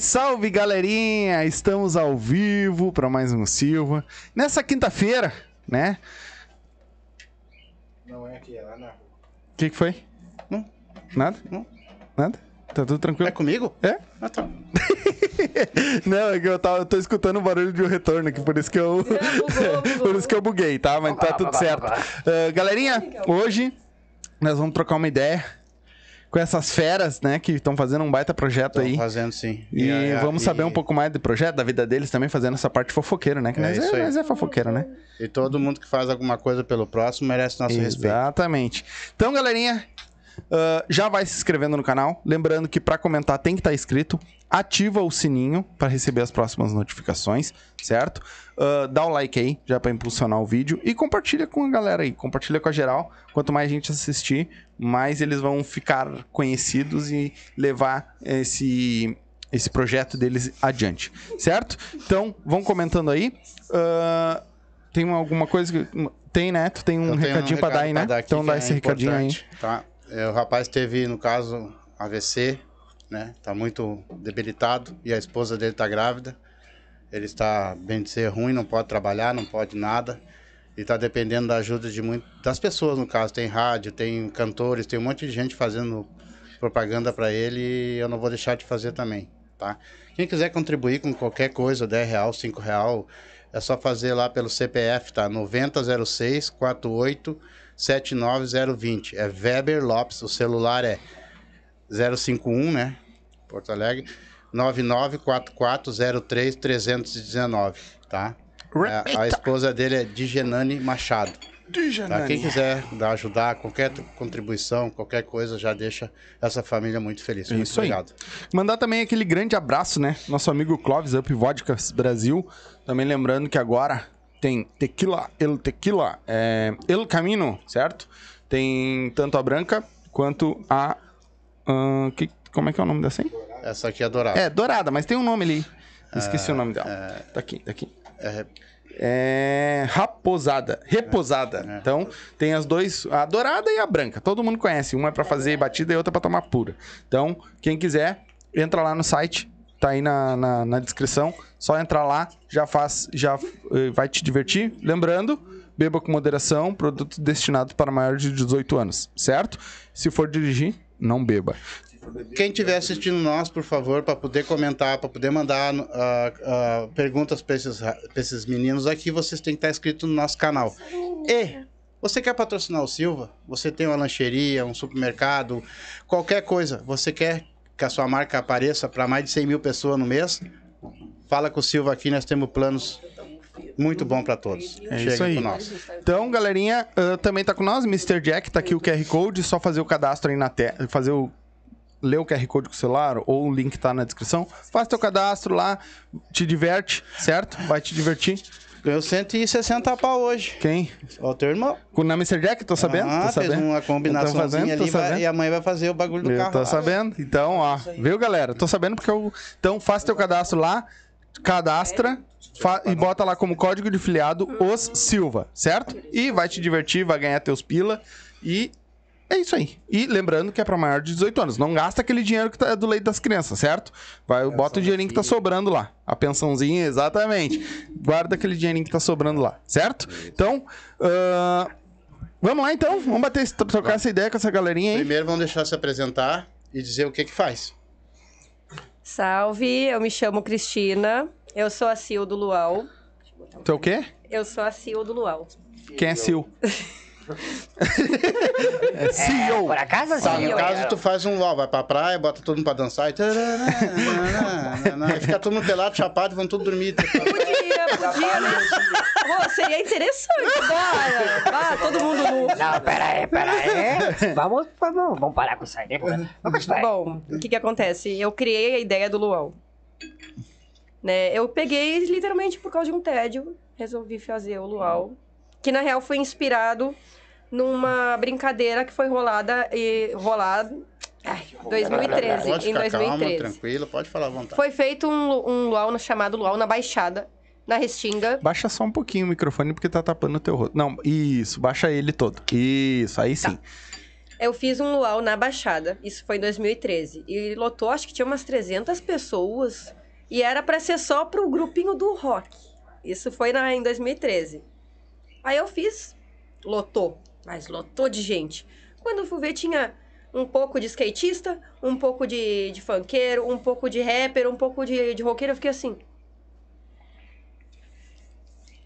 salve, galerinha! Estamos ao vivo para mais um Silva. Nessa quinta-feira, né? Não é aqui, é lá na rua. O que, que foi? Não. Nada? Não. Nada? Tá tudo tranquilo? É comigo? É? Ah, tá. Não, é que eu, tava, eu tô escutando o barulho de um retorno aqui, por isso que eu. por isso que eu buguei, tá? Mas tá tudo certo. Ah, galerinha, hoje nós vamos trocar uma ideia com essas feras, né, que estão fazendo um baita projeto Tô aí. fazendo sim. E é- vamos e- saber um pouco mais do projeto, da vida deles também, fazendo essa parte fofoqueira, né? Que É nós, isso é, nós é fofoqueira, né? E todo mundo que faz alguma coisa pelo próximo merece nosso respeito. Exatamente. Então, galerinha, ah, já vai se inscrevendo no canal. Lembrando que para comentar tem que estar inscrito. Ativa o sininho para receber as próximas notificações, certo? Ah, dá o like aí, já para impulsionar o vídeo. E compartilha com a galera aí, compartilha com a geral. Quanto mais gente assistir, mais eles vão ficar conhecidos e levar esse, esse projeto deles adiante, certo? Então, vão comentando aí. Ah, tem alguma coisa que. Tem, né? Tu tem um recadinho pra dar aí, né? dar então dá é esse recadinho aí. Tá? É, o rapaz teve, no caso, AVC, né? Tá muito debilitado e a esposa dele tá grávida. Ele está bem de ser ruim, não pode trabalhar, não pode nada. E tá dependendo da ajuda de muito, das pessoas, no caso. Tem rádio, tem cantores, tem um monte de gente fazendo propaganda para ele e eu não vou deixar de fazer também, tá? Quem quiser contribuir com qualquer coisa, 10 real, 5 real, é só fazer lá pelo CPF, tá? 9006 48 79020. É Weber Lopes, o celular é 051, né? Porto Alegre. 994403 319, tá? É, a esposa dele é Digenane Machado. Tá? Quem quiser dar, ajudar, qualquer contribuição, qualquer coisa, já deixa essa família muito feliz. Muito Isso aí. obrigado. Mandar também aquele grande abraço, né? Nosso amigo Clóvis Up Vodka Brasil. Também lembrando que agora tem Tequila, El Tequila, é, El Camino, certo? Tem tanto a branca quanto a. ahn, que, como é que é o nome dessa aí? Essa aqui é dourada. É, dourada, mas tem um nome ali. Esqueci o nome dela. Tá aqui, tá aqui. É, É. Raposada. Reposada. Então, tem as dois, a dourada e a branca. Todo mundo conhece. Uma é pra fazer batida e outra pra tomar pura. Então, quem quiser, entra lá no site. Tá aí na, na, na descrição. Só entrar lá, já faz, já eh, vai te divertir. Lembrando, beba com moderação, produto destinado para maiores de 18 anos, certo? Se for dirigir, não beba. Quem estiver assistindo nós, por favor, para poder comentar, para poder mandar ah, ah, perguntas para esses, esses meninos aqui, vocês têm que estar inscritos no nosso canal. E você quer patrocinar o Silva? Você tem uma lancheria, um supermercado, qualquer coisa, você quer que a sua marca apareça para mais de 100 mil pessoas no mês? Fala com o Silva aqui, nós temos planos muito bom para todos. É Cheguem isso aí. com nós. Então, galerinha, ah, também tá com nós, Mr. Jack, tá aqui o QR Code, só fazer o cadastro aí na tela, fazer o ler o QR Code com o celular ou o link tá na descrição. Faz teu cadastro lá, te diverte, certo? Vai te divertir. Ganhou 160 pau hoje. Quem? Ó, o teu irmão. Com na Mr. Jack, tô sabendo? Ah, tô fez sabendo. uma combinaçãozinha Tô fazendo, tô ali vai- sabendo. e a mãe vai fazer o bagulho do Eu carro. tô lá. sabendo. Então, ó, viu, galera? Tô sabendo porque eu. Então, faça teu cadastro lá, cadastra fa- e bota lá como código de filiado os Silva, certo? E vai te divertir, vai ganhar teus pila e. É isso aí. E lembrando que é pra maior de 18 anos. Não gasta aquele dinheiro que tá do leite das crianças, certo? Vai, bota o dinheirinho que tá sobrando lá. A pensãozinha, exatamente. Guarda aquele dinheirinho que tá sobrando lá, certo? Então, ah, vamos lá então. Vamos bater, trocar essa ideia com essa galerinha aí. Primeiro vamos deixar se apresentar e dizer o que que faz. Salve, eu me chamo Cristina, eu sou a Sil do Luau. Tu é o quê? Eu sou a Sil do Luau. Quem é Sil? é CEO. Por acaso, Tá, no eu- caso, tu faz um LOL, vai pra praia, bota todo mundo pra dançar e... Aí fica todo mundo pelado, chapado vão tudo dormir. Podia, podia, né? Pô, seria interessante, bora. Vá, todo mundo nu. Não, pera aí, pera aí. Vamos, vamos, vamos parar com isso aí. Vamos. Bom, o que que acontece? Eu criei a ideia do Luau. Né? Eu peguei literalmente por causa de um tédio, resolvi fazer o Luau, que na real foi inspirado numa brincadeira que foi rolada e rolada ai, 2013, Pode em ficar calmo, 2013. tranquilo, pode falar à vontade. Foi feito um, um luau chamado Luau na Baixada, na Restinga. Baixa só um pouquinho o microfone porque tá tapando o teu rosto. Não, isso, baixa ele todo. Isso, aí sim. Eu fiz um luau na Baixada, isso foi em 2013. E lotou, acho que tinha umas 300 pessoas. E era pra ser só pro grupinho do rock. Isso foi na, em 2013. Aí eu fiz, lotou, mas lotou de gente. Quando eu fui ver, tinha um pouco de skatista, um pouco de, de funkeiro, um pouco de rapper, um pouco de, de roqueiro. Eu fiquei assim.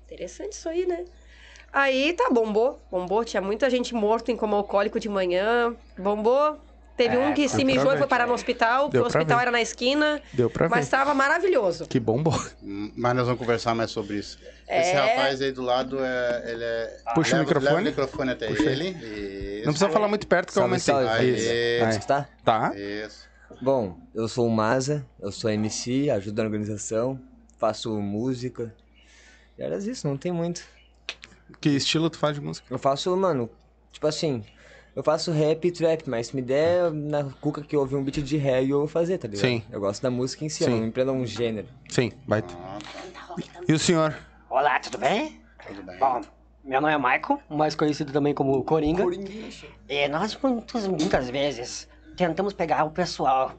Interessante isso aí, né? Aí tá, bombou, bombou. Tinha muita gente morto em coma alcoólico de manhã. Bombou. Teve um que se mijou e ver. foi parar no hospital, porque Deu o hospital ver. era na esquina. Deu pra ver. Mas tava maravilhoso. Que bom, bom. Mas nós vamos conversar mais sobre isso. Esse É. rapaz aí do lado, é, ele é... Puxa o leva- microfone. Leva o microfone até Puxa ele. Isso. Não precisa falar muito perto que eu aumentei. Isso. Aí. escutar? Tá. Isso. Bom, eu sou o Maza, eu sou MC, ajudo na organização, faço música. E era isso, não tem muito. Que estilo tu faz de música? Eu faço, mano, tipo assim, eu faço rap e trap, mas se me der na cuca que eu ouvir um beat de reggae, eu vou fazer, tá ligado? Sim. Eu gosto da música em si, eu Sim. não me prendo a um gênero. Sim, baita. Ah. E o senhor? Olá, tudo bem? Tudo bem. Bom, meu nome é Michael, mais conhecido também como Coringa. e nós muitas, muitas vezes tentamos pegar o pessoal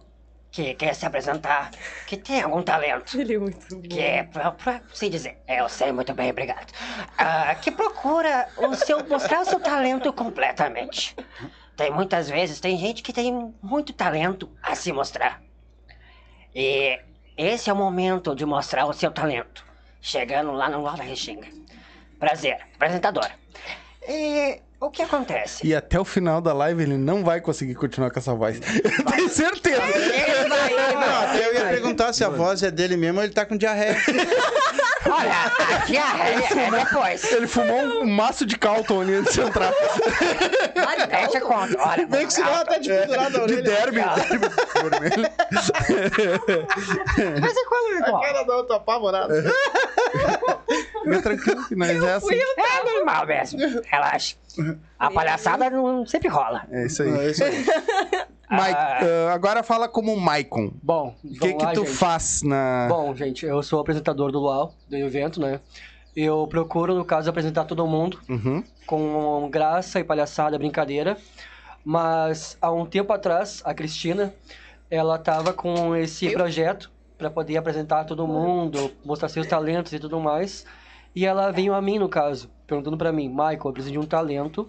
que quer se apresentar, que tem algum talento. Ele é muito bom. Que é pra, pra se dizer, é, eu sei muito bem, obrigado. Ah, que procura o seu, mostrar o seu talento completamente. Tem muitas vezes, tem gente que tem muito talento a se mostrar. E esse é o momento de mostrar o seu talento. Chegando lá no Laura Restinga. Prazer, apresentadora. E o que acontece? E até o final da live ele não vai conseguir continuar com essa voz. Eu tenho certeza. Ele vai, ele Não, vai. até eu ia perguntar se a voz é dele mesmo ou ele tá com diarreia. Olha, a diarreia é depois. Ele fumou um maço de Calton ali antes de entrar. Deixa eu contar. Olha, Bem que senão ela tá desfigurada a De orelha. derby. vermelho. mas é quando A cara da outra apavorada. Fica tranquilo que nós é assim. É normal mesmo. Relaxa. A palhaçada não sempre rola. É isso aí. É isso aí. Mike, ah, agora fala como Maicon. Bom, O que que tu gente. faz na... Bom, gente, eu sou apresentador do Luau, do evento, né? Eu procuro, no caso, apresentar todo mundo Uhum. com graça e palhaçada, brincadeira. Mas há um tempo atrás, a Cristina, ela tava com esse Eu? projeto para poder apresentar todo mundo, mostrar seus talentos e tudo mais. E ela veio a mim, no caso, perguntando para mim, Michael, eu preciso de um talento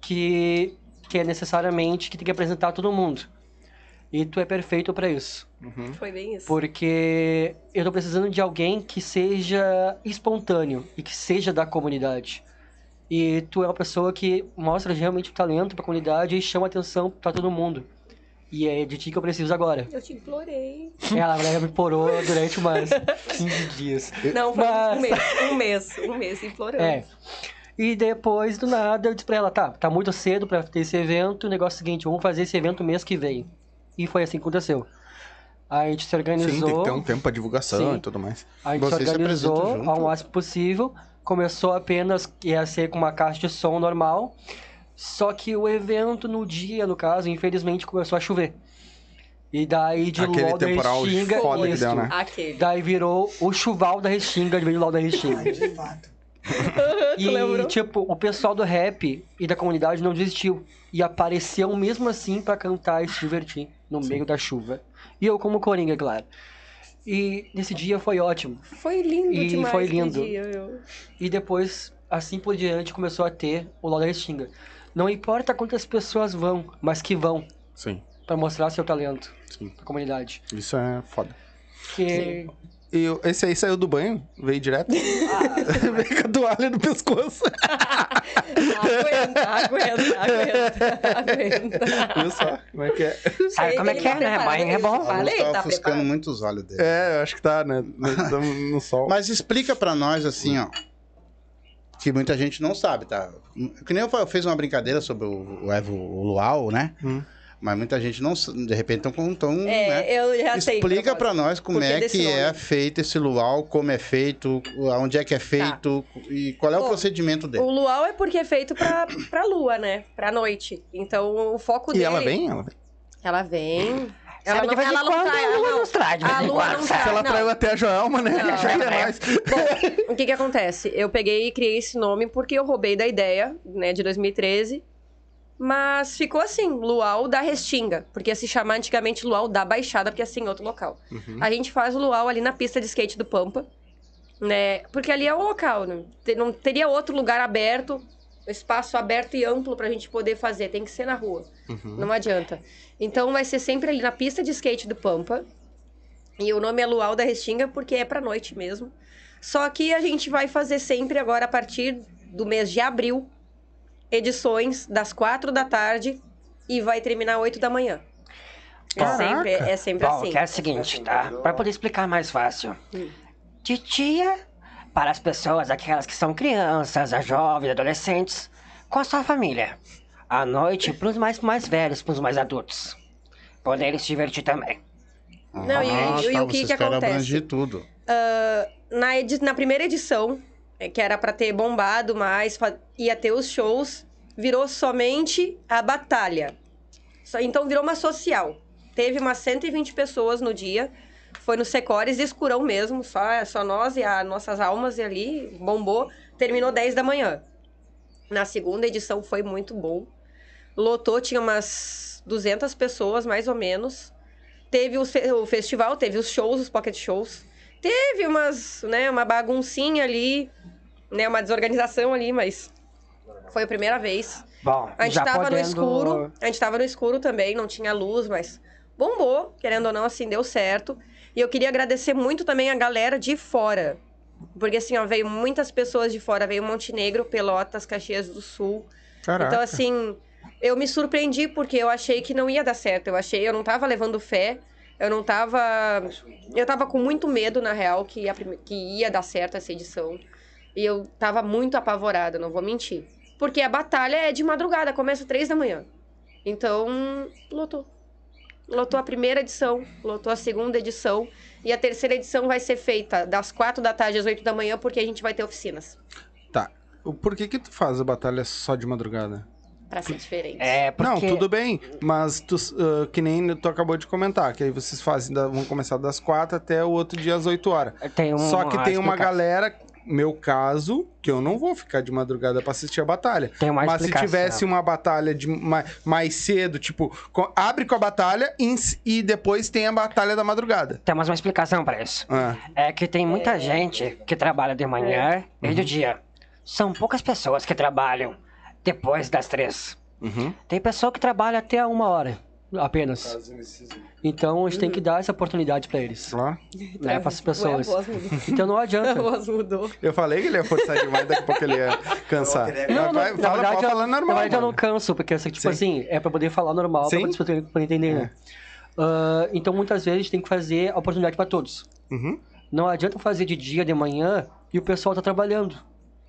que, que é necessariamente que tem que apresentar todo mundo. E tu é perfeito para isso. Foi bem isso. Porque eu tô precisando de alguém que seja espontâneo e que seja da comunidade. E tu é uma pessoa que mostra realmente o talento pra comunidade e chama atenção pra todo mundo. E é de ti que eu preciso agora. Eu te implorei. Ela ela me implorou durante umas 15 dias. Não, foi Mas- um mês. Um mês. Um mês implorando. É. E depois, do nada, eu disse pra ela, tá, tá muito cedo pra ter esse evento, o negócio é o seguinte, vamos fazer esse evento mês que vem. E foi assim que aconteceu. A gente se organizou, Sim, tem que ter um tempo pra divulgação Sim. e tudo mais. a gente Vocês se se organizou junto? ao máximo possível. Começou apenas, ia ser com uma caixa de som normal. Só que o evento no dia, no caso, infelizmente começou a chover. E daí de Aquele LOL da temporal Restinga, foda que deu, né? Aquele. Daí virou o chuval da Restinga, de vez LOL da Restinga. Tu lembrou? E, tipo, o pessoal do rap e da comunidade não desistiu. E apareceu mesmo assim pra cantar e se divertir no meio da chuva. E eu como Coringa, claro. E nesse dia foi ótimo. Foi lindo E demais. foi aquele lindo. dia, E depois, assim por diante, começou a ter o LOL da Restinga. Não importa quantas pessoas vão, mas que vão Sim, pra mostrar seu talento sim. pra comunidade. Isso é foda. Que E o- esse aí saiu do banho, veio direto. veio com a toalha no pescoço. Aguenta, aguenta, aguenta, aguenta. Viu só? Como é que é? Sabe como é que é, tá né? Banho é bom. Falei, tava tá ofuscando preparado. muito os olhos dele. É, eu acho que tá, né? Nós estamos no sol. Mas explica pra nós, assim, ó. Que muita gente não sabe, tá? Que nem eu eu fiz uma brincadeira sobre o, o Evo o Luau, né? Hum. Mas muita gente não, de repente, estão tão, É, né? eu já sei. Explica pra nós como que é desse que é nome? feito esse luau, como é feito, onde é que é feito e qual é o Bom, procedimento dele. O luau é porque é feito pra, pra lua, né? Pra noite. Então o foco E dele. ela vem? Ela vem. Ela vem. Ela Sabe, não, ela não quando trai, a lua não. A lua quando, não? Se ela não. traiu até a Joelma, né? Não, Já é não. mais. Bom, o que que acontece? Eu peguei e criei esse nome porque eu roubei da ideia, né, de 2013. Mas ficou assim, Luau da Restinga. Porque ia se chamar antigamente Luau da Baixada, porque é assim, em outro local. Uhum. A gente faz o Luau ali na pista de skate do Pampa, né? Porque ali é o local, né? Não teria outro lugar aberto, espaço aberto e amplo pra gente poder fazer. Tem que ser na rua. Uhum. Não adianta. Então vai ser sempre ali na pista de skate do Pampa. E o nome é Luau da Restinga porque é pra noite mesmo. Só que a gente vai fazer sempre agora a partir do mês de abril edições das quatro da tarde e vai terminar oito da manhã. É sempre, é sempre Bom, assim. que é o seguinte, tá? Para poder explicar mais fácil. Hum. De dia, para as pessoas, aquelas que são crianças, as jovens, adolescentes, com a sua família. À noite, para os mais, mais velhos, para os mais adultos. Poderem se divertir também. Não, e- Ah, e- e tá, o que que acontece? tudo. na, edi- na primeira edição, que era pra ter bombado mais, ia ter os shows, virou somente a batalha. Então virou uma social. Teve umas 120 pessoas no dia. Foi no Secores, escurão mesmo, só, só nós e as nossas almas ali, bombou. Terminou 10 da manhã. Na segunda edição foi muito bom. Lotou, tinha umas 200 pessoas, mais ou menos. Teve o, fe- o festival, teve os shows, os pocket shows. Teve umas, né, uma baguncinha ali, né, uma desorganização ali, mas foi a primeira vez. Bom, A gente já tava podendo... no escuro, a gente tava no escuro também, não tinha luz, mas bombou, querendo ou não, assim, deu certo. E eu queria agradecer muito também a galera de fora. Porque assim, ó, veio muitas pessoas de fora, veio Montenegro, Pelotas, Caxias do Sul. Caraca. Então, assim, eu me surpreendi porque eu achei que não ia dar certo. Eu achei, eu não tava levando fé, eu não tava. Eu tava com muito medo, na real, que ia, prime- que ia dar certo essa edição. E eu tava muito apavorada, não vou mentir. Porque a batalha é de madrugada, começa três da manhã. Então, lotou. Lotou a primeira edição, lotou a segunda edição. E a terceira edição vai ser feita das quatro da tarde às oito da manhã, porque a gente vai ter oficinas. Tá. Por que que tu faz a batalha só de madrugada? Pra ser diferente. É, porque... Não, tudo bem, mas tu, ah, que nem tu acabou de comentar, que aí vocês fazem, da- vão começar das quatro até o outro dia às 8 horas. Tem um, Só que tem uma galera, meu caso, que eu não vou ficar de madrugada pra assistir a batalha. Tem uma Mas se tivesse uma batalha de ma- mais cedo, tipo, abre com a batalha e, e depois tem a batalha da madrugada. Tem mais uma explicação para isso. Ah, É que tem muita gente que trabalha de manhã e Uhum. de dia. São poucas pessoas que trabalham depois das três. uhum. Tem pessoa que trabalha até uma hora. apenas. Então a gente tem que dar essa oportunidade pra eles, Claro. né, para as pessoas. a mudou. Então não A adianta. voz mudou. Eu falei que ele ia forçar demais, daqui a pouco ele ia cansar. Não, não, Vai, na fala, verdade, falar na normal. verdade eu não canso, porque tipo Sim. assim, é pra poder falar normal, poderem entender, né? Ah, então muitas vezes a gente tem que fazer a oportunidade pra todos. Uhum. Não adianta fazer de dia, de manhã e o pessoal tá trabalhando.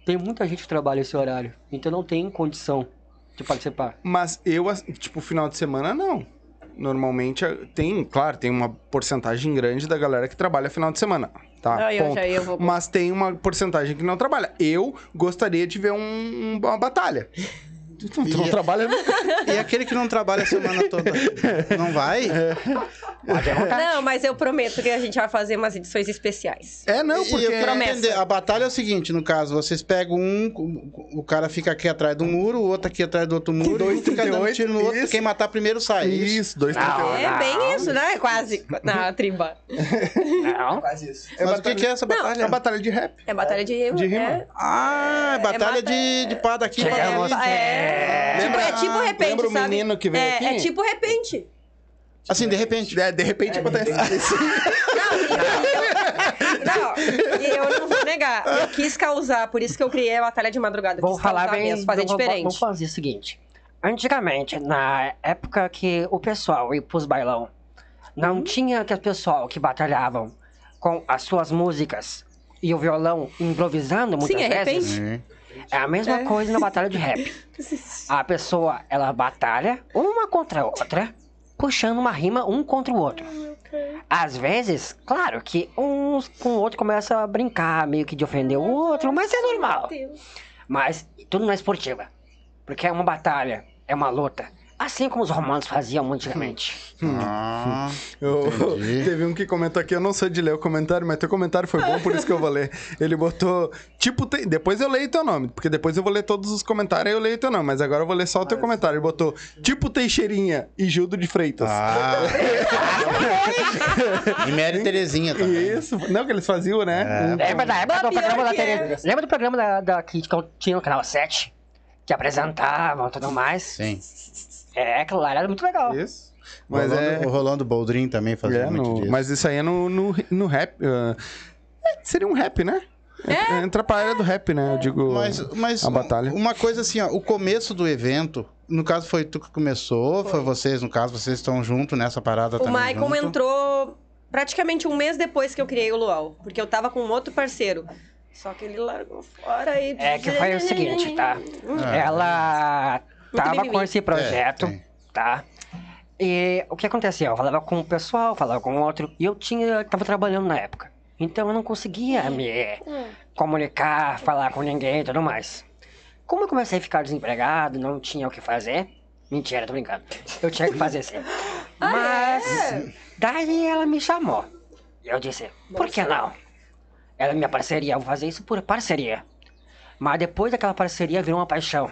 Tem muita gente que trabalha esse horário, então não tem condição de participar. Mas eu, tipo, final de semana, não. Normalmente eh, tem, claro, tem uma porcentagem grande da galera que trabalha final de semana. Tá, Ah, eu ponto. já ia, vou- Mas tem uma porcentagem que não trabalha. Eu gostaria de ver um- uma batalha. Tu não, tu não E- trabalha nunca. E aquele que não trabalha a semana toda? Não vai? Não, mas eu prometo que a gente vai fazer umas edições especiais. É, não, E porque... eu entender, a batalha é o seguinte, no caso, vocês pegam um, o- cara fica aqui atrás do muro, o outro aqui atrás do outro muro, dois e fica dando 38, tiro no outro, isso. quem matar primeiro sai. Isso. Isso, 2,38. É bem isso, né? Quase. Na triba. Não. Quase isso. Mas o que, é essa É batalha? uma batalha de rap. É batalha de rima. De rima. É, Ah, é batalha de, de pá daqui pra Chegamos. ali. É, tipo, é tipo repente, Lembra o sabe? menino que veio é, aqui? É tipo repente. Assim, de repente. É, de repente acontece. Não, e eu não vou negar. Eu quis causar, por isso que eu criei a batalha de madrugada. Vou quis falar bem. mesmo, fazer vamos- diferente. Vamos fazer o seguinte. Antigamente, na época que o pessoal ia pros bailão, não tinha aquele pessoal que batalhavam com as suas músicas e o violão improvisando muitas Sim, é vezes. Sim. É a mesma É. coisa na batalha de rap. A pessoa, ela batalha uma contra a outra, puxando uma rima um contra o outro. Às vezes, claro que um com o outro começa a brincar, meio que de ofender o outro, mas é normal. Mas tudo na esportiva. Porque é uma batalha, é uma luta. Assim como os romanos faziam antigamente. Ah, Eu- Entendi. teve um que comentou aqui, eu não sou de ler o comentário, mas teu comentário foi bom, por isso que eu vou ler. Ele botou, tipo, te- depois eu leio teu nome, porque depois eu vou ler todos os comentários e eu leio teu nome, mas agora eu vou ler só o teu comentário. Ele botou, tipo Teixeirinha e Gildo de Freitas. ah. e Mary Terezinha também. Isso, não, que eles faziam, né? Um- Lembra da época do programa da é. TV? Lembra do programa da, da, que tinha no canal 7? Que apresentavam e tudo mais? Sim. É, aquilo lá era muito legal. Isso. Mas Rolando, é. O Rolando Boldrin também fazia é, muito no- disso. mas isso aí é no, no, no rap. ah, é, seria um rap, né? É. Entra pra área do rap, né? Eu digo. Mas, mas a batalha. uma coisa assim, ó, o começo do evento, no caso foi tu que começou, foi, vocês, no caso, vocês estão junto nessa parada O também Maicon junto. entrou praticamente um mês depois que eu criei o Luau. Porque eu tava com um outro parceiro. Só que ele largou fora e... É que foi o seguinte, tá? Ah. Ela tava com esse projeto, É, tá? E o que acontecia? Eu falava com o pessoal, falava com outro, e eu tinha, tava trabalhando na época. Então eu não conseguia me comunicar, falar com ninguém e tudo mais. Como eu comecei a ficar desempregado, não tinha o que fazer. Mentira, tô brincando. Eu tinha que fazer sim. Mas daí ela me chamou. E eu disse, por que não? Ela é minha parceria, eu vou fazer isso por parceria. Mas depois daquela parceria virou uma paixão.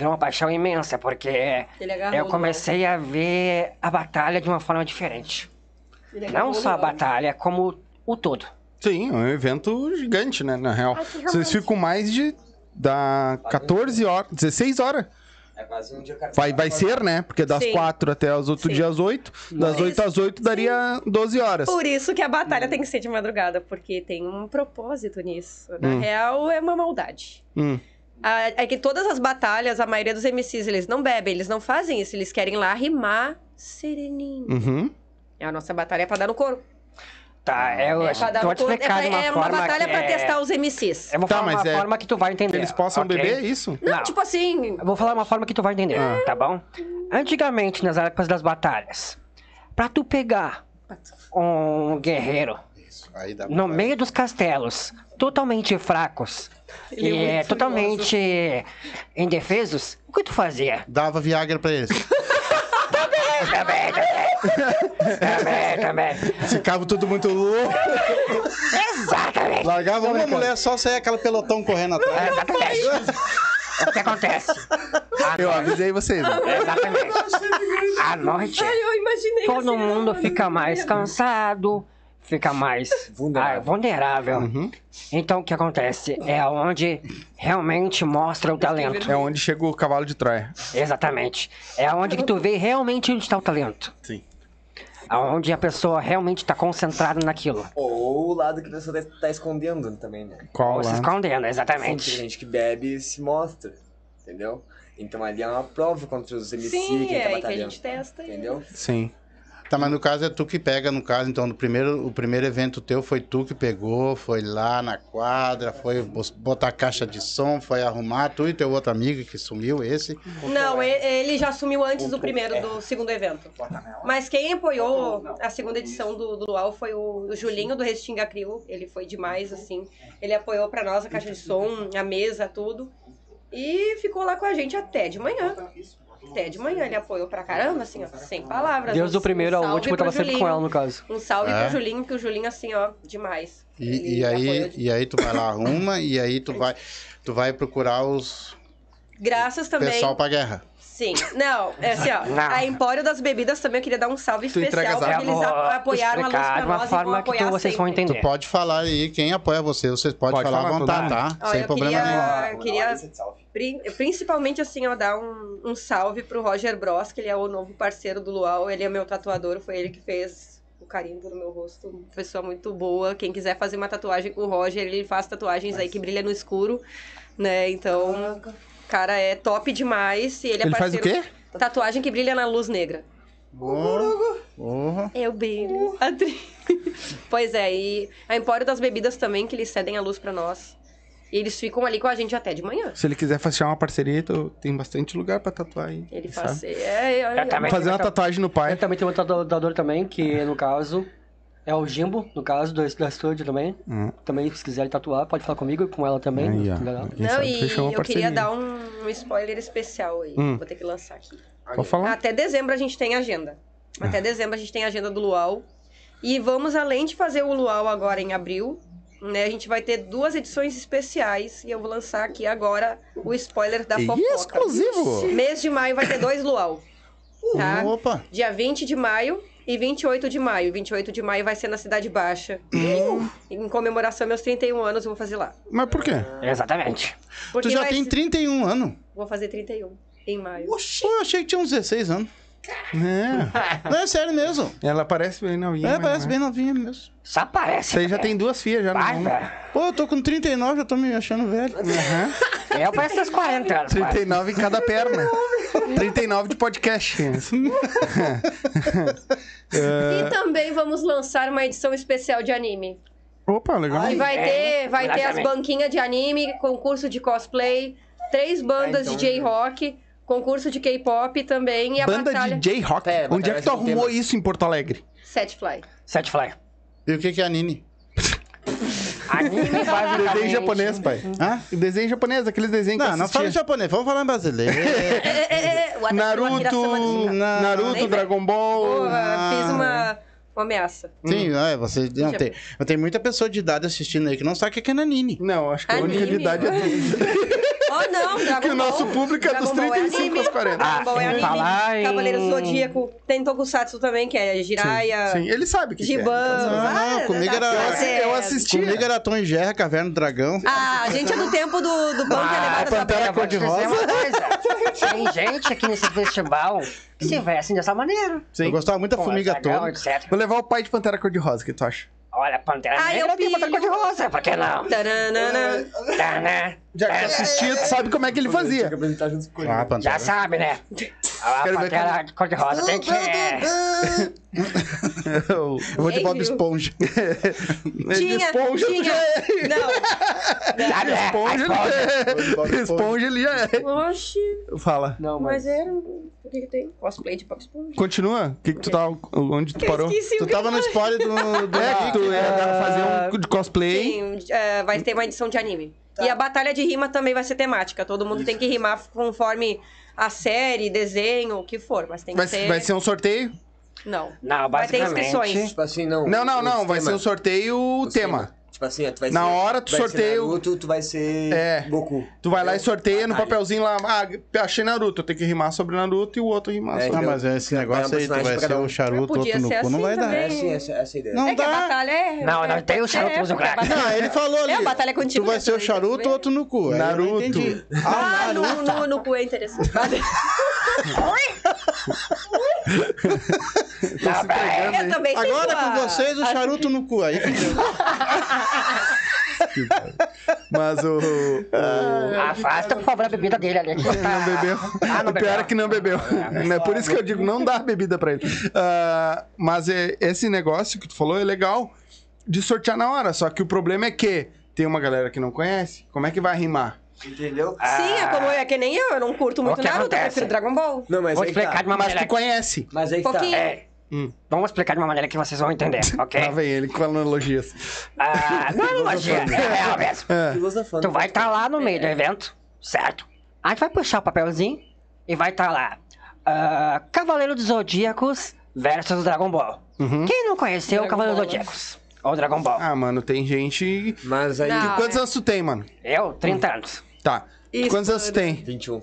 Virou uma paixão imensa, porque eu no comecei a ver a batalha de uma forma diferente. Não só a batalha, como o todo. Sim, é um evento gigante, né? Na real. Que Vocês ficam mais de. Da 14 horas, 16 horas. É quase um dia Vai, vai ser, né? Porque das Sim. 4 até os outros Sim. dias 8. Das Por 8 isso- às 8 daria 12 horas. Por isso que a batalha tem que ser de madrugada, porque tem um propósito nisso. Na Hum. real, é uma maldade. Hum. É que todas as batalhas, a maioria dos MCs, eles não bebem, eles não fazem isso. Eles querem lá rimar sereninho. Uhum. É a nossa batalha é pra dar no couro. Tá, eu É pra dar vou no te couro. É, pra- uma é uma forma batalha que pra é- testar os MCs. Eu vou Tá, falar mas uma é- forma que tu vai entender. Eles possam ok? beber, é isso? Não, Não. tipo assim. Eu vou falar uma forma que tu vai entender, Ah. tá bom? Antigamente, nas épocas das batalhas, pra tu pegar um guerreiro Isso, aí dá pra no fazer. meio dos castelos, totalmente fracos Ele é e é, totalmente indefesos, o que tu fazia? Dava Viagra pra eles. Também, também. também, também. Ficava tudo muito louco. Exatamente. Largava uma mulher só, saia aquela pelotão correndo atrás. Exatamente. O que acontece? À Eu noite- avisei vocês. né? Exatamente. À noite, Ai, eu imaginei todo assim, mundo fica mais cansado fica mais Vulnerável. ah, vulnerável. Uhum. Então o que acontece? É onde realmente mostra o talento. É onde chega o cavalo de Troia. Exatamente. É onde que tu vê realmente onde está o talento. Sim. Aonde a pessoa realmente está concentrada naquilo. Ou o lado que a pessoa tá, tá escondendo também, né? Qual Ou se escondendo, Assim, tem exatamente. gente que bebe e se mostra, entendeu? Então ali é uma prova contra os MC Sim, que é tá aí que a batalhando. gente testa. Entendeu? Sim. Tá, mas no caso é tu que pega, no caso, então, no primeiro, o primeiro evento teu foi tu que pegou, foi lá na quadra, foi botar a caixa de som, foi arrumar, tu e teu outro amigo que sumiu, esse. Não, e- ele já assumiu antes do primeiro, do segundo evento. Mas quem apoiou a segunda edição do, do Luau foi o, o Julinho do Restinga Crio. Ele foi demais, assim. Ele apoiou pra nós a caixa de som, a mesa, tudo. E ficou lá com a gente até de manhã. Até de manhã. Ele apoiou pra caramba, assim, ó, sem palavras. Desde Um- o primeiro um ao último, eu tava sempre com ela, no caso. Um salve É? pro Julinho, que o Julinho, assim, ó, demais. E, e aí, de- e aí tu vai lá, arruma, e aí tu vai, tu vai procurar os Graças também. pessoal pra guerra. Sim. Não, é assim, ó. Não. A Empório das Bebidas também eu queria dar um salve Tu especial, porque eles vou a- apoiaram a luz pra de uma nós e vão forma que tu- vocês vão sempre. Tu entender. pode falar aí, quem apoia você, vocês podem Pode falar à vontade, tá? Olha, Sem problema queria- nenhum. Eu queria- Pri- Principalmente, assim, ó, dar um, um salve pro Roger Bros, que ele é o novo parceiro do Luau. Ele é meu tatuador, foi ele que fez o carimbo no meu rosto. Uma pessoa muito boa. Quem quiser fazer uma tatuagem com o Roger, ele faz tatuagens aí que brilha no escuro, né? Então, cara, é top demais. E ele é Ele faz o parceiro... quê? Tatuagem que brilha na luz negra. Oh, oh. Eu brilho. Adri. pois é, e a Empório das Bebidas também, que eles cedem a luz pra nós. E eles ficam ali com a gente até de manhã. Se ele quiser fechar uma parceria, tu tem bastante lugar pra tatuar aí. Ele sabe? faz. É, é, Eu também. Fazer uma tatuagem no pai. Eu também tenho um tatuador também, que no caso é o Jimbo, no caso, do, da Studio também. Hum. Também, se quiser tatuar, pode falar comigo, com ela também. Aí, legal. Quem Não, e eu parceria. queria dar um, um spoiler especial aí. Hum. Vou ter que lançar aqui. Pode falar? Até dezembro a gente tem agenda. Até Ah. dezembro a gente tem agenda do Luau. E vamos, além de fazer o Luau agora em abril, né? A gente vai ter duas edições especiais. E eu vou lançar aqui agora o spoiler da E fofoca. exclusivo! Mês de maio vai ter dois Luau. Tá? Opa! Dia 20 de maio e 28 de maio. 28 de maio vai ser na Cidade Baixa. Hum. Em comemoração aos meus 31 anos, eu vou fazer lá. Mas por quê? Exatamente. Porque Tu já vai tem ser- 31 anos. Vou fazer 31 em maio. Pô, eu achei que tinha uns 16 anos. É. Não, é sério mesmo. Ela parece bem novinha. É, parece não bem novinha mesmo. Só parece. Você aí já né? tem duas filhas já no Vai, mundo. velho. Pô, eu tô com 39, já tô me achando velho. Eu pareço uns 40 anos. quase. 39 em cada perna. 39 de podcast. É. E também vamos lançar uma edição especial de anime. Opa, legal. E vai é, ter, vai ter as banquinhas de anime, concurso de cosplay, três bandas então- de J-rock, concurso de K-pop também e a Banda batalha de J-Rock. É, Onde é que tu arrumou tema. isso em Porto Alegre? Set Fly. Sete Fly. E o que que é a Nini? Anime basicamente. Desenho japonês, pai. Hã? Desenho japonês, aqueles desenhos que Não, não fala em japonês, vamos falar em brasileiro. É, é, é, o Naruto, Naruto, nem Dragon Ball. Porra, fiz uma, uma ameaça. Sim, é, você não tem. Mas tem muita pessoa de idade assistindo aí que não sabe o que é Nanini. Não, acho que a única de idade é Oh, não, Dragon que o nosso público é dos Dragon Ball 35 anime. aos 40. Dragon Ball é Ah, anime. falar em- Cavaleiro do Zodíaco. Tem Tokusatsu também, que é Jiraiya, Sim, ele sabe que, que é. Giban. Não, não, comigo era- certo. Eu assistia. Comigo era Tom e Jerry, Caverna do Dragão. Ah, a gente é do tempo do, do punk Ah, ah, levado da Pantera Brava. Vou te dizer uma coisa. Tem gente aqui nesse festival que se veste dessa maneira. Eu gostava muito da Com Formiga dragão, Toda. etc. Vou levar o pai de Pantera Cor-de-Rosa, o que tu acha? Olha, Pantera Ah, eu Negra tem. Pantera Cor-de-Rosa, por que não? Taranana. Tá, né? Já que tu assistia, tu sabe como é que ele fazia. Ah, Já Pantera. sabe, né? A Quero ver Pantera Cor-de-Rosa tem que... Eu vou de Bob? Esponja. Tinha, Esponja, tinha. já é. Não. Sabe, né? Esponja, já é. Esponja. Esponja, ele já é. Oxi. Fala. Não, Mas mas... era... O que que tem? Cosplay de Pop Esponja. Continua. O que, que tu tá. Onde tu Eu parou? esqueci Tu o que tava no spoiler do. do É, que tu ia fazer um de cosplay. Sim, é, vai ter uma edição de anime. E a batalha de rima também vai ser temática. Todo mundo tem que rimar conforme a série, desenho, o que for. Mas tem que Vai, ser... vai ser um sorteio? Não. Não, Vai ter basicamente... inscrições. Tipo assim, não. Não, não, não. Vai ser um sorteio tema. Tipo assim, ó, tu vai Na ser, hora tu vai sorteia Ser Naruto, tu vai ser É. Goku. Tu vai lá e sorteia no papelzinho lá, ah, achei Naruto, eu tenho que rimar sobre Naruto e o outro rimar É, sobre Ah, mas esse Vai negócio um aí, tu vai ser um. o charuto, outro no cu, não assim vai dar. É assim, essa, é ideia. Não é que a dá. batalha é. Não, não é- tem o charuto é, a crack. Não, ele falou ali. É, a batalha é contigo, Tu vai ser o charuto, outro no cu. Naruto. Ah, Ah, no, no, no cu é interessante. Tá bem. Eu também tenho Agora com vocês, o charuto no cu. Aí fudeu. Mas o. o- Afasta, por favor, a bebida dele ali. que Não bebeu. Ah, não o pior bebeu. é que não bebeu. É por isso que eu digo, não dá bebida pra ele. Ah, mas é- esse negócio que tu falou é legal de sortear na hora. Só que o problema é que tem uma galera que não conhece. Como é que vai rimar? Entendeu? Sim, é como é que nem eu, eu não curto muito que Naruto, eu prefiro Dragon Ball. Não, mas Vou aí que explicar tá. de uma maneira. tu conhece. Mas aí que Pouquinho. tá. É. Hum. Vamos explicar de uma maneira que vocês vão entender, ok? Lá vem ele com analogias. Ah, não é analogia, é real mesmo. É. Filosofando. Tu vai estar lá no meio do evento, certo? Aí tu vai puxar o papelzinho e vai estar lá. ah, Cavaleiro dos Zodíacos versus Dragon Ball. Uhum. Quem não conheceu o Dragon Cavaleiro dos Ball, né? Zodíacos? Ou Dragon Ball? Ah, mano, tem gente. Mas aí. Não. Quantos anos tu tem, mano? Eu, 30 anos. Tá. Isso, Quantos anos tu tem? 21.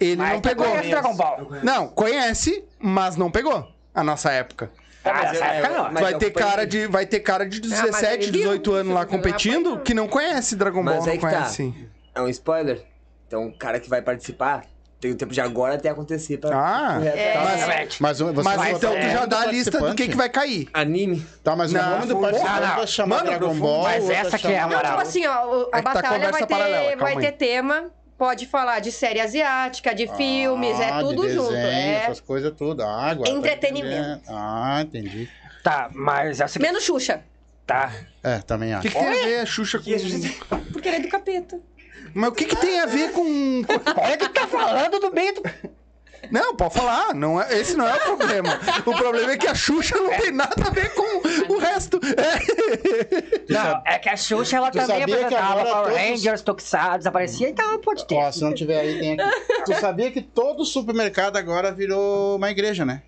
Ele Mas não tu pegou. conhece Dragon Ball? Não, conhece, mas não pegou. A nossa época. Ah, mas nessa época não. mas vai, eu ter acompanhei. cara de, vai ter cara de Ah, mas 17, ele viu. 18 anos lá Ele competindo que não conhece Dragon Ball, Mas não aí que tá. conhece. É um spoiler. Então o cara que vai participar tem o tempo de agora até acontecer pra. Ah, é. Exatamente. Mas, você Mas então tu já nome dá a lista do que, que vai cair. Anime. Tá, mas Não, o nome do participante vai chamar Mano, Dragon. Ball. Mas essa que é a chamar- Não, tipo moral. assim, ó, o- a É tá batalha vai ter, paralela, vai ter tema, pode falar de série asiática, de filmes, é Ah, de tudo junto. desenho, É Essas coisas tudo. Ah, agora tá Entretenimento. entendendo. Ah, entendi. Tá, mas é menos Xuxa, Tá. É, também O que, acho. que tem a ver a Xuxa com. porque ele é do capeta. Mas o que, que tem a ver com. Olha que tá falando do meio do... Não, pode falar. Não é, esse não é o problema. O problema é que a Xuxa não tem nada a ver com o resto. É. Não, é que a Xuxa, ela tu também sabia que apresentava Power todos- Rangers, Tokusatsu, aparecia, então pode ter. Ó, se não tiver aí, tem aqui. Tu sabia que todo supermercado agora virou uma igreja, né?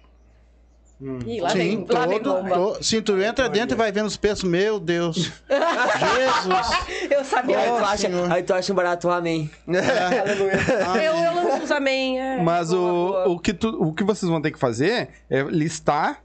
Ih, lá vem, Sim, lá vem todo, bomba. to- Sim, tu entra dentro e vai vendo os preços. Meu Deus. Jesus. Eu sabia. Aí tu, acha, senhor. aí tu acha um barato um amém. eu, eu lanço os amém. É, Mas boa, o, boa. o, que tu- o que vocês vão ter que fazer é listar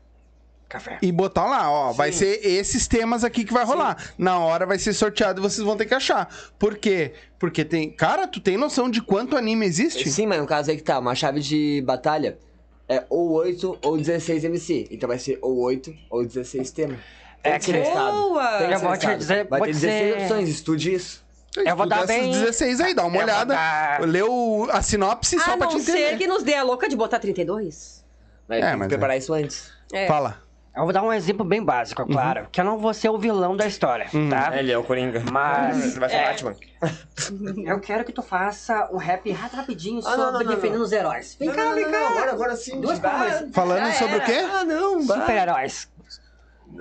Café. e botar lá, ó. Vai ser esses temas aqui que vai rolar. Na hora vai ser sorteado e vocês vão ter que achar. Por quê? Porque tem. Cara, tu tem noção de quanto anime existe? Sim, mas no caso aí que tá, uma chave de batalha é ou 8 ou 16 MC. Então vai ser ou 8 ou 16 temas. É que ser. Boa! Tem que Eu ser vou te dizer- Vai vou ter dizer- 16 opções, estude isso. Eu vou Estuda dar bem... 16 aí, dá uma Eu vou olhada. dar- Lê o- a sinopse só A pra não te ser entender. que nos dê a louca de botar 32. Mas É, mas preparar isso antes. É. Fala. Eu vou dar um exemplo bem básico, é claro. Que eu não vou ser o vilão da história, tá? Ele é o Coringa. Mas Vai ser é, Batman. eu quero que tu faça um rap rapidinho Ah, não, sobre não, não, defendendo não. os heróis. Vem cá, vem cá. Agora, agora sim. Duas palmas. Falando Já sobre o quê? Ah, não. Super-heróis.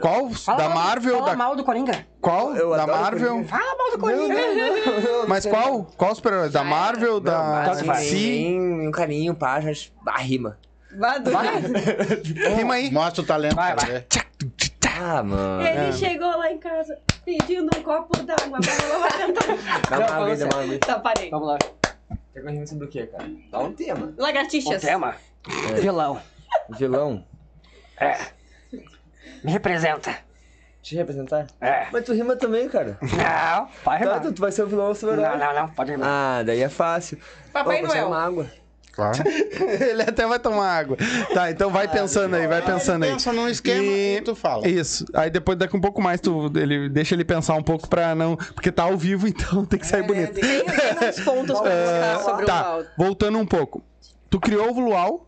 Qual? Fala da Marvel? Fala Da... mal do Coringa. Qual? Eu da Marvel? Fala mal do Coringa. Mas qual? Qual super Da Marvel? Da? Sim, um carinho, pá, já a rima. Vai, do- Rima aí. Mostra o talento. Vai, pra vai. ver. Ah, mano. Ele chegou lá em casa pedindo um copo d'água. Mas ela vai tentar. Dá uma uma vez. Tá, parei. Vamos lá. Quer que eu rime sobre o quê, cara? Dá um tema. O Lagartixas. tema. Vilão. Vilão. É. Me representa. Te representar? É. Mas tu rima também, cara. Não, pode Tá, rimar. tu, tu vai ser o vilão ou o Não, não, não, pode rimar. Ah, daí é fácil. Papai consegue Noel. uma água. Claro. Ele até vai tomar água. Tá, então vai pensando aí, vai pensando aí. Pensa num esquema e, tu fala. Isso. Aí depois, daqui um pouco mais, tu, ele deixa ele pensar um pouco pra não. Porque tá ao vivo, então tem que sair bonito. Tem, tem uns pontos pra mostrar sobre o Tá, áudio. voltando um pouco. Tu criou o Luau,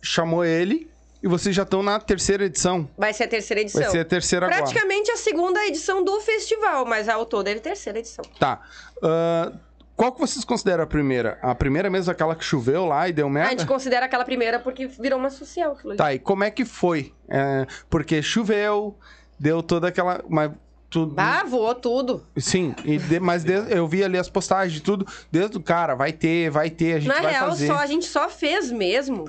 chamou ele, e vocês já estão na terceira edição. Vai ser a terceira edição. Vai ser a terceira agora. Praticamente a segunda edição do festival, mas ao todo é a terceira edição. Tá. Ah, qual que vocês consideram a primeira? A primeira mesmo, aquela que choveu lá e deu A merda? gente considera aquela primeira porque virou uma social. Tá, e como é que foi? É, porque choveu, deu toda aquela. Mas tudo. Ah, voou tudo. Sim, e de- mas de- eu vi ali as postagens de tudo. Desde o cara, vai ter, vai ter, a gente Na vai real, fazer. só, a gente só fez mesmo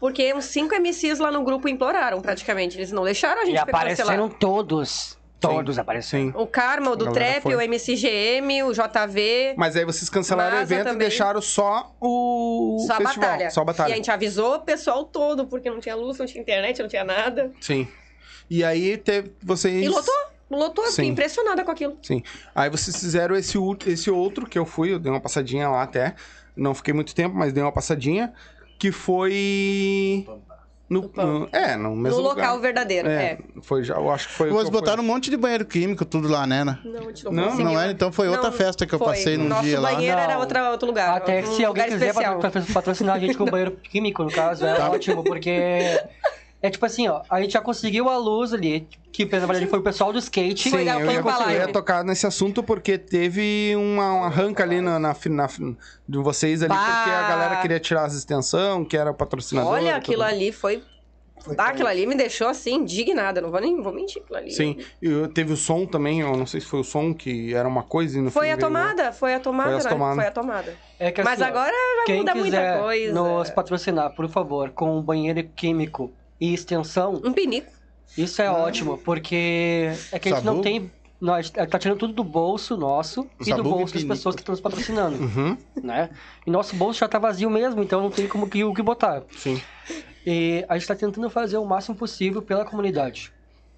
porque uns cinco MCs lá no grupo imploraram praticamente. Eles não deixaram a gente E apareceram cancelar. todos. Todos apareceram. Sim. O Karma, o do A Trap, foi. o MCGM, o JV. Mas aí vocês cancelaram o evento também. e deixaram só o Só a festival. batalha. Só a E batalha. a gente avisou o pessoal todo, porque não tinha luz, não tinha internet, não tinha nada. Sim. E aí teve, vocês... E lotou. Lotou, eu fiquei Sim. impressionada com aquilo. Sim. Aí vocês fizeram esse, esse outro que eu fui, eu dei uma passadinha lá até. Não fiquei muito tempo, mas dei uma passadinha. Que foi. No, No no- é, no mesmo no lugar. local verdadeiro. É, É. foi já, eu acho que foi. o eu botaram um monte de banheiro químico, tudo lá, né? né? Não, a gente não, Não. Não é? Então foi outra Não, festa que eu foi. passei num Nosso dia lá. banheiro era Não. outra, outro lugar. Até um se alguém lugar quiser especial. patrocinar a gente com banheiro químico, no caso, é ótimo, porque é tipo assim, ó, a gente já conseguiu a luz ali, que na verdade foi o pessoal do skate. Foi Sim, eu ia, eu ia tocar nesse assunto porque teve uma, uma arranca ali na, na, na- de vocês ali, Bah! porque a galera queria tirar as extensão, que era patrocinador. Olha, tudo. aquilo ali foi. Ah, aquilo ali me deixou assim, indignada. Não vou nem vou mentir aquilo ali. Sim, e eu- teve o som também, eu não sei se foi o som que era uma coisa e no Foi fim a veio- tomada, foi a tomada, Foi né? tomadas. Foi a tomada. É que, Mas assim, ó, agora já quem muda quiser muita coisa. nos patrocinar, por favor, com banheiro químico e extensão, Um pinico. isso é ótimo, porque é que a gente não tem... Nós tá tirando tudo do bolso nosso e do Sabu e bolso das pinico. pessoas que estão nos patrocinando, Uhum, né? E nosso bolso já tá vazio mesmo, então não tem como que, o que botar. sim. E a gente está tentando fazer o máximo possível pela comunidade.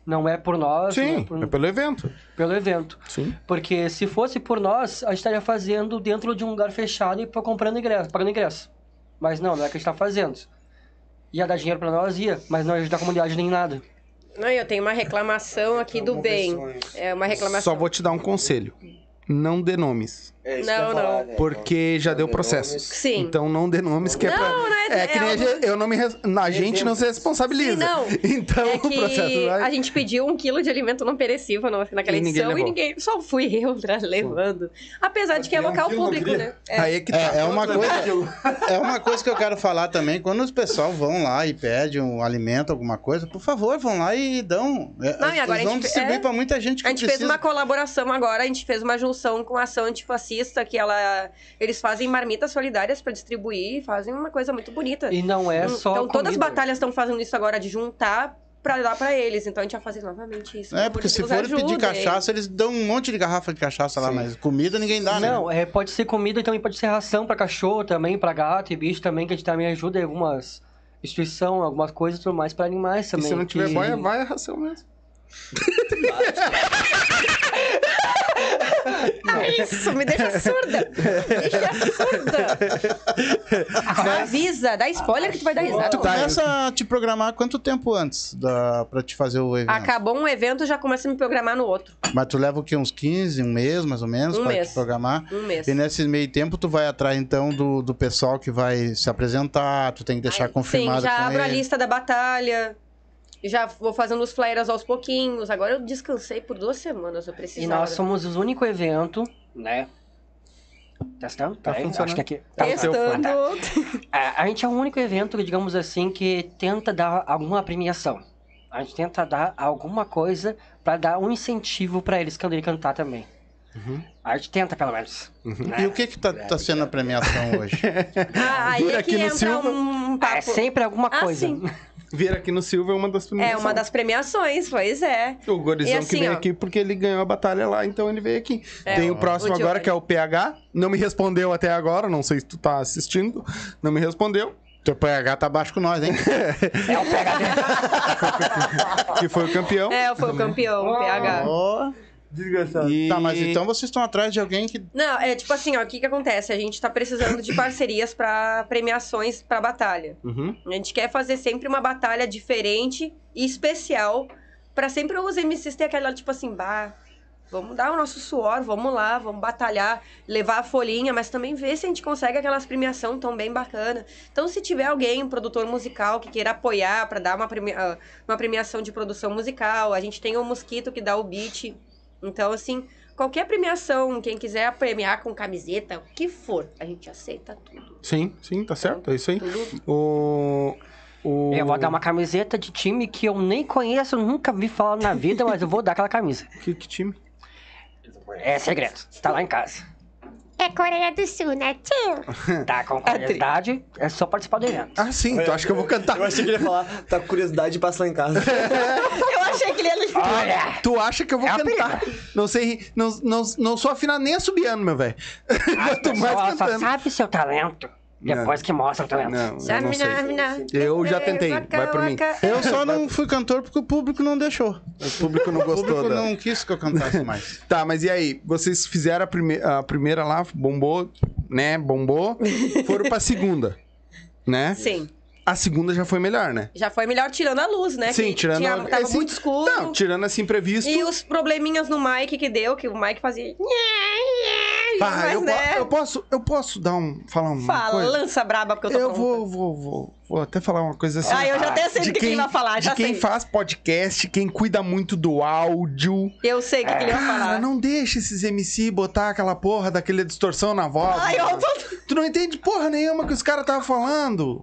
Não é por nós, não é Sim, por- é pelo evento. pelo evento. Sim. Porque se fosse por nós, a gente estaria fazendo dentro de um lugar fechado e pra- comprando ingresso, pagando ingresso. Mas não, não é o que a gente tá fazendo. Ia dar dinheiro pra nós, ia, mas não ia ajudar a comunidade nem nada. Não, eu tenho uma reclamação aqui do bem. É uma reclamação. Só vou te dar um conselho. Não dê nomes. É isso Não, que eu ia não. falar, né? Porque já deu Não dê processo. Sim. Então não dê nomes que é pra. Não, não é- É que nem é a gente, eu não me. res- A gente não se responsabiliza. Sim, não. Então É o processo vai. a gente pediu um quilo de alimento não perecível naquela E ninguém edição e levou. ninguém. Só fui eu né, levando. Apesar de que é um local não público, né? É. Aí é que tá. É, é uma coisa. É uma coisa que eu quero falar também. Quando os pessoal vão lá e pedem um alimento, alguma coisa, por favor, vão lá e dão. É, Não, e agora eles a vão gente- distribuir é. pra muita gente que A gente precisa. fez uma colaboração agora, a gente fez uma junção com a ação antifascista, que ela, eles fazem marmitas solidárias pra distribuir, fazem uma coisa muito bonita. E não é Hum, só então todas as batalhas estão fazendo isso agora de juntar pra dar pra eles. Então a gente vai fazer novamente isso. É, porque se for ajudem. pedir cachaça, eles dão um monte de garrafa de cachaça lá, Sim. mas comida ninguém dá, né? Não, é, pode ser comida e também pode ser ração pra cachorro também, pra gato e bicho também, que a gente também ajuda em algumas instituição, algumas coisas e tudo mais pra animais E também. se não tiver que- boia, vai a ração mesmo. Isso, me deixa surda. Me deixa surda. Agora avisa, dá spoiler que tu vai dar risada. Tu começa a te programar quanto tempo antes da, pra te fazer o evento? Acabou um evento, já começa a me programar no outro. Mas tu leva o quê? Uns 15, um mês mais ou menos Um pra mês. te programar? Um mês. E nesse meio tempo tu vai atrás então do, do pessoal que vai se apresentar, tu tem que deixar Aí, confirmado Sim, já com abro a ele. lista da batalha. Já vou fazendo os flyers aos pouquinhos. Agora eu descansei por duas semanas, eu E precisava. nós somos o único evento, né? Testando? Tá Peraí, funcionando. Acho que aqui. Tá, Testando. A, a gente é o único evento, digamos assim, que tenta dar alguma premiação. A gente tenta dar alguma coisa pra dar um incentivo pra eles quando ele cantar também. Uhum. A gente tenta, pelo menos. E o que que tá, tá sendo a premiação hoje? Ah, Dura é que aqui no entra Silva. um papo. É sempre alguma Ah, coisa. Vir aqui no Silva é uma das primeiras. É uma das premiações, pois é. O Gorizão assim, que veio ó. aqui porque ele ganhou a batalha lá, então ele veio aqui. É, Tem o próximo o agora, que é o PH. Não me respondeu até agora, não sei se tu tá assistindo. Não me respondeu. Teu PH tá baixo com nós, hein? É o PHD. Que foi o campeão. É, foi o campeão, o PH. Ó. Desgraçado. E- Tá, mas então vocês estão atrás de alguém que. Não, é tipo assim, ó, o que que acontece? A gente tá precisando de parcerias pra premiações pra batalha. Uhum. A gente quer fazer sempre uma batalha diferente e especial pra sempre os MCs ter aquela, tipo assim, bah, vamos dar o nosso suor, vamos lá, vamos batalhar, levar a folhinha, mas também ver se a gente consegue aquelas premiação tão bem bacana. Então, se tiver alguém, um produtor musical que queira apoiar pra dar uma, premia- ah, uma premiação de produção musical, a gente tem o Mosquito que dá o beat. Então, assim, qualquer premiação, quem quiser premiar com camiseta, o que for, a gente aceita tudo. Sim, sim, tá certo, é isso aí. Tudo O. o... Eu vou dar uma camiseta de time que eu nem conheço, nunca vi falar na vida, mas eu vou dar aquela camisa. Que, que time? É segredo. Tá lá em casa. É Coreia do Sul, né, tio? Tá com curiosidade, é só participar do evento. Ah, sim, tu acha que eu vou cantar? Eu achei que ele ia falar, tá com curiosidade, passa lá em casa. Achei que ele ia... Olha, Tu acha que eu vou É cantar? Não sei, não, não, não sou afinado nem assobiando, meu velho. as Quanto mais pessoas só cantando. sabem seu talento depois que mostra o talento. Não, eu não sei. Eu já tentei, vai por mim. Eu só não fui cantor porque o público não deixou. O público não O gostou. público da- não quis que eu cantasse mais. Tá, mas e aí? Vocês fizeram a, prime... a primeira lá, bombou, né? Bombou. Foram pra segunda, né? Sim. A segunda já foi melhor, né? Já foi melhor tirando a luz, né? Sim, que tirando tinha, a- Tava esse- muito escuro. Não, tirando assim imprevisto. E os probleminhas no mic que deu, que o mic fazia... Pá, mas, eu, né? eu posso, eu posso dar um, falar uma Fala, coisa? lança braba, porque eu tô Eu pronta. vou, vou, vou, vou até falar uma coisa assim. Ah, eu já até sei de do que que ele vai falar, já De quem sei. faz podcast, quem cuida muito do áudio. Eu sei o que, que ele vai Cara, falar. não deixa esses MC botar aquela porra daquele distorção na voz. Ai, eu tô... Tu não entende porra nenhuma que os caras estavam falando.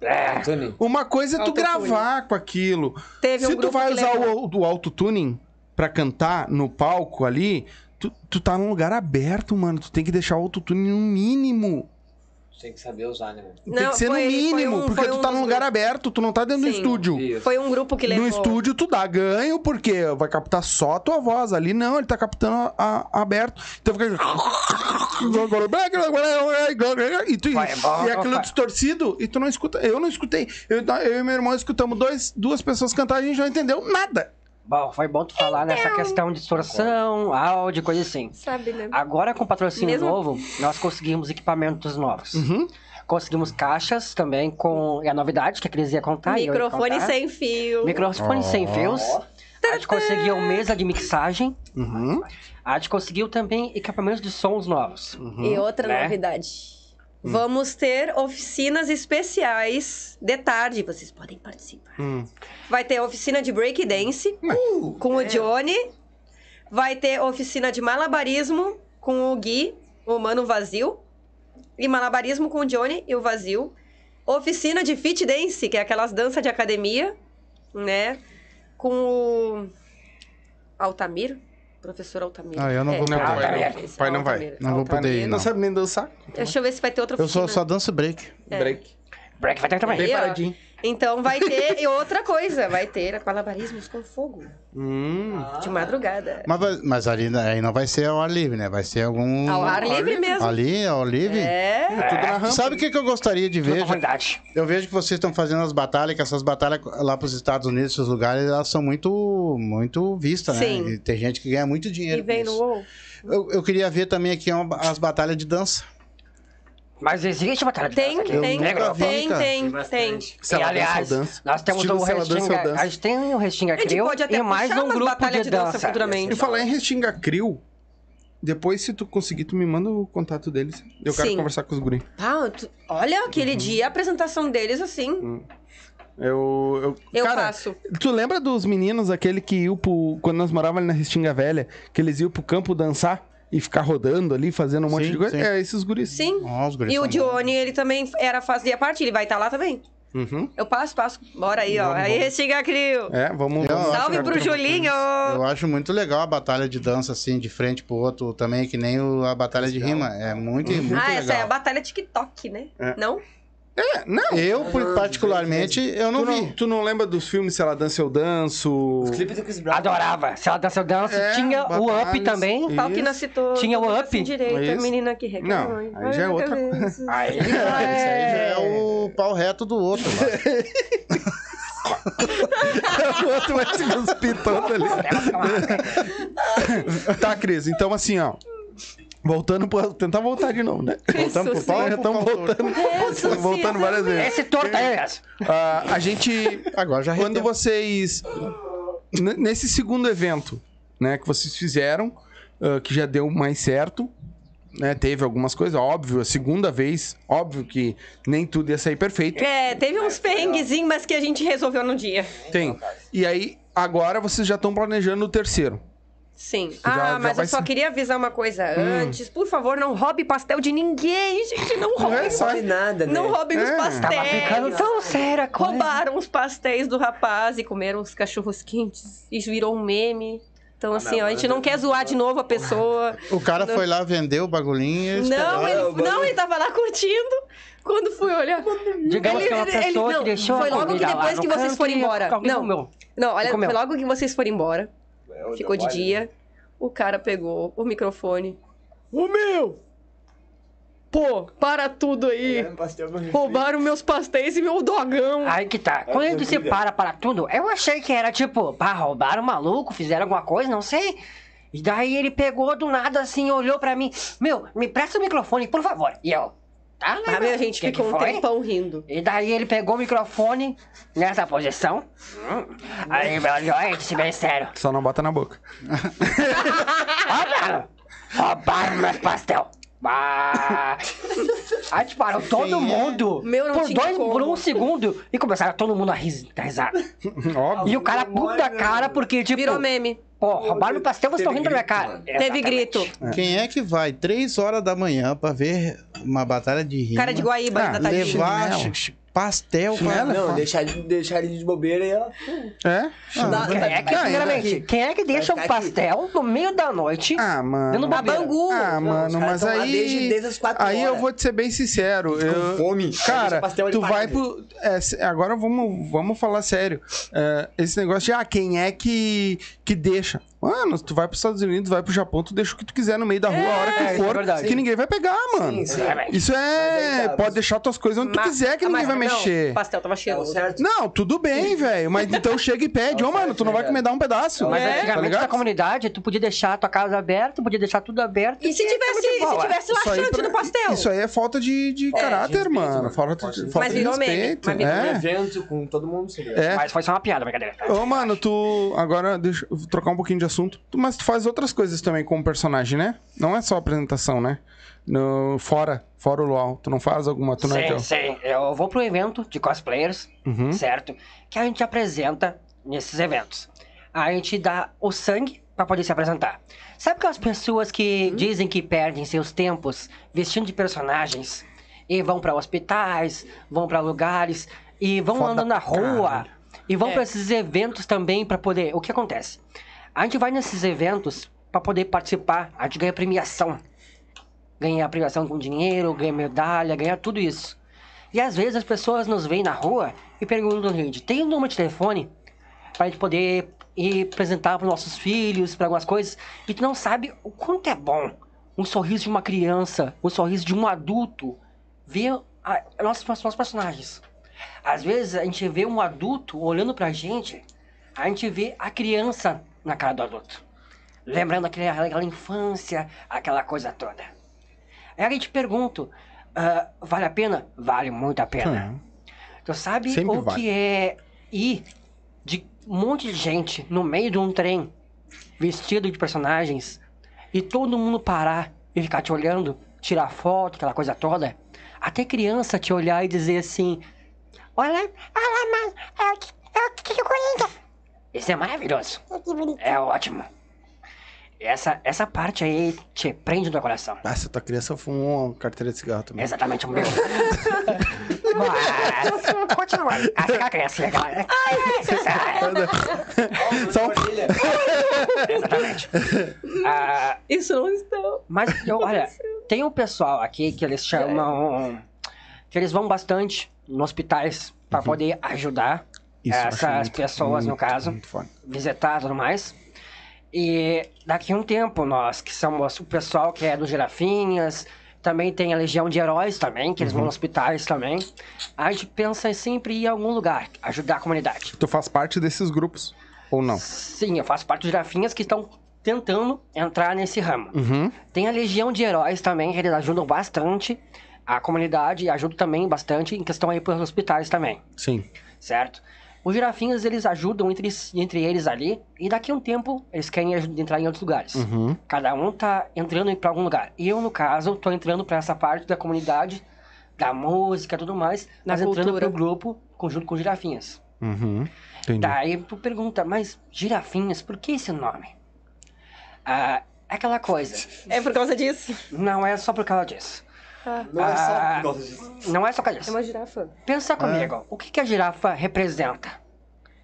É, Tony, Uma coisa é tu gravar com aquilo. Teve um Se tu grupo vai que usar levou. o, o autotuning pra cantar no palco ali, tu, tu tá num lugar aberto, mano. Tu tem que deixar o autotune no mínimo. tem que saber usar, né? tem Não, que ser foi- no mínimo, um- porque foi tu um tá num lugar aberto, tu não tá dentro do Sim. estúdio. Isso. Foi um grupo que levou... No estúdio tu dá ganho, porque vai captar só a tua voz. Ali não, ele tá captando a- a- aberto. Então fica. E, tu, Vai bom, e aquilo vai. distorcido, e tu não escuta. Eu não escutei. Eu, eu e meu irmão escutamos dois, duas pessoas cantar, a gente não entendeu nada. Bom, foi bom tu falar nessa questão de distorção, áudio, coisa assim. Sabe, né? Agora, com patrocínio Mesmo- novo, nós conseguimos equipamentos novos. Uhum. Conseguimos caixas também com. E a novidade que a Cris ia contar. e eu ia Microfone contar. sem fio. Microfone sem fios. A gente conseguiu mesa de mixagem. Uhum. A gente conseguiu também equipamentos de sons novos. E outra Né? novidade. Hum. Vamos ter oficinas especiais de tarde. Vocês podem participar. Hum. Vai ter oficina de breakdance com o Johnny. Vai ter oficina de malabarismo com o Gui, o Mano Vazio. E malabarismo com o Johnny e o Vazio. Oficina de fit dance, que é aquelas danças de academia, né? Com o Altamir, professor Altamir. Ah, eu não vou Não, poder. pai, esse, não, pai não vai. Não vou poder ir, Não não. sabe nem dançar. Deixa eu ver se vai ter outra Eu oficina. só, só danço break. É. Break. Break vai ter também. Bem paradinho. Então vai ter e outra coisa, vai ter malabarismos com fogo Hum. de madrugada. Mas, mas ali aí não vai ser ao ar livre, né? Vai ser algum. Ao ar livre mesmo. Ali, ao ar livre? É. Tudo na rampa. Sabe o que, que eu gostaria de ver? qualidade. Eu vejo que vocês estão fazendo as batalhas, que essas batalhas lá para os Estados Unidos, esses lugares, elas são muito, muito vistas, Sim. né? E tem gente que ganha muito dinheiro. E vem com no isso. WoW. Eu, eu queria ver também aqui uma- as batalhas de dança. Mas existe batalha de Tem, dança aqui. Eu tem, tem, tem, tem. ela e, aliás, dança, nós temos Estilo o Restinga... A gente tem o Restinga A gente Crew pode até e mais um grupo de de dança dança. futuramente. E falar em Restinga Crew, depois se tu conseguir, tu me manda o contato deles. Eu quero Sim. conversar com os guri. Ah, tu- olha, aquele Uhum. dia a apresentação deles assim. Eu, eu, Eu cara, faço. Tu lembra dos meninos, aquele que iam pro. Quando nós morávamos ali na Restinga Velha, que eles iam pro campo dançar e ficar rodando ali, fazendo um monte Sim, de coisa? sim. É, esses guris. Sim. Os guris E o. Johnny, ele também era fazia parte, ele vai estar lá também. Uhum. Eu passo, passo. Bora aí, ó. Vamos, aí, vamos. Restinga Crio. É, vamos. Eu vamos- acho Salve pro Julinho! Eu acho muito legal a batalha de dança, assim, de frente pro outro também, que nem o- a batalha de rima. É muito, muito Ah, essa é a legal. batalha TikTok, né? É. Não? É, não. Eu, por- particularmente, eu não tu, não, vi. tu não lembra dos filmes Se Ela Dança Eu Danço? Os clipes do Chris Brown. Adorava. Se ela dança, eu danço. É, Tinha o Up também. Pau que nasce todo. Tinha o Up? Direita, Isso. menina que reclama. Não, aí já é outra coisa. Aí, Esse aí já é o pau reto do outro. lá. o outro vai se cuspir todo ali. tá, Cris, então assim, ó. Voltando pro. Tentar voltar de novo, né? Voltando pro pau, já estamos voltando. Jesus, voltando várias vezes. Esse torto aí, aliás. Ah, a gente. Agora já Quando vocês. n- Nesse segundo evento, né, que vocês fizeram, ah, que já deu mais certo, né? Teve algumas coisas, óbvio, a segunda vez, óbvio que nem tudo ia sair perfeito. É, teve uns perrenguezinhos, mas que a gente resolveu no dia. Tem. E aí, agora vocês já estão planejando o terceiro. Sim. Já- já ah, mas vai eu só ser- Hum. queria avisar uma coisa antes. Por favor, não roube pastel de ninguém, gente. Não roubem. é só- Não nada, né? Não roubem os É. pastéis. Tava tão séria a coisa. Roubaram os pastéis do rapaz e comeram os cachorros quentes. Isso virou um meme. Então, assim, ó, a gente não quer zoar de novo a pessoa. O cara foi lá vender o bagulhinho Não, ele, bagulho- não, ele tava lá curtindo. Quando fui olhar. Digamos Ele- que é uma ele- ele- pessoa não, que deixou foi logo que depois que vocês foram embora. Não. Não, olha, foi logo que vocês foram embora. É, Ficou de dia. O cara pegou o microfone. Ô meu! Pô, para tudo aí. Roubaram meus pastéis e meu dogão. Aí que tá. Quando ele disse para para tudo, eu achei que era tipo, pá, roubaram o maluco, fizeram alguma coisa, não sei. E daí ele pegou do nada assim, olhou pra mim, meu, me presta o microfone, por favor. E eu, tá A legal. minha gente Que que ficou um foi? tempão rindo. E daí ele pegou o microfone nessa posição. Hum. Aí ele olhou e disse bem sério. Só não bota na boca. Roubaram! Roubaram meus pastel! Bah. Aí disparou todo Sim, é. mundo Meu, não por dois, como. por um segundo e começaram todo mundo a ris- a risar. Óbvio. E o cara puto da cara porque, tipo, Virou meme. Pô, roubaram meu pastel, vocês estão rindo da minha cara. Teve grito. Quem é que vai três horas da manhã pra ver uma batalha de rima? Cara de Guaíba, Ah, da tadinha. Levar Chinelo. ch- ch- pastel pra... Chinelo. Não, deixar ele, deixar ele de bobeira e ela. É? Dá- Quem é que, Ah, primeiramente, quem é que deixa um Vai ficar aqui. pastel no meio da noite? Ah, mano. Dando A Bangu. Ah, mano, os caras mas tão lá aí. desde- desde as quatro aí eu horas. vou te ser bem sincero. Com Eu, fome. Cara, Deixa o pastel ali tu vai pro. é, se- agora vamos, vamos falar sério. É, esse negócio de, ah, quem é que, que deixa? Mano, tu vai pros Estados Unidos, vai pro Japão, tu deixa o que tu quiser no meio da rua, a hora que isso é for, verdade. que ninguém vai pegar, mano. Sim, sim. Isso é. aí tá, pode deixar tuas coisas onde tu Mas- quiser, que ninguém mas vai não, mexer. O pastel tava É o cheiroso. certo. Não, tudo bem, velho. Mas então chega e pede, ô, mano, tu não vai comer dar um pedaço. Mas É, tá antigamente ligado? na comunidade, tu podia deixar a tua casa aberta, podia deixar tudo aberto. E se tava de tivesse, se tivesse laxante pra- no pastel? isso aí é falta de, de caráter, respeito, mano. Falta de, falta Mas de virou meme, respeito. mas virou Um é. evento com todo mundo seria. É. Mas foi só uma piada, brincadeira. Ô, mano, tu. Agora, deixa eu trocar um pouquinho de assunto. Mas tu faz outras coisas também como personagem, né? Não é só apresentação, né? No, fora, fora o LOL. Tu não faz alguma. Tu não é sim, teu- sim. Eu vou pro evento de cosplayers, Uhum. certo? Que a gente apresenta nesses eventos. A gente dá o sangue pra poder se apresentar. Sabe aquelas pessoas que dizem que perdem seus tempos vestindo de personagens e vão pra hospitais, vão pra lugares e vão Foda andando na rua caralho. e vão É. pra esses eventos também pra poder. O que acontece? A gente vai nesses eventos pra poder participar, a gente ganha premiação ganhar premiação com dinheiro, ganhar medalha, ganhar tudo isso. E às vezes as pessoas nos veem na rua e perguntam, gente, tem um número de telefone pra gente poder ir apresentar pros nossos filhos, pra algumas coisas, e tu não sabe o quanto é bom um sorriso de uma criança, um sorriso de um adulto, ver a, a nossos, nossos personagens. Às vezes a gente vê um adulto olhando pra gente, a gente vê a criança na cara do adulto. Lembrando aquela, aquela infância, aquela coisa toda. Aí a gente pergunta, ah, vale a pena? Vale muito a pena. Tu sabe Sempre o vale. que é ir de um monte de gente no meio de um trem, vestido de personagens, e todo mundo parar e ficar te olhando, tirar foto, aquela coisa toda? Até criança te olhar e dizer assim: Olha, Olha, mas é o que é o que que o Coringa. Isso é maravilhoso, É que bonito. é ótimo. Essa, essa parte aí te prende no coração. Ah, se a tua criança fumou uma carteira de cigarro também. Exatamente o meu. Mas, continua. Ah, aquela criança legal. né? Só um- Exatamente. Ah, Isso não está. mas, eu, olha, tem um pessoal aqui que eles chamam... Que eles vão bastante nos hospitais pra poder ajudar Isso, essas muito, pessoas, no muito, caso, muito foda. visitar e tudo mais. E daqui a um tempo, nós que somos o pessoal que é dos Girafinhas, também tem a Legião de Heróis também, que eles Uhum. vão nos hospitais também. A gente pensa em sempre ir a algum lugar, ajudar a comunidade. Tu faz parte desses grupos? Ou não? Sim, eu faço parte dos Girafinhas que estão tentando entrar nesse ramo. Uhum. Tem a Legião de Heróis também, que eles ajudam bastante a comunidade e ajudam também bastante em questão aí para os hospitais também, Sim. certo? Os girafinhas, eles ajudam entre, entre eles ali, e daqui a um tempo, eles querem entrar em outros lugares. Uhum. Cada um tá entrando para algum lugar. Eu, no caso, tô entrando para essa parte da comunidade, da música e tudo mais, Da mas entrando cultura. pro grupo, conjunto com girafinhas. Uhum. Entendi. Daí tu pergunta, mas girafinhas, por que esse nome? Ah, é aquela coisa, É por causa disso? não é só por causa disso. Não é só Ah. por causa disso. Não é só por causa É disso. uma girafa. Pensa comigo, o que, que a girafa representa?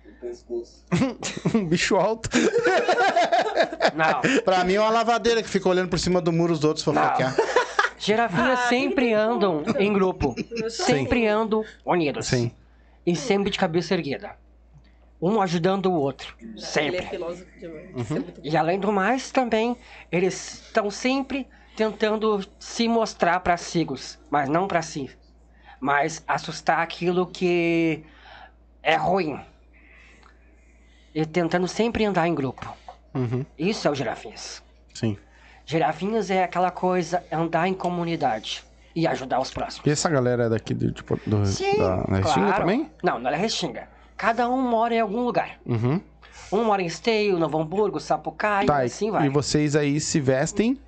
O pescoço. Um bicho alto. Não, Pra mim é uma lavadeira que fica olhando por cima do muro os outros fofoquear. Girafinhas Ah, sempre andam em grupo. Sempre andam unidos. Sim. E sempre de cabeça erguida. Um ajudando o outro. Ele é Sempre. filósofo demais. Uhum. É E além do mais, também, eles estão sempre tentando se mostrar para cegos, mas não para si. Mas assustar aquilo que é ruim. E tentando sempre andar em grupo. Uhum. Isso é o girafinhas. Sim. Girafinhas é aquela coisa, andar em comunidade e ajudar os próximos. E essa galera daqui do, tipo, do, Sim, da, da Restinga claro. também? Não, não é Restinga. Cada um mora em algum lugar. Uhum. Um mora em Esteio, Novo Hamburgo, Sapucaí, Tá, e assim vai. e vocês aí se vestem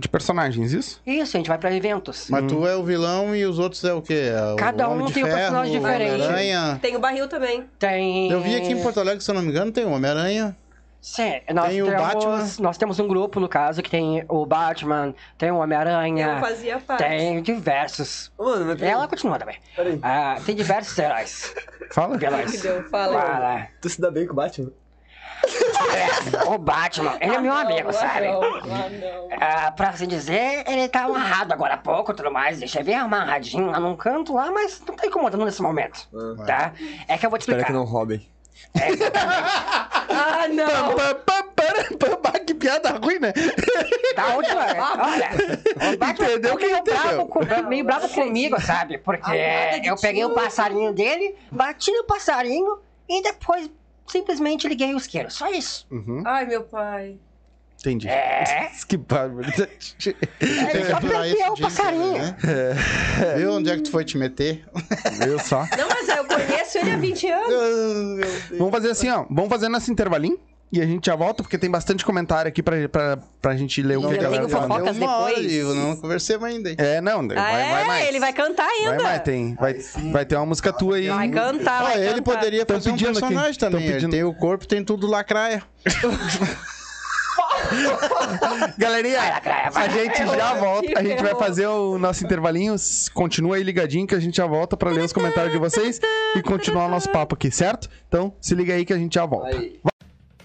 de personagens, isso? Isso, a gente vai pra eventos. Mas tu é o vilão e os outros é o quê? É o Cada um Homem de tem um Ferro, personagem diferente. Homem-Aranha. Tem o barril também. Tem. Eu vi aqui em Porto Alegre, se eu não me engano, tem o Homem-Aranha. Sim, nós Tem o temos, Batman. Nós temos um grupo, no caso, que tem o Batman, tem o Eu Homem-Aranha, fazia parte. tem diversos. Mano, mas Ela continua também. Peraí. Ah, tem diversos heróis. Fala. Que Vilões. deu, fala. Fala. tu se dá bem com o Batman? O Batman, ele é meu Ah, amigo, sabe? Ah, não, ah, não. Ah, pra assim dizer, ele tá amarrado agora há pouco e tudo mais. Deixa eu ver amarradinho lá num canto lá, mas não tá incomodando nesse momento. Ah. Tá? É que eu vou te Espera explicar. que não roubem. Ah, não. Pam, pam, pam, que piada ruim, né? Da última vez. Olha, o Batman Entendeu ficou quem meio entendeu. bravo, com- meio bravo comigo, sabe? Porque Amada de eu peguei o passarinho dele, bati no passarinho e depois simplesmente liguei o isqueiro. Só isso. Uhum, Ai, meu pai. entendi. É. Que barbaridade. Ele só É perdeu o passarinho. né? Viu onde é que tu foi te meter? Viu só? Não, mas eu conheço ele há 20 anos. Vamos fazer assim, ó. Vamos fazer nesse intervalinho e a gente já volta, porque tem bastante comentário aqui pra, pra, pra gente ler o que a galera tem tá fofocas Deu uma hora depois? eu não conversemos ainda. hein? É, não, vai, Ah, vai é? mais. Ele vai cantar ainda. Vai mais, tem. Vai, vai ter uma música tua aí. Vai cantar, Ah, vai ele cantar. poderia Tão fazer um pedindo aqui. personagem Tão também. Ele pedindo. tem o corpo, tem tudo lacraia. Galerinha, Vai, Lacraia, vai. a gente já volta. A gente vai fazer o nosso intervalinho. Continua aí ligadinho que a gente já volta pra ler os comentários de vocês e continuar o nosso papo aqui, certo? Então, se liga aí que a gente já volta. Aí.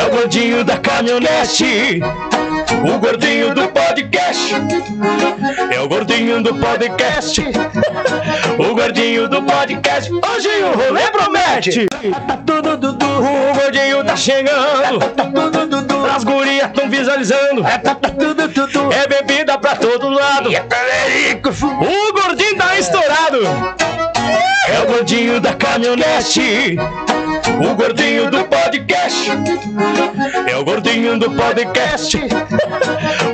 É o gordinho da caminhonete. O gordinho do podcast. É o gordinho do podcast. O gordinho do podcast. Hoje o rolê promete. O gordinho tá chegando. As gurias tão visualizando. É bebida pra todo lado. O gordinho tá estourado. É o gordinho da caminhonete. O gordinho do podcast. É o gordinho do podcast.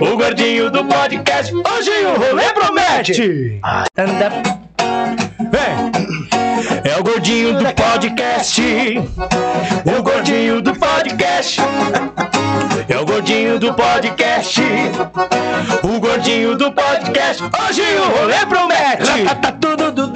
O gordinho do podcast. Hoje o rolê promete. Vem. É o gordinho do podcast. O gordinho do podcast. É o gordinho do podcast. O gordinho do podcast. Hoje o rolê promete. Tá tudo dudu.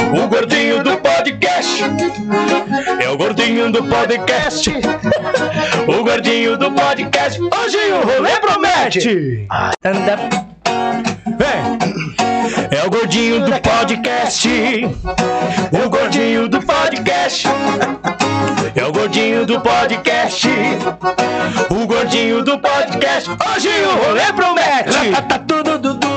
O gordinho do podcast. É o gordinho do podcast. O gordinho do podcast. Hoje o rolê promete. Vem. É o gordinho do podcast. O gordinho do podcast. É o gordinho do podcast. O gordinho do podcast. Hoje o rolê promete.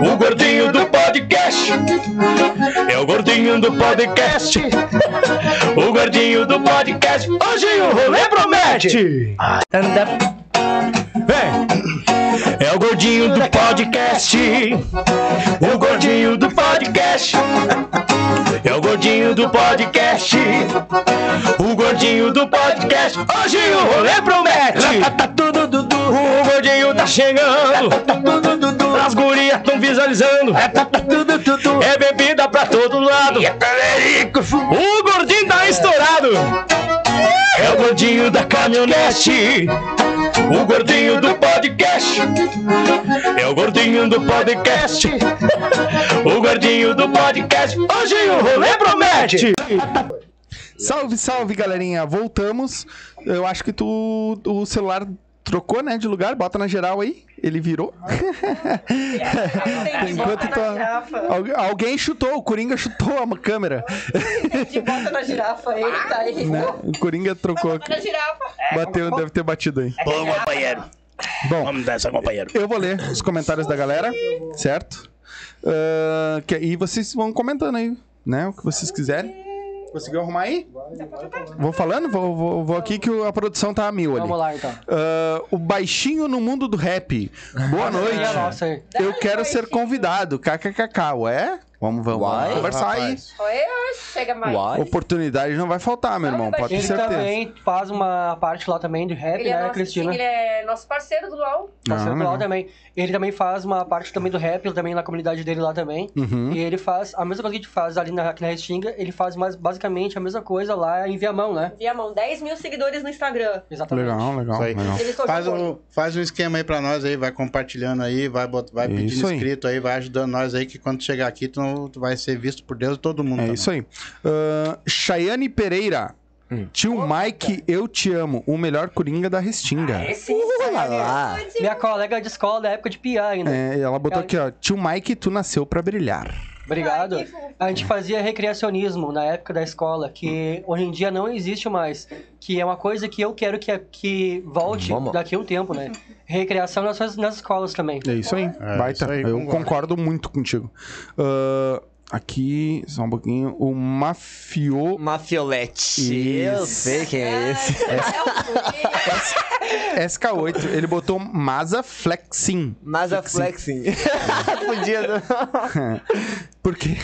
O gordinho do podcast. É o gordinho do podcast. O gordinho do podcast. Hoje o rolê promete. Vem. É o gordinho do podcast. O gordinho do podcast. É o gordinho do podcast. O gordinho do podcast. Hoje o rolê promete. Tá tudo dudu. O gordinho tá chegando. As gurias tão visualizando. É bebida pra todo lado. O gordinho tá estourado. É o gordinho da caminhonete. O gordinho do podcast. É o gordinho do podcast. O gordinho do podcast. Hoje o rolê promete. Salve, salve, galerinha. Voltamos. Eu acho que tu o celular trocou, né, de lugar. Bota na geral aí. Ele virou. Enquanto tu... Algu- Alguém chutou, o Coringa chutou a câmera. De bota na girafa, ele tá aí. né? O Coringa trocou. Bota na girafa. Bateu, deve ter batido aí. Bom, companheiro. Bom, Vamos dessa, companheiro. eu vou ler os comentários da galera, certo? Ah, que- e vocês vão comentando aí, né? O que vocês quiserem. Conseguiu arrumar aí? Vou falando? Vou, vou, vou aqui que a produção tá a mil ali. Vamos lá, então. Ah, o baixinho no mundo do rap. Boa noite. É, aí. Eu quero ser convidado. KKKK. Ué? Vamos, vamos, vamos conversar aí. Oi, chega mais. Uai. Oportunidade não vai faltar, meu irmão, pode ter Ele certeza. também faz uma parte lá também de rap, Ele é, né, nosso, Cristina? sim, ele é nosso parceiro do LOL. Parceiro Ah, do LOL legal. também. Ele também faz uma parte também do rap, também na comunidade dele lá também. Uhum. E ele faz a mesma coisa que a gente faz ali na, aqui na Restinga, ele faz mais, basicamente a mesma coisa lá em Viamão, né? Via mão, 10 mil seguidores no Instagram. Exatamente. Legal, legal, Isso aí. legal. Faz um, faz um esquema aí pra nós aí, vai compartilhando aí, vai, bot, vai Isso pedindo aí. inscrito aí, vai ajudando nós aí, que quando chegar aqui, tu, não- tu vai ser visto por Deus e todo mundo. É também. isso aí. Uh, Chayane Pereira. Tio Mike, eu te amo. O melhor coringa da Restinga. Esse Olha lá. Minha colega de escola da época de Pia ainda. É, ela botou aqui, ó. Tio Mike, tu nasceu pra brilhar. Obrigado. A gente fazia recreacionismo na época da escola, que hoje em dia não existe mais. Que é uma coisa que eu quero que, que volte Vamos. daqui a um tempo, né? Recreação nas, suas- nas escolas também. É isso aí. É, Baita. isso aí, eu concordo. muito contigo. Uh, aqui, só um pouquinho. O Mafio Mafiolete. Eu sei quem é esse. É o SK8, ele botou Masa Flexin. Mas a flexing. Podia. não. Por quê?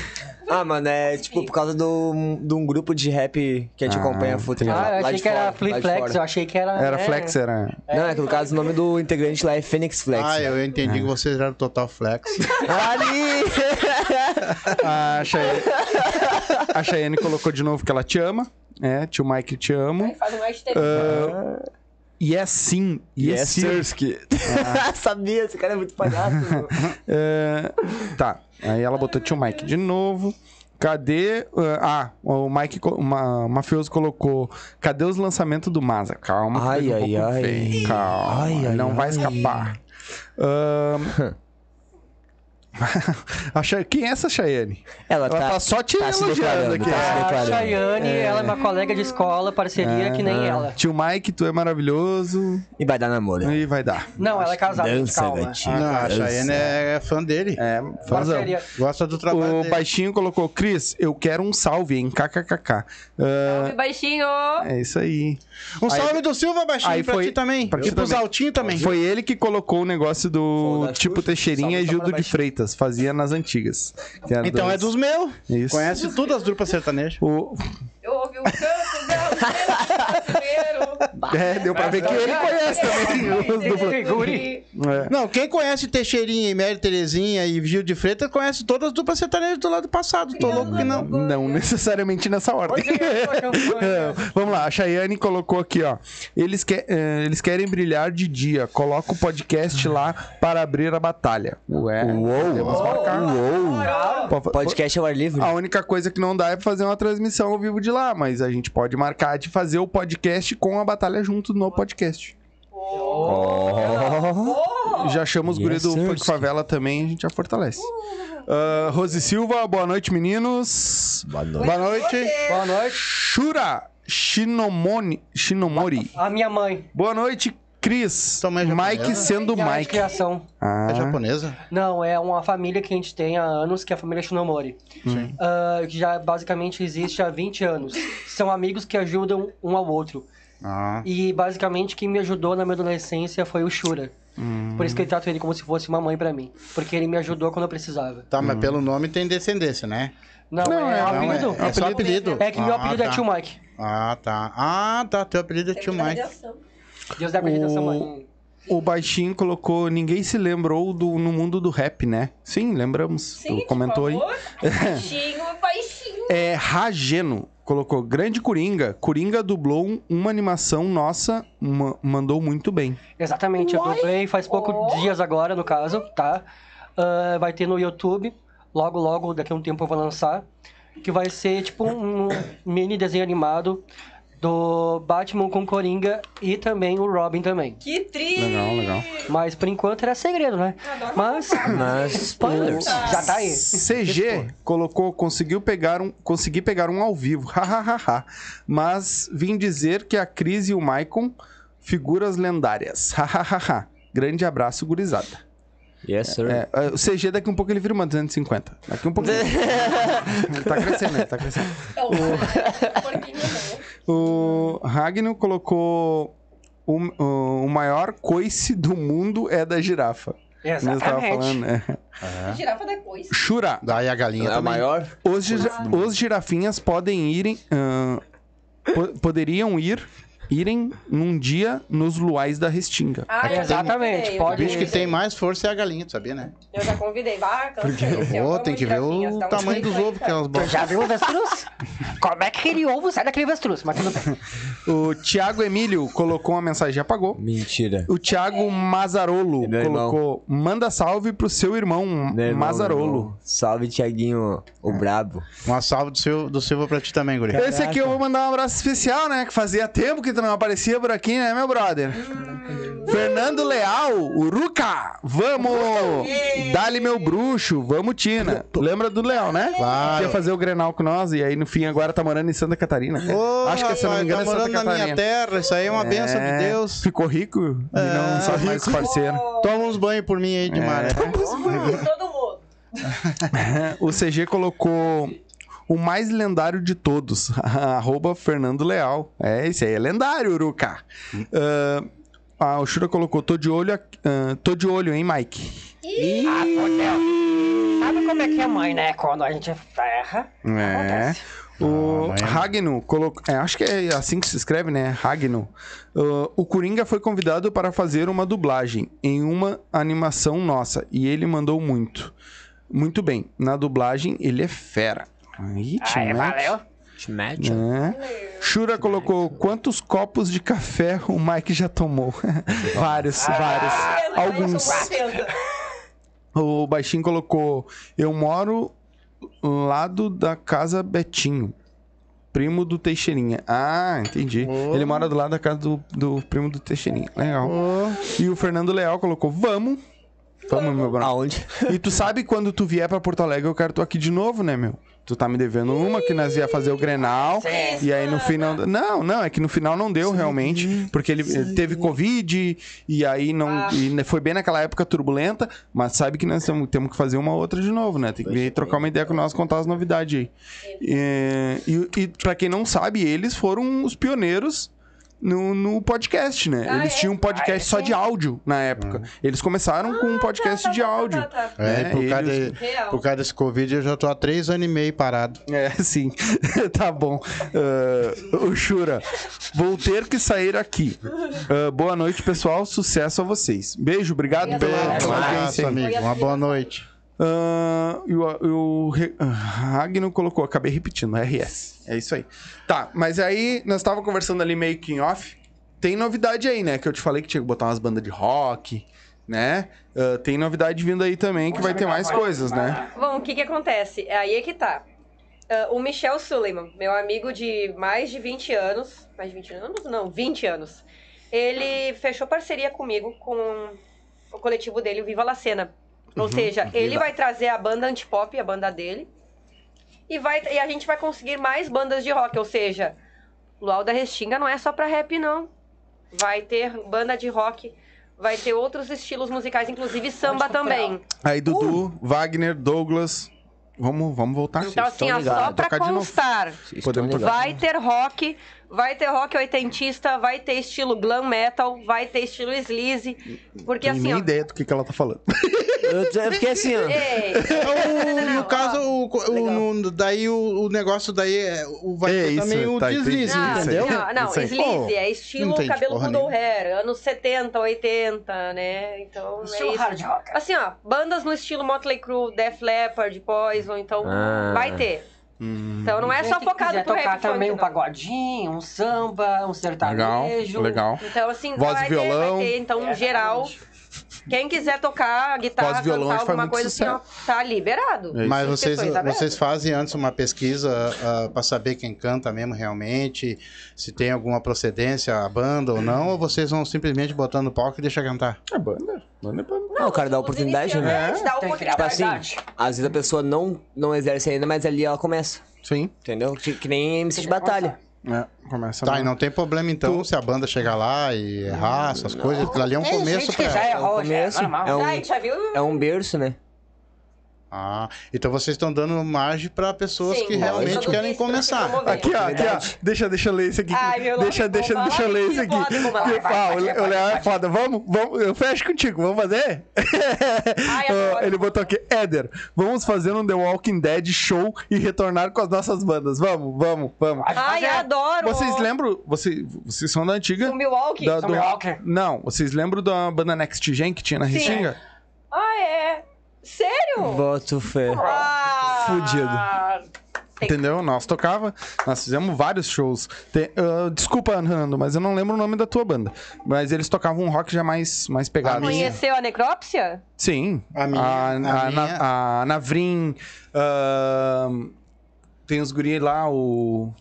Ah, mano, é tipo por causa do, de um grupo de rap que a gente Ah, acompanha futebol. Ah, eu achei que era fora, lá Flip Flex, eu achei que era. Era é, Flex, era. Não, é que no caso o nome do integrante lá é Phoenix Flex. Ah, eu entendi que vocês eram Total Flex. Ali! A Chayane, a Chayane colocou de novo que ela te ama. É, tio Mike, te amo. Faz um hashtag. Uh, e é sim. E é Yes, sim. Sirski. Sabia, esse cara é muito palhaço. É, tá. Aí ela botou tio Mike de novo. Cadê. uh, ah, o Mike, o mafioso colocou. Cadê os lançamentos do Maza? Calma, Ai, teve um ai, pouco ai. feio. Calma, Ai, ai, não vai ai. escapar. Ahn, Quem é essa Cheyenne? Ela Ela tá, tá, só te tá elogiando aqui. tá A declarando. Chayane, ela é uma colega de escola, parceria que nem ela. Tio Mike, tu é maravilhoso. E vai dar namoro. E vai dar. Não, ela é casada, Dança, calma. gatinho. Não, a. Chayenne é, é fã dele. É, fazão. Parceria. Gosta do trabalho O dele. baixinho colocou, Cris, eu quero um salve, hein? KKKK. Ah, Salve, baixinho! é isso aí. Um Aí- salve do Silva, baixinho, aí pra foi- ti também. pra ti e pros também. altinhos também. Foi ele que colocou o negócio do tipo. Teixeirinha e Gildo de baixinho. Freitas. Fazia nas antigas. Que era Então dois. é dos meus. Isso. Conhece tudo as duplas sertanejas. O... Eu ouvi o canto brasileiro. É, deu pra ver que ele conhece também. os. Guri. É. Não, quem conhece Teixeirinha e Mary Terezinha e Gil de Freitas conhece todas as duplas sertanejas do lado passado. Tô louco que não. Não necessariamente nessa ordem. É. Vamos lá, a Chayane colocou aqui, ó. Eles, que, eles querem brilhar de dia. Coloca o podcast lá para abrir a batalha. Ué, podemos marcar. Pode- Podcast ao ar livre. A única coisa que não dá é fazer uma transmissão ao vivo de lá, mas a gente pode marcar de fazer o podcast com a batalha junto no podcast. Já chama os Yes, guri do. Funk Favela também, a gente já fortalece. Ah, Rose Silva, boa noite, meninos. Boa noite. Boa noite. Boa noite. Shura Shinomoni, Shinomori. A minha mãe. Boa noite, Cris. É Mike sendo Minha Mike. criação. Ah, É japonesa? Não, é uma família que a gente tem há anos, que é a família Shinomori. Ah, que já basicamente existe há 20 anos. São amigos que ajudam um ao outro. Ah. E basicamente quem me ajudou na minha adolescência foi o Shura. Por isso que eu trato ele como se fosse uma mãe pra mim. Porque ele me ajudou quando eu precisava. Tá, mas pelo nome tem descendência, né? Não, Não, é, é- um Não, apelido. é, é só apelido. É que meu Ah, apelido é tá. Tio Mike. Ah, tá. Ah, tá. Teu apelido é tio Mike. Deus dá acreditação, mãe. O baixinho colocou. Ninguém se lembrou do, no mundo do rap, né? Sim, lembramos. Sim, tu comentou aí. Baixinho, baixinho. É Rageno. Colocou grande Coringa. Coringa dublou um- uma animação nossa, ma- mandou muito bem. Exatamente, eu dublei faz poucos dias agora, no caso, tá? Ah, vai ter no YouTube, logo, logo, daqui a um tempo eu vou lançar, que vai ser tipo um mini desenho animado do Batman com Coringa e também o Robin também. Que tri! Legal, legal. Mas por enquanto era segredo, né? Mas Mas spoilers. já tá aí. CG colocou, conseguiu pegar um, consegui pegar um ao vivo, hahaha. Mas vim dizer que a Cris e o Maicon, figuras lendárias, hahaha. Grande abraço, gurizada. Yes, sir. É, é, o CG daqui um pouco ele vira uma 250. Daqui um pouquinho. ele tá crescendo, ele tá crescendo. É porquinho, né? O Ragnar colocou o, o, o maior coice do mundo é da girafa. mesmo tava Exatamente. falando, né? Girafa depois. Shura, Daí a galinha É a também. maior? os, gira- os girafinhas podem irem. ah, po- poderiam ir. Irem num dia nos luais da Restinga. Ah, já Exatamente, O pode já bicho que tem mais força é a galinha, tu sabia, né? Eu já convidei. Vá, cansei. Eu é vou, tem que ver o tamanho dos ovos que elas Tu botam. já viu o avestruz? Como é que aquele ovo sai daquele avestruz? Mas tudo bem. O Thiago Emílio colocou uma mensagem e apagou. Mentira. O Thiago Mazarolo irmão. colocou: manda salve pro seu irmão Meu Mazarolo. meu irmão. Salve, Tiaguinho, o brabo. Uma salva do, Sil do Silva pra ti também, guri. Esse aqui eu vou mandar um abraço especial, né? Que fazia tempo que tu não aparecia por aqui, né, meu brother? Fernando Leal, Uruca, vamos! Dali meu bruxo, vamos, Tina. Lembra do Leal, né? Claro. Que Ia fazer o Grenal com nós e aí no fim agora tá morando em Santa Catarina. Ô, Acho que se não me engano é tá Santa morando na minha Catarina. terra, isso aí é uma benção de É, Deus. Ficou rico e não sabe mais parceiro. Toma uns banhos por mim aí de É. mar. Todo mundo. O CG colocou o mais lendário de todos, arroba Fernando Leal. É, esse aí é lendário, Uruca. Ah, ah, o Shura colocou, tô de olho, aqui- ah, tô de olho, hein, Mike? Ah, fodeu. Sabe como é que é mãe, né? Quando a gente ferra, É. acontece. O Ah, é- Ragno colocou. É, acho que é assim que se escreve, né? Ragno. Ah, o Coringa foi convidado para fazer uma dublagem em uma animação nossa e ele mandou muito. Muito bem. Na dublagem, ele é fera. Aí, Aí, Timete. valeu. Te mete? É. Shura colocou quantos copos de café o Mike já tomou? vários, vários. Alguns. O Baixinho colocou: Eu moro lado da casa Betinho, primo do Teixeirinha. Ah, entendi. Oh. Ele mora do lado da casa do, do primo do Teixeirinha. Legal. E o Fernando Leal colocou: Vamos. Vamos, meu brother. Aonde? E tu sabe quando tu vier pra Porto Alegre, eu quero tu aqui de novo, né, meu? Tu tá me devendo uma que nós ia fazer o Grenal. E aí no final. Não, não, é que no final não deu realmente. Porque ele ele teve Covid e aí não. E foi bem naquela época turbulenta. Mas sabe que nós temos, temos que fazer uma outra de novo, né? Tem que vir trocar uma ideia com nós, contar as novidades aí. E, e, e pra quem não sabe, eles foram os pioneiros. No, no podcast, né? Ah, Eles é? tinham um podcast Ah, só sim. de áudio na época. Eles começaram com um podcast de áudio. Tá, tá, tá. É, É, e por, causa eles- de- Real. por causa desse Covid eu já tô há três anos e meio parado. É, sim. tá bom. Ah, o Shura, vou ter que sair aqui. Ah, boa noite, pessoal. Sucesso a vocês. Beijo, obrigado Obrigado. pela, pela audiência. amigo. Uma boa noite. Ah, e o, o Re- ah, Ragno colocou, acabei repetindo, RS. É isso aí. Tá, mas aí nós tava conversando ali meio que em off. Tem novidade aí, né? Que eu te falei que tinha que botar umas bandas de rock, né? Ah, tem novidade vindo aí também que vai ter mais coisas, né? Bom, o que que acontece? É aí é que tá. Ah, o Michel Suleiman, meu amigo de mais de 20 anos, mais de 20 anos? Não, 20 anos. Ele fechou parceria comigo com o coletivo dele, o Viva La Cena. Ou seja, ele vai trazer a banda antipop, a banda dele, e, vai, e a gente vai conseguir mais bandas de rock. Ou seja, Luau da Restinga não é só pra rap, não. Vai ter banda de rock, vai ter outros estilos musicais, inclusive samba também. Aí, Dudu, Wagner, Douglas. Vamos, vamos voltar. Então, assim, ó, só pra constar, vai ter rock, vai ter rock oitentista, vai ter estilo glam metal, vai ter estilo sleaze, porque assim, nem ó... ideia do que, que ela tá falando. Eu, fiquei assim, ó. Ei, O- no ó, caso, o, o- no- daí o, o negócio daí é, o, vai É ter isso, também o tá, deslize, Não, entendeu? não, não, Pô, é não estilo cabelo nenhuma. hair, anos 70, 80, né? Então, Estilo é isso. hard rock. Assim, ó, bandas no estilo Motley Crue, Def Leppard, Poison, então Ah. vai ter. Então não é só focado pro tocar rap também um pagodinho, um samba, um Legal, sertanejo. legal. Então, assim, Voz vai e violão. ter, vai ter, então, É, geral. exatamente. Quem quiser tocar guitarra, violão, cantar alguma coisa assim, ó, tá liberado. É. Mas vocês, abertas. vocês fazem antes uma pesquisa para saber quem canta mesmo realmente, se tem alguma procedência a banda ou não, ou vocês vão simplesmente botando no palco e deixa cantar? É banda. Banda é banda. Não, o cara dá oportunidade, né? dá que criar Tipo oportunidade. assim, às vezes a pessoa não, não exerce ainda, mas ali ela começa. Sim. Entendeu? Que, que nem MC de batalha. É, começa Tá, lá. e não tem problema então se a banda chegar lá e errar essas coisas, aquilo ali é um começo pra já ela. errou, já é normal. É um- já viu? É um berço, né? Ah, então vocês estão dando margem para pessoas Sim, que realmente querem isso começar. Aqui, ó, aqui, ó. Deixa, deixa eu ler esse aqui. Ai, meu deixa, deixa, deixa eu ler esse aqui. ah, o vai, Le- o vai, Léo é foda. Vamos, vamos, eu fecho contigo, vamos fazer? Ai, adoro. Ele botou aqui, Éder, vamos fazer um The Walking Dead show e retornar com as nossas bandas. Vamos, vamos, vamos. Ai, adoro. Vocês lembram? Vocês, vocês são da antiga? O Milwaukee? Da, São Milwaukee. Não, vocês lembram da banda Next Gen que tinha na. Restinga? Ah, é? Sério? Boto fé. Ah, Fudido. Entendeu? Nós tocava, nós fizemos vários shows. Tem- ah, desculpa, Nando, mas eu não lembro o nome da tua banda. Mas eles tocavam um rock já mais, mais pegado. minha. Conheceu a necrópsia? Sim. A minha- A, a a, minha- Na- a Navrin. ahn, tem os guri lá, o.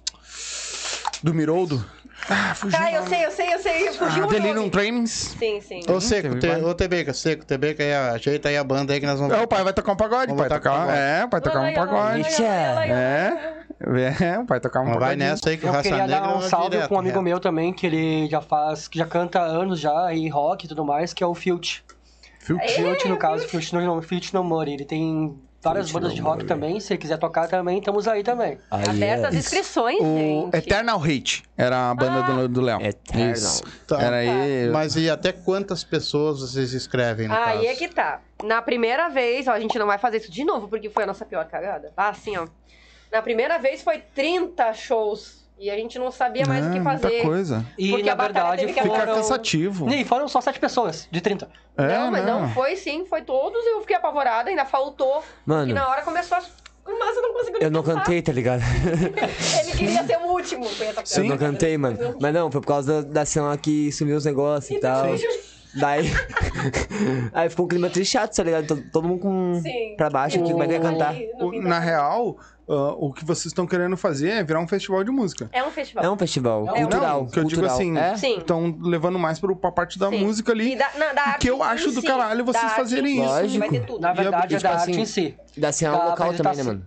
Do Miroldo. Ah, fugiu. Tá, o eu sei, eu sei, eu sei. Fugiu Ah, o Delirium nome. Trainings. Sim, sim. Ô, Seco, teve te, ô, TBK, Seco, TBK, aí, ajeita aí a banda aí que nós vamos... É, o pai vai tocar um pagode, Vamos pai tocar, pagode. É, vai tocar um pagode. É, é, vai tocar um Mas vai pagode. nessa aí que o Eu Raça queria Negra dar um salve direto, com um amigo meu também, que ele já faz, que já canta anos já, aí rock e tudo mais, que é o Filt. Filt, no caso, Filt no, Filt no Mori. Ele tem várias bandas de rock também, se quiser tocar também, estamos aí também. Aí Abertas as é inscrições, O gente. Eternal Hate era a banda do- do Léo. Eternal. Isso. Tá. Era aí. Mas e até quantas pessoas vocês escrevem no Aí caso? é que tá. Na primeira vez, ó, a gente não vai fazer isso de novo, porque foi a nossa pior cagada. Ah, assim, ó. Na primeira vez foi 30 shows. E a gente não sabia mais o que Ah, fazer. Muita coisa. E Porque na a verdade teve que Fica foram. cansativo. E foram só sete pessoas, de 30. É, não, mas não. foi sim, foi todos. Eu fiquei apavorada, ainda faltou. Mano, E na hora começou a. Mas eu não conseguiu eu não pensar. cantei, tá ligado? Ele queria ser o último. Foi essa Sim. Eu não cantei, mano. Mas não, foi por causa da, da cena que sumiu os negócios e tal. Daí. Aí ficou um clima triste chato, tá ligado? Todo, todo mundo com. Sim. pra baixo aqui, como é que ia cantar? O- na real, ah, o que vocês estão querendo fazer é virar um festival de música. É um festival. É um festival É um- cultural. Não, que eu digo assim, É? Sim. estão levando mais pro, pra parte da Sim. música ali. E da, na, da arte que eu acho do si, caralho vocês fazerem isso. Vai ter Lógico. tudo. Na verdade, é tipo da assim, arte em si. Da cena local também, né, mano?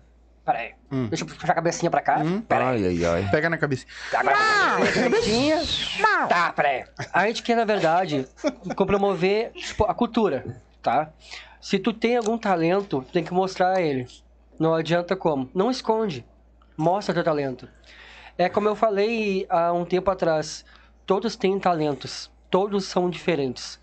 Pera aí. Hum. Deixa eu puxar a cabecinha pra cá. Hum. Pera aí. Ai, ai, ai. Pega na cabeça. Agora cabecinha. Tá, pera aí. A gente quer, na verdade, promover tipo, a cultura, tá? Se tu tem algum talento, tu tem que mostrar ele. Não adianta como. Não esconde. Mostra teu talento. É como eu falei há um tempo atrás. Todos têm talentos. Todos são diferentes.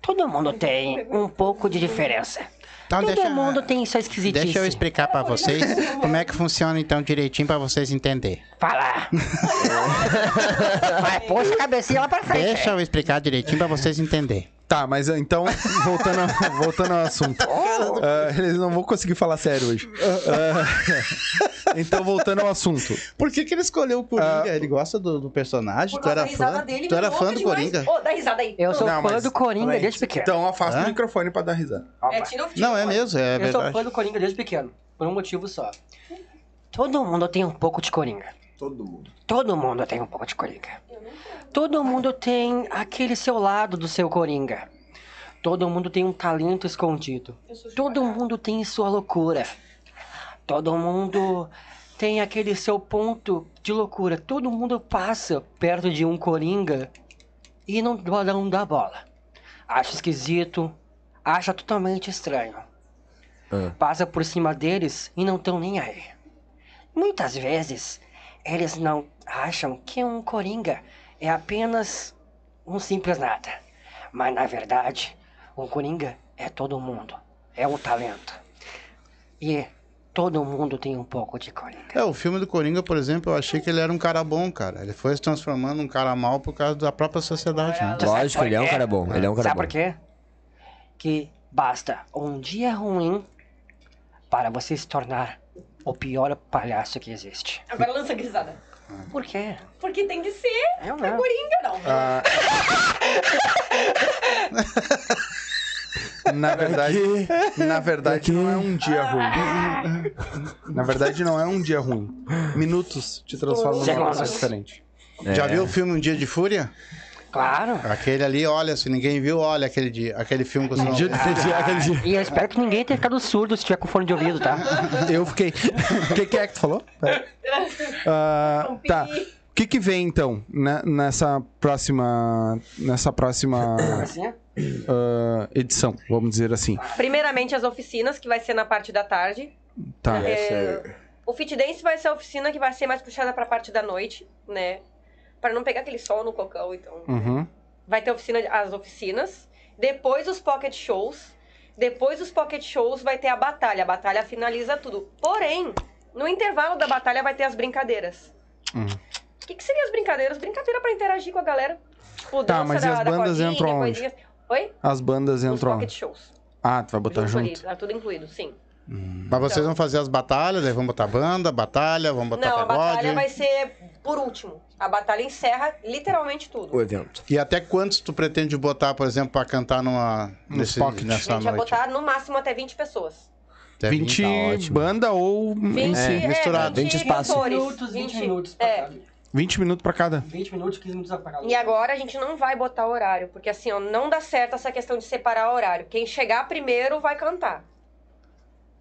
Todo mundo tem um pouco de diferença. Então Todo deixa, mundo tem sua esquisitice. deixa eu explicar pra vocês como é que funciona então direitinho pra vocês entenderem. Fala. Vai, puxa a cabecinha lá pra frente. Deixa eu explicar direitinho pra vocês entenderem. Tá, mas então, voltando, a- voltando ao assunto. Ah, eles não vão conseguir falar sério hoje. Ah, então, voltando ao assunto. Por que, que ele escolheu o Coringa? ele gosta do, do personagem? Tu era fã? dele, tu era fã do. Coringa? Ô, dá risada aí. Eu sou Não, fã mas- do Coringa desde pequeno. Então, afasta Hã? o microfone pra dar risada. É, tira o Não, é mesmo, é eu sou fã do Coringa desde pequeno. Por um motivo só. Todo mundo tem um pouco de coringa. Todo mundo. Todo mundo tem um pouco de coringa. Todo mundo tem aquele seu lado do seu coringa. Todo mundo tem um talento escondido. Todo mundo tem sua loucura. Todo mundo tem aquele seu ponto de loucura. Todo mundo passa perto de um coringa e não, não dá bola. Acha esquisito, acha totalmente estranho. Ah. Passa por cima deles e não estão nem aí. Muitas vezes, Eles não acham que um coringa é apenas um simples nada. Mas na verdade, um coringa é todo mundo. É um talento. E todo mundo tem um pouco de coringa. É, o filme do Coringa, por exemplo, eu achei que ele era um cara bom, cara. Ele foi se transformando num cara mal por causa da própria sociedade, né? Lógico, ele é um cara bom. Ele é um cara Sabe bom. por quê? Que basta um dia ruim para você se tornar o pior palhaço que existe. Agora lança a risada. Por quê? Porque tem de ser. Eu É não. Coringa, não. Ah. Na verdade, na verdade não é um dia ruim. Na verdade não é um dia ruim. Minutos te transformam numa pessoa diferente. Já É. viu o filme Um Dia de Fúria? Claro. Aquele ali, olha, se ninguém viu, olha aquele dia, aquele filme que você não dia, aquele dia. E eu espero que ninguém tenha ficado surdo se tiver com fone de ouvido, tá? Eu fiquei. O que, que é que tu falou? Ah, tá. O que, que vem então né, nessa próxima. Nessa próxima. Ah, edição, vamos dizer assim. Primeiramente as oficinas, que vai ser na parte da tarde. Tá. É, o Fit Dance vai ser a oficina que vai ser mais puxada pra parte da noite, né? Pra não pegar aquele sol no cocão, então. Uhum. Vai ter oficina, as oficinas. Depois os pocket shows. Depois dos pocket shows vai ter a batalha. A batalha finaliza tudo. Porém, no intervalo da batalha vai ter as brincadeiras. Uhum. O que, que seriam as brincadeiras? Brincadeira pra interagir com a galera. Tipo, Tá, mas e da, as da bandas cordinha, entram onde? coisinhas. Oi? As bandas Os entram. pocket onde? shows. Ah, tu vai botar Junto ali, junto. Tá tudo incluído, sim. Mas vocês vão fazer as batalhas, daí vão botar banda, batalha, vão botar Não, a pagode. batalha vai ser por último. A batalha encerra literalmente tudo. O evento. E até quantos tu pretende botar, por exemplo, pra cantar numa nesse, pocket. A nessa gente vai noite? botar no máximo até 20 pessoas. Até 20 tá ótimo. banda ou em 20, si. é, misturado. 20 espaço. cantores, 20 minutos, 20 minutos pra é. cada. 20 minutos pra cada. 20 minutos, 15 minutos pra cada. E agora a gente não vai botar horário, porque assim, ó, não dá certo essa questão de separar horário. Quem chegar primeiro vai cantar.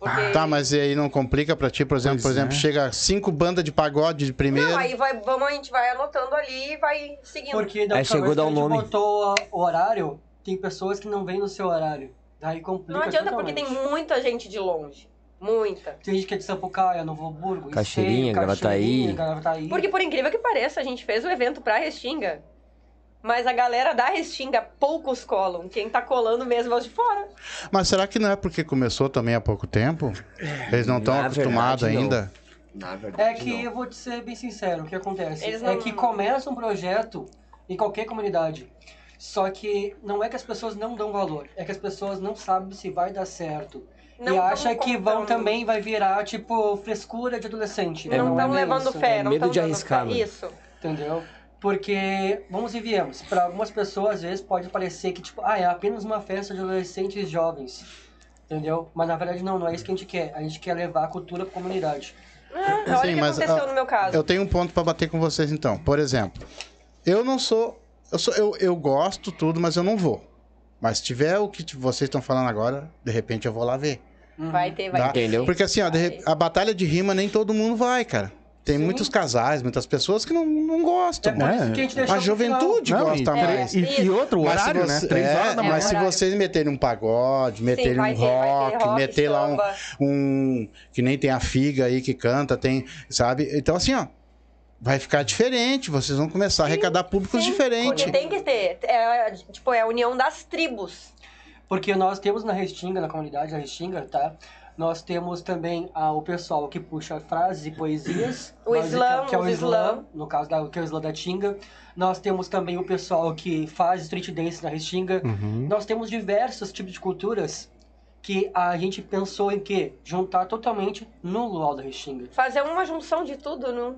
Porque... Tá, mas e aí não complica pra ti, por exemplo, Pois por exemplo, é. chega cinco bandas de pagode de primeiro. Não, aí vai, vamos, a gente vai anotando ali e vai seguindo. Porque da Aí última chegou a dar que um a gente nome. botou o horário, tem pessoas que não vêm no seu horário. Daí complica Não adianta porque totalmente. tem muita gente de longe. Muita. Tem gente que é de Sapucaia, Novo Hamburgo. Caxirinha, Gravataí. Porque por incrível que pareça, a gente fez o evento pra Restinga. Mas a galera da Restinga, poucos colam. Quem tá colando mesmo é os de fora. Mas será que não é porque começou também há pouco tempo? Eles não estão acostumados verdade, não. ainda? Na verdade, É que eu vou te ser bem sincero, o que acontece é não- que começa um projeto em qualquer comunidade. Só que não é que as pessoas não dão valor, é que as pessoas não sabem se vai dar certo. Não e acha que vão também vai virar, tipo, frescura de adolescente. não é estão bem levando isso, fé, É não medo de arriscar, fé. Isso. Entendeu? Porque, vamos e viemos, para algumas pessoas às vezes pode parecer que, tipo, ah, é apenas uma festa de adolescentes jovens. Entendeu? Mas na verdade não, não é isso que a gente quer. A gente quer levar a cultura pra comunidade. Ah, olha Sim, o que mas, aconteceu ó, no meu caso. Eu tenho um ponto pra bater com vocês então. Por exemplo, eu não sou. Eu, sou, eu, eu gosto tudo, mas eu não vou. Mas se tiver o que vocês estão falando agora, de repente eu vou lá ver. Vai ter, vai Tá? ter. Entendeu? Porque assim, ó, re- a batalha de rima nem todo mundo vai, cara. Tem muitos casais, muitas pessoas que não, não gostam. É por É, a juventude Não, gosta e, mais. e, e outro Mas se horário, você- né? Três é, horas da manhã. Mas se vocês meterem um pagode, Sim, meterem um ter, rock, rock, meter lá um, um. Que nem tem a figa aí que canta, tem. Sabe? Então, assim, ó. Vai ficar diferente. Vocês vão começar a arrecadar públicos Sim, diferentes. Tem que ter. É, tipo, é a união das tribos. Porque nós temos na Restinga, na comunidade da Restinga, tá? Nós temos também ah, o pessoal que puxa frases e poesias. O basica- slam, que é o slam, slam. no caso da, que é o slam da Tinga. Nós temos também o pessoal que faz street dance na Restinga. Uhum. Nós temos diversos tipos de culturas que a gente pensou em que juntar totalmente no luau da Restinga. Fazer uma junção de tudo, não?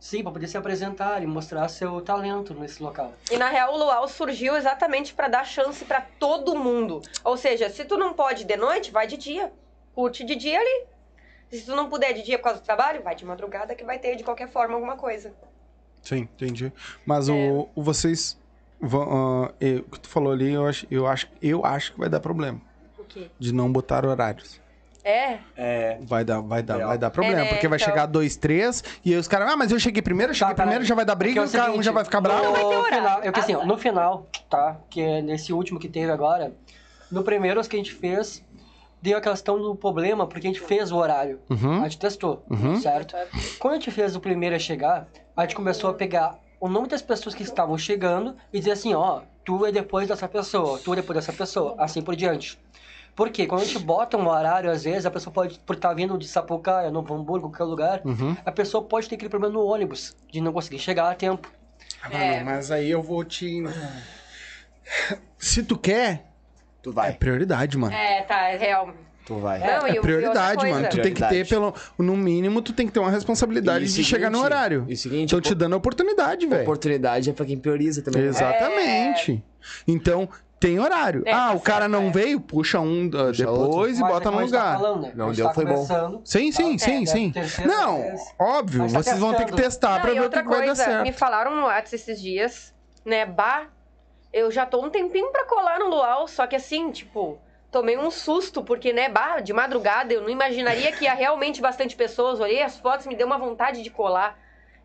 Sim, para poder se apresentar e mostrar seu talento nesse local. E na real, o Luau surgiu exatamente pra dar chance pra todo mundo. Ou seja, se tu não pode de noite, vai de dia. Curte de dia ali. Se tu não puder de dia por causa do trabalho, vai de madrugada que vai ter de qualquer forma alguma coisa. Sim, entendi. Mas É. o, o vocês vão. ah, e o que tu falou ali, eu acho, eu, acho, eu acho que vai dar problema. O quê? De não botar horários. É? É. Vai dar, vai dar, Real. vai dar problema. É, né, porque vai então. chegar dois, três, e aí os caras, ah, mas eu cheguei primeiro, eu cheguei Tá, tá. primeiro, já vai dar briga, e o é cara um seguinte, já vai ficar bravo. No vai ter horário. final, é que assim, ó, Azar. no final, tá? Que é nesse último que teve agora, no primeiro que a gente fez, deu a questão do problema, porque a gente fez o horário. Uhum. A gente testou, Uhum. certo? Quando a gente fez o primeiro a chegar, a gente começou a pegar o nome das pessoas que estavam chegando e dizer assim, ó, tu é depois dessa pessoa, tu é depois dessa pessoa, assim por diante. Porque quando a gente bota um horário, às vezes, a pessoa pode, por estar vindo de Sapucaia, Novo Hamburgo, qualquer lugar, Uhum. a pessoa pode ter aquele problema no ônibus, de não conseguir chegar a tempo. É. mas aí eu vou te. Se tu quer, Tu é vai. prioridade, mano. É, tá, é real. Tu vai. Não, e É e prioridade, coisa- mano. Tu tem que ter, pelo. No mínimo, tu tem que ter uma responsabilidade E de seguinte- chegar no horário. E o seguinte, Estão te dando a oportunidade, velho. oportunidade é pra quem prioriza também. né? Exatamente. Então, tem horário. É, ah, tá o cara certo, não é. veio, puxa um uh, Puxa depois e Mas é bota no tá lugar. falando, né? Não deu, tá foi bom. Sim, sim, É, sim, sim. Não, vez. óbvio, tá vocês vão ter que testando. testar Não, pra e ver o que outra que vai dar coisa, certo. me falaram no WhatsApp esses dias, né, bah, eu já tô um tempinho pra colar no Luau, só que assim, tipo, tomei um susto, porque, né, bah, de madrugada eu não imaginaria que ia realmente bastante pessoas, olhei as fotos, me deu uma vontade de colar.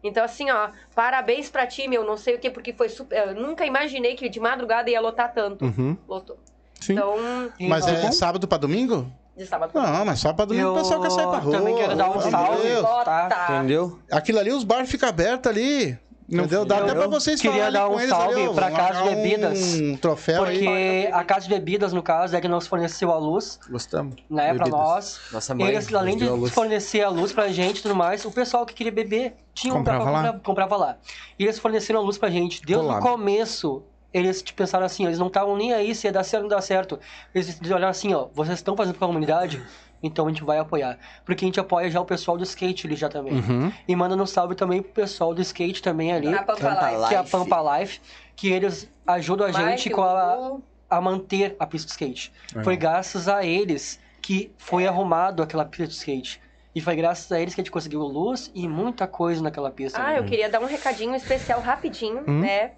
Então, assim, ó, parabéns pra ti, meu, não sei o quê, porque foi super. Eu nunca imaginei que de madrugada ia lotar tanto. Uhum. Lotou. Sim. Então, Mas Então, é sábado pra domingo? de sábado. Não, mas só pra domingo Eu o pessoal quer sair pra rua. também quero dar um salve. Lota. Entendeu? Aquilo ali, os bares ficam abertos ali. Entendeu? Dá eu- até pra eu vocês queria dar um eles salve ali, pra vamos Casa de Bebidas. Um troféu aí. Porque a Casa de Bebidas, no caso, é que nos forneceu a luz, Gostamos. né, pra Bebidas. nós. Nossa mãe. Eles, além a de luz. fornecer a luz pra gente e tudo mais, o pessoal que queria beber tinha um Comprava pra lá. comprar- comprava lá. E eles forneceram a luz pra gente. Desde Colado. o começo, eles tipo, pensaram assim, eles não estavam nem aí se ia dar certo ou não dar certo. Eles olharam assim, ó, vocês estão fazendo pra comunidade? Então a gente vai apoiar. Porque a gente apoia já o pessoal do skate ali já também. Uhum. E manda um salve também pro pessoal do skate também ali. Na Pampa Live. Que é a Life. Pampa Life. Que eles ajudam a gente Mike, com a, a manter a pista de skate. É. Foi graças a eles que foi arrumado aquela pista de skate. E foi graças a eles que a gente conseguiu luz e muita coisa naquela pista. Ah, eu queria dar um recadinho especial rapidinho, Hum? né?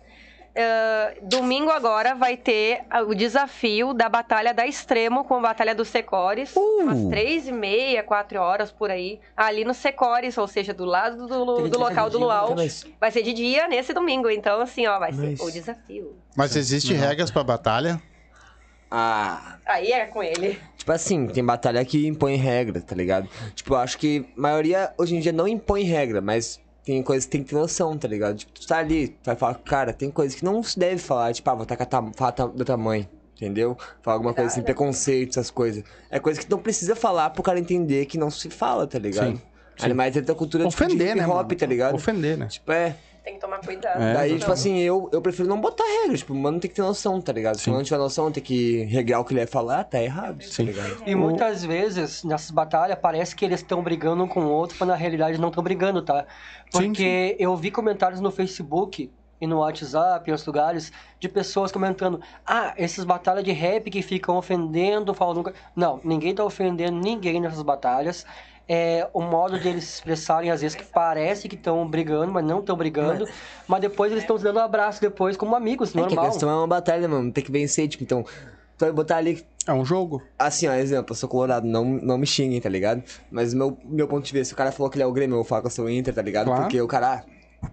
Ah, domingo agora vai ter o desafio da Batalha da Extremo com a Batalha dos Secores. Uh! Umas três e meia, quatro horas por aí. Ali no Secores, ou seja, do lado do, do ser local do Luau. Vai ser de dia nesse domingo. Então, assim, ó, vai Mas- ser o desafio. Mas existe regras pra batalha? ah, Aí é com ele. Tipo assim, tem batalha que impõe regra, tá ligado? Tipo, eu acho que a maioria hoje em dia não impõe regra, mas tem coisas que tem que ter noção, tá ligado? Tipo, tu tá ali, tu vai falar, cara, tem coisas que não se deve falar, tipo, ah, vou tacar ta falar ta do tamanho, entendeu? Falar alguma coisa assim, preconceito, essas coisas. É coisa que tu não precisa falar pro cara entender que não se fala, tá ligado? Sim, Ainda mais dentro da cultura tipo, Ofender, de né? hip hop, mano? tá ligado? Ofender, né? Tipo, é. Tem que tomar cuidado. É, Daí, Então, tipo assim, eu, eu prefiro não botar regra. Tipo, mano, tem que ter noção, tá ligado? Se Sim. não tiver noção, tem que regrar o que ele vai falar, tá errado, Sim. tá ligado? E muitas vezes, nessas batalhas, parece que eles estão brigando um com o outro, mas na realidade não estão brigando, tá? Sim, Porque eu vi comentários no Facebook e no WhatsApp e outros lugares de pessoas comentando: Ah, essas batalhas de rap que ficam ofendendo, falando. Não, ninguém tá ofendendo ninguém nessas batalhas. É o modo de eles se expressarem, às vezes, que parece que estão brigando, mas não estão brigando. Mas depois eles estão se dando um abraço depois como amigos, É que a normal. questão é uma batalha, mano. Tem que vencer, tipo, então. Tu vai botar ali. É um jogo. Assim, ó, exemplo, eu sou colorado, não, não me xinguem, tá ligado? Mas meu, meu ponto de vista, se o cara falou que ele é o Grêmio, eu vou falar que eu sou o Inter, tá ligado? Claro. Porque o cara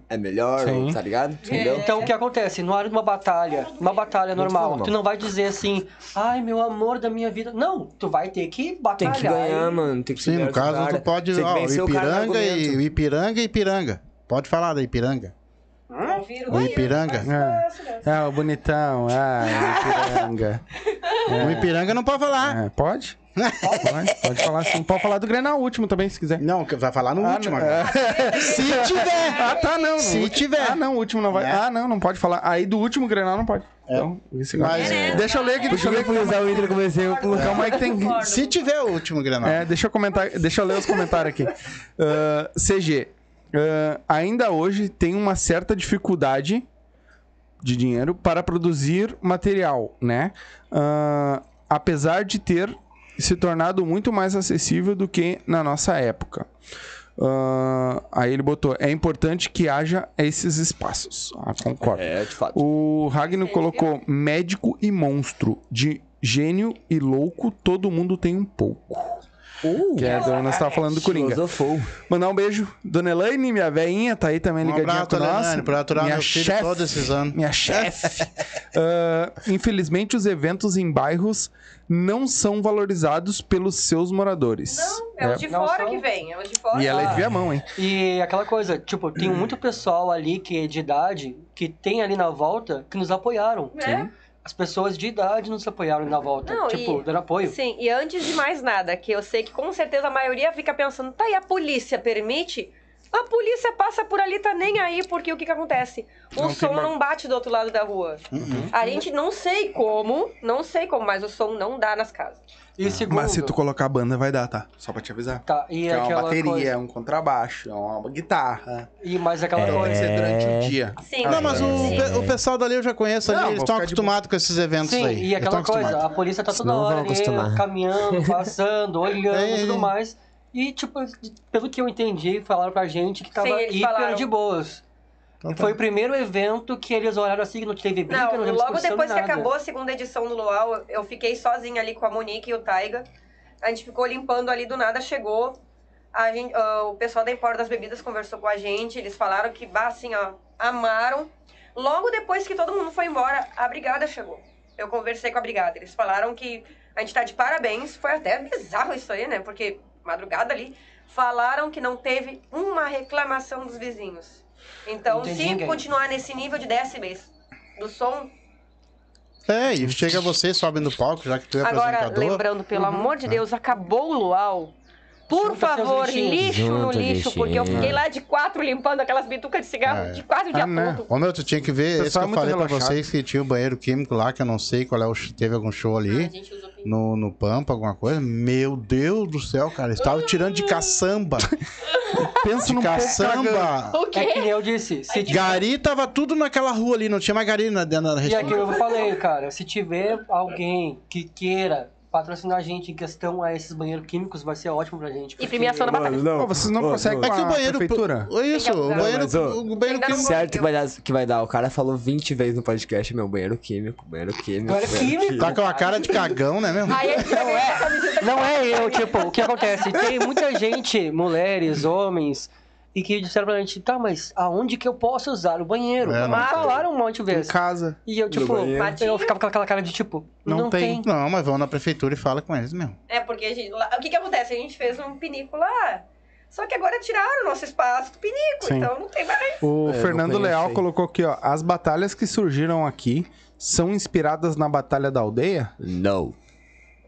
é melhor, Sim. tá ligado? Entendeu? Então, o que acontece? Na hora de uma batalha, uma batalha normal, normal. tu não vai dizer assim, ai, meu amor da minha vida. Não, tu vai ter que Tem batalhar. que ganhar, e- mano. Tem que Sim, no caso, cara. tu pode. Tem Ó, vencer o cara no Ipiranga e. Ipiranga e Ipiranga. Pode falar da Ipiranga. Confiro. O Ipiranga. É, é o bonitão. Ah, o Ipiranga. O Ipiranga não pode falar. É, pode? Pode, pode falar sim. Pode falar do Grenal último também, se quiser. Não, que vai falar no Ah, último não, agora. Se tiver. Ah, tá, não. Se último- tiver. Ah, não, o último não vai. Né? Ah, não, não pode falar. Aí do último Grenal não pode. Então, esse Mas- agora. Deixa eu ler aqui, deixa eu ler usar o Inter, eu comecei Calma aí que tem. Se tiver o último Grenal. É, deixa eu comentar, deixa eu ler os comentários aqui. Ah, CG, ah, ainda hoje tem uma certa dificuldade de dinheiro para produzir material, né? Ah, apesar de ter se tornado muito mais acessível do que na nossa época. Ah, aí ele botou, é importante que haja esses espaços. Ah, concordo. É, de fato. O Ragnar colocou médico e monstro. De gênio e louco, todo mundo tem um pouco. Que é, da- nós tava falando do Coringa. Filosofou. Mandar um beijo. Dona Elaine, minha veinha, tá aí também Um ligadinha abraço, com nós. Elaine, por aturar minha meu filho chefe, todos esses anos. Minha chefe. Ah, infelizmente, os eventos em bairros não são valorizados pelos seus moradores. Não, é os de Não fora são. que vem. É os de fora. E ela é de Ah. Viamão, hein? E aquela coisa, tipo, tem muito pessoal ali que é de idade, que tem ali na volta, que nos apoiaram. Né? As pessoas de idade nos apoiaram na volta. Não, tipo, e- dando apoio. Sim, e antes de mais nada, que eu sei que com certeza a maioria fica pensando, tá, e a polícia permite? A polícia passa por ali, tá nem aí, porque o que que acontece? O Não som não bate do outro lado da rua. A gente não sei como, não sei como, mas o som não dá nas casas. E segundo... Mas se tu colocar a banda, vai dar, tá? Só pra te avisar. Tá, e Que é uma bateria, coisa... é um contrabaixo, é uma guitarra. E mais aquela vai coisa... ser durante o dia. Sim. Não, mas o, Sim. pe- o pessoal dali eu já conheço ali, Não, eles estão acostumados com esses eventos Sim, aí. e Eles aquela coisa, a polícia tá toda hora ali, caminhando, passando, olhando É, e tudo é. mais. E, tipo, pelo que eu entendi, falaram pra gente que tava Sim, hiper falaram. de boas. Então tá. Foi o primeiro evento que eles olharam assim, não teve briga, não, Não, teve logo depois que acabou a segunda edição do Luau, eu fiquei sozinha ali com a Monique e o Taiga. A gente ficou limpando ali do nada, chegou A gente, ah, o pessoal da Empório das Bebidas conversou com a gente, eles falaram que, bah, assim, ó, amaram. Logo depois que todo mundo foi embora, a brigada chegou. Eu conversei com a brigada, eles falaram que a gente tá de parabéns, foi até bizarro isso aí, né? Porque madrugada ali, falaram que não teve uma reclamação dos vizinhos. Então, se ninguém. continuar nesse nível de decibéis do som, É, e chega você, sobe no palco, já que tu é Agora, apresentador. lembrando, pelo amor de Deus, acabou o luau. Por favor, lixo no Junta lixo, porque eu lixinho. fiquei lá de quatro limpando aquelas bitucas de cigarro É. de quase o dia Ah, né? todo. Ô meu, tu tinha que ver, esse que é eu muito falei pra relaxado. vocês que tinha o banheiro químico lá, que eu não sei qual é o. Teve algum show Ah, ali. a gente usou pinto. No, no Pampa, alguma coisa. Meu Deus do céu, cara. Eles estavam tirando de caçamba. Pensa De cagando. caçamba. O É que quê? nem eu disse, se tiver... Gari tava tudo naquela rua ali, não tinha mais gari na, dentro da E região. aquilo que eu falei, cara, se tiver alguém que queira patrocinar a gente em questão a esses banheiros químicos, vai ser ótimo pra gente. E porque- premiação na batalha. não. Vocês não conseguem É que o banheiro. prefeitura? Ô, Isso, o banheiro, Mas, ô, o banheiro químico. Certo que vai, dar, que vai dar. O cara falou 20 vezes no podcast, meu banheiro químico, banheiro químico. Banheiro químico? Tá com a cara de cagão, né, meu? Aí não é. Não é eu, tipo, o que acontece? Tem muita gente, mulheres, homens, e que disseram pra gente, tá, mas aonde que eu posso usar o banheiro? É, não mas falaram um monte de Em vezes. casa. E eu, tipo, eu ficava com aquela cara de tipo, Não não, tem. tem. Não, mas vão na prefeitura e fala com eles mesmo. É, porque a gente, lá- o que que acontece? A gente fez um pinico lá. Só que agora tiraram o nosso espaço do pinico, Sim. então não tem mais. O É, Fernando Leal colocou aqui, ó. As batalhas que surgiram aqui são inspiradas na Batalha da Aldeia? Não.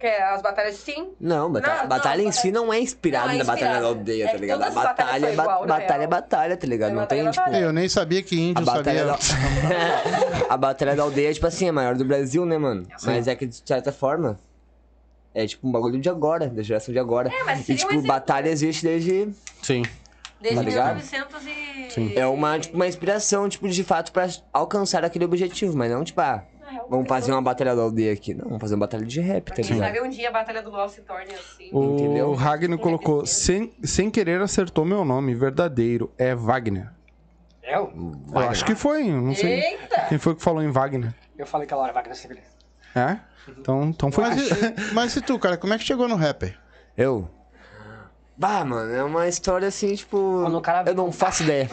Que é as batalhas sim. Não, bata- Não, não, batalha em si não é inspirada não é na batalha da aldeia, É tá que ligado? A batalha é ba- igual, batalha é batalha, tá ligado? É Não batalha tem, é tipo. batalha. Eu nem sabia que A índio batalha, sabia. da... a batalha da aldeia, tipo assim, é a maior do Brasil, né, mano? Mas é que, de certa forma, é tipo um bagulho de agora, da geração de agora. É, mas e, um tipo, exemplo. batalha existe desde. Sim. Desde Tá ligado? 1900 e... Sim. É uma, tipo, uma inspiração, tipo, de fato, pra alcançar aquele objetivo, mas não, tipo, ah, real, vamos fazer uma batalha da aldeia aqui. Não, vamos fazer uma batalha de rap, tá Quem ligado? sabe um dia a batalha do LoL se torne assim. O Entendeu? Ragnar colocou, sem, sem querer acertou meu nome, verdadeiro, é Wagner. Eu? Eu acho que foi, eu não sei. Eita! Quem foi que falou em Wagner? Eu falei aquela hora, vai crescer. É? Então, então foi. Mas, e- mas e tu, cara, como é que chegou no rapper? Eu? Bah, mano, é uma história assim, tipo. Quando o cara- Eu não faço ideia.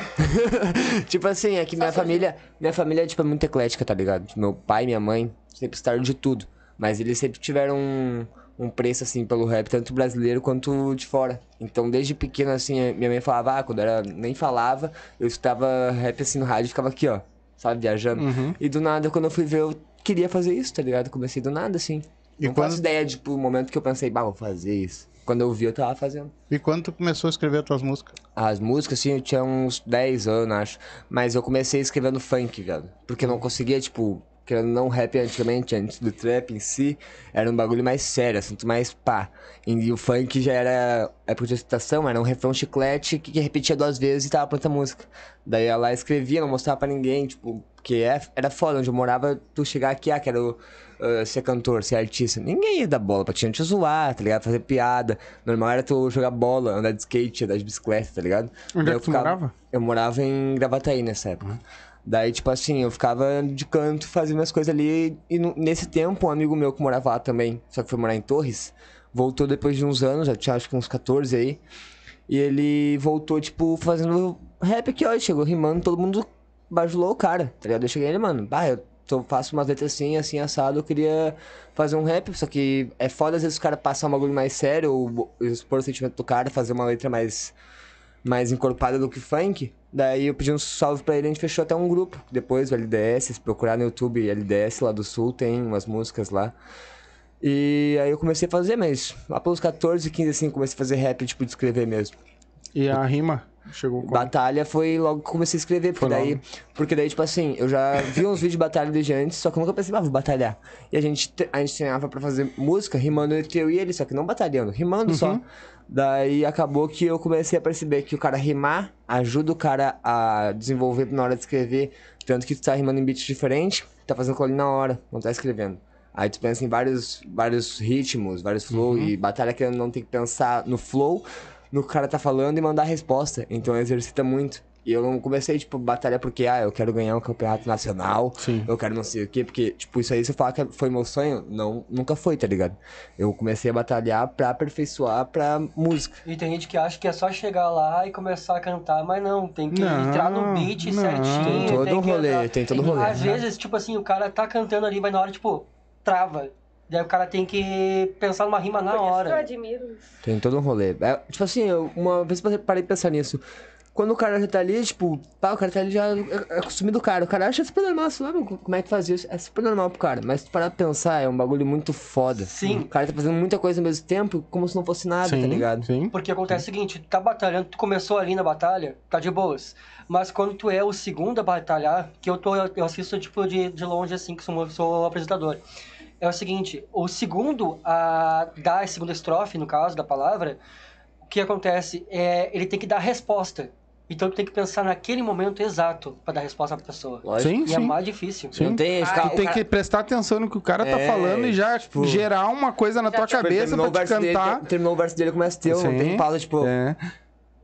tipo assim, é que minha família. Minha família, tipo, é muito eclética, tá ligado? Tipo, Meu pai e minha mãe sempre gostaram de tudo. Mas eles sempre tiveram um, um preço, assim, pelo rap, tanto brasileiro quanto de fora. Então, desde pequeno, assim, minha mãe falava, ah, quando eu era, nem falava, eu escutava rap assim no rádio e ficava aqui, ó, sabe, viajando. Uhum. E do nada, quando eu fui ver, eu queria fazer isso, tá ligado? Comecei do nada, assim. E não quando- faço ideia, tipo, o momento que eu pensei, bah, vou fazer isso. Quando eu vi, eu tava fazendo. E quando tu começou a escrever as tuas músicas? As músicas, assim, eu tinha uns 10 anos, acho. Mas eu comecei escrevendo funk, velho. Porque eu não conseguia, tipo, querendo não rap antigamente, antes do trap em si, era um bagulho mais sério, assunto mais pá. E o funk já era época de excitação, era um refrão chiclete que, que repetia duas vezes e tava pronta a música. Daí ela escrevia, não mostrava pra ninguém, tipo, porque é, era foda, onde eu morava, tu chegar aqui, ah, quero uh, ser cantor, ser artista. Ninguém ia dar bola pra te zoar, tá ligado? Fazer piada. Normal era tu jogar bola, andar de skate, andar de bicicleta, tá ligado? Onde é eu que tu morava? Eu morava em Gravataí nessa época. Daí, tipo assim, eu ficava de canto fazendo minhas coisas ali. E nesse tempo, um amigo meu que morava lá também, só que foi morar em Torres, voltou depois de uns anos, já tinha acho que uns 14 aí. E ele voltou, tipo, fazendo rap aqui, ó. Chegou rimando, todo mundo bajulou o cara, tá ligado? Eu cheguei nele, mano, bah, eu tô, faço umas letras assim, assim, assado, eu queria fazer um rap, só que é foda às vezes o cara passar um bagulho mais sério, ou expor o sentimento do cara, fazer uma letra mais mais encorpada do que funk. Daí eu pedi um salve pra ele, a gente fechou até um grupo. Depois o LDS, se procurar no YouTube LDS lá do Sul, tem umas músicas lá. E aí eu comecei a fazer, mas lá pelos 14, 15 assim, comecei a fazer rap, tipo, de escrever mesmo. E a rima chegou com. Batalha foi logo que eu comecei a escrever, porque daí, porque daí, tipo assim, eu já vi uns vídeos de batalha desde antes, só que eu nunca pensei, ah, vou batalhar. E a gente, te- a gente treinava pra fazer música, rimando entre eu e ele, só que não batalhando, rimando só. Uhum. Daí acabou que eu comecei a perceber que o cara rimar ajuda o cara a desenvolver na hora de escrever, tanto que tu tá rimando em beats diferentes, tá fazendo aquilo ali na hora, não tá escrevendo. Aí tu pensa em vários, vários ritmos, vários flow, Uhum. e batalha que não tem que pensar no flow, no que o cara tá falando e mandar a resposta. Então exercita muito. E eu não comecei, tipo, batalhar porque, ah, eu quero ganhar um campeonato nacional, Sim. eu quero não sei o quê, porque, tipo, isso aí, se eu falar que foi meu sonho, não, nunca foi, tá ligado? Eu comecei a batalhar pra aperfeiçoar pra música. E tem gente que acha que é só chegar lá e começar a cantar, mas não, tem que Não, entrar no beat não. certinho. Tem todo tem um que rolê, entrar- tem todo rolê. Às vezes, tipo assim, o cara tá cantando ali, vai na hora, tipo, trava. Daí o cara tem que pensar numa rima na Por isso que Eu hora. admiro. Tem todo um rolê. É, tipo assim, eu uma vez eu parei de pensar nisso. Quando o cara já tá ali, tipo, pá, o cara tá ali já é é costume do cara. O cara acha super normal, assim, "Ah, como é que faz isso? É super normal pro cara. Mas se tu parar pra pensar, é um bagulho muito foda. Sim. O cara tá fazendo muita coisa ao mesmo tempo, como se não fosse nada, sim, tá ligado? Sim. Porque acontece o seguinte, tu tá batalhando, tu começou ali na batalha, tá de boas. Mas quando tu é o segundo a batalhar, que eu tô, eu assisto tipo de, de longe assim, que sou, sou apresentador. É o seguinte, o segundo a dar a segunda estrofe, no caso da palavra, o que acontece é ele tem que dar a resposta. Então tu tem que pensar naquele momento exato pra dar a resposta pra pessoa. Lógico. Sim, E é sim. mais difícil. Sim. Não tem, Ah, ficar, Tu tem que prestar atenção no que o cara tá É, falando e já tipo- gerar uma coisa na Já tua tipo, cabeça terminou pra o te verso cantar. Dele, terminou o verso dele, começa teu, não Sim. tem pausa, tipo... É.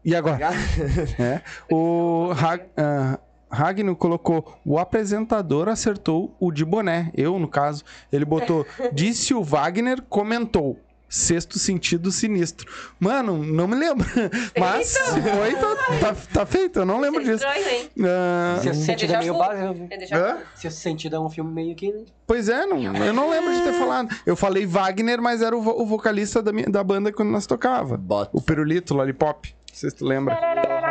E agora? É. O Ra ah, Ragno colocou: o apresentador acertou o de boné. Eu, no caso, ele botou: disse o Wagner, comentou. Sexto sentido sinistro. Mano, não me lembro. Mas se foi, tá, tá, tá feito. Eu não lembro é disso. estranho, hein? Ah, Sexto Sentido é meio básico. É vu. Sexto Sentido é um filme meio que... Pois é, não, eu não lembro de ter falado. Eu falei Wagner, mas era o, vo- o vocalista da, minha- da banda quando nós tocava. Bota. O Pirulito, Lollipop. Não sei se tu lembra.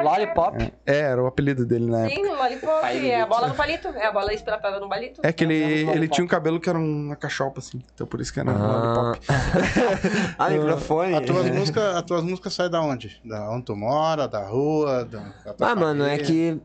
Lollipop. É, era o apelido dele na época. Sim, o lollipop. É a bola no palito. É a bola espiratada no palito. É que ele, ele Lollipop. tinha um cabelo que era uma cachopa, assim. Então por isso que era Ah, Lollipop. ah microfone. As tuas músicas, as tuas músicas saem da onde? Da onde tu mora, da rua, da, da Ah, mano, é que.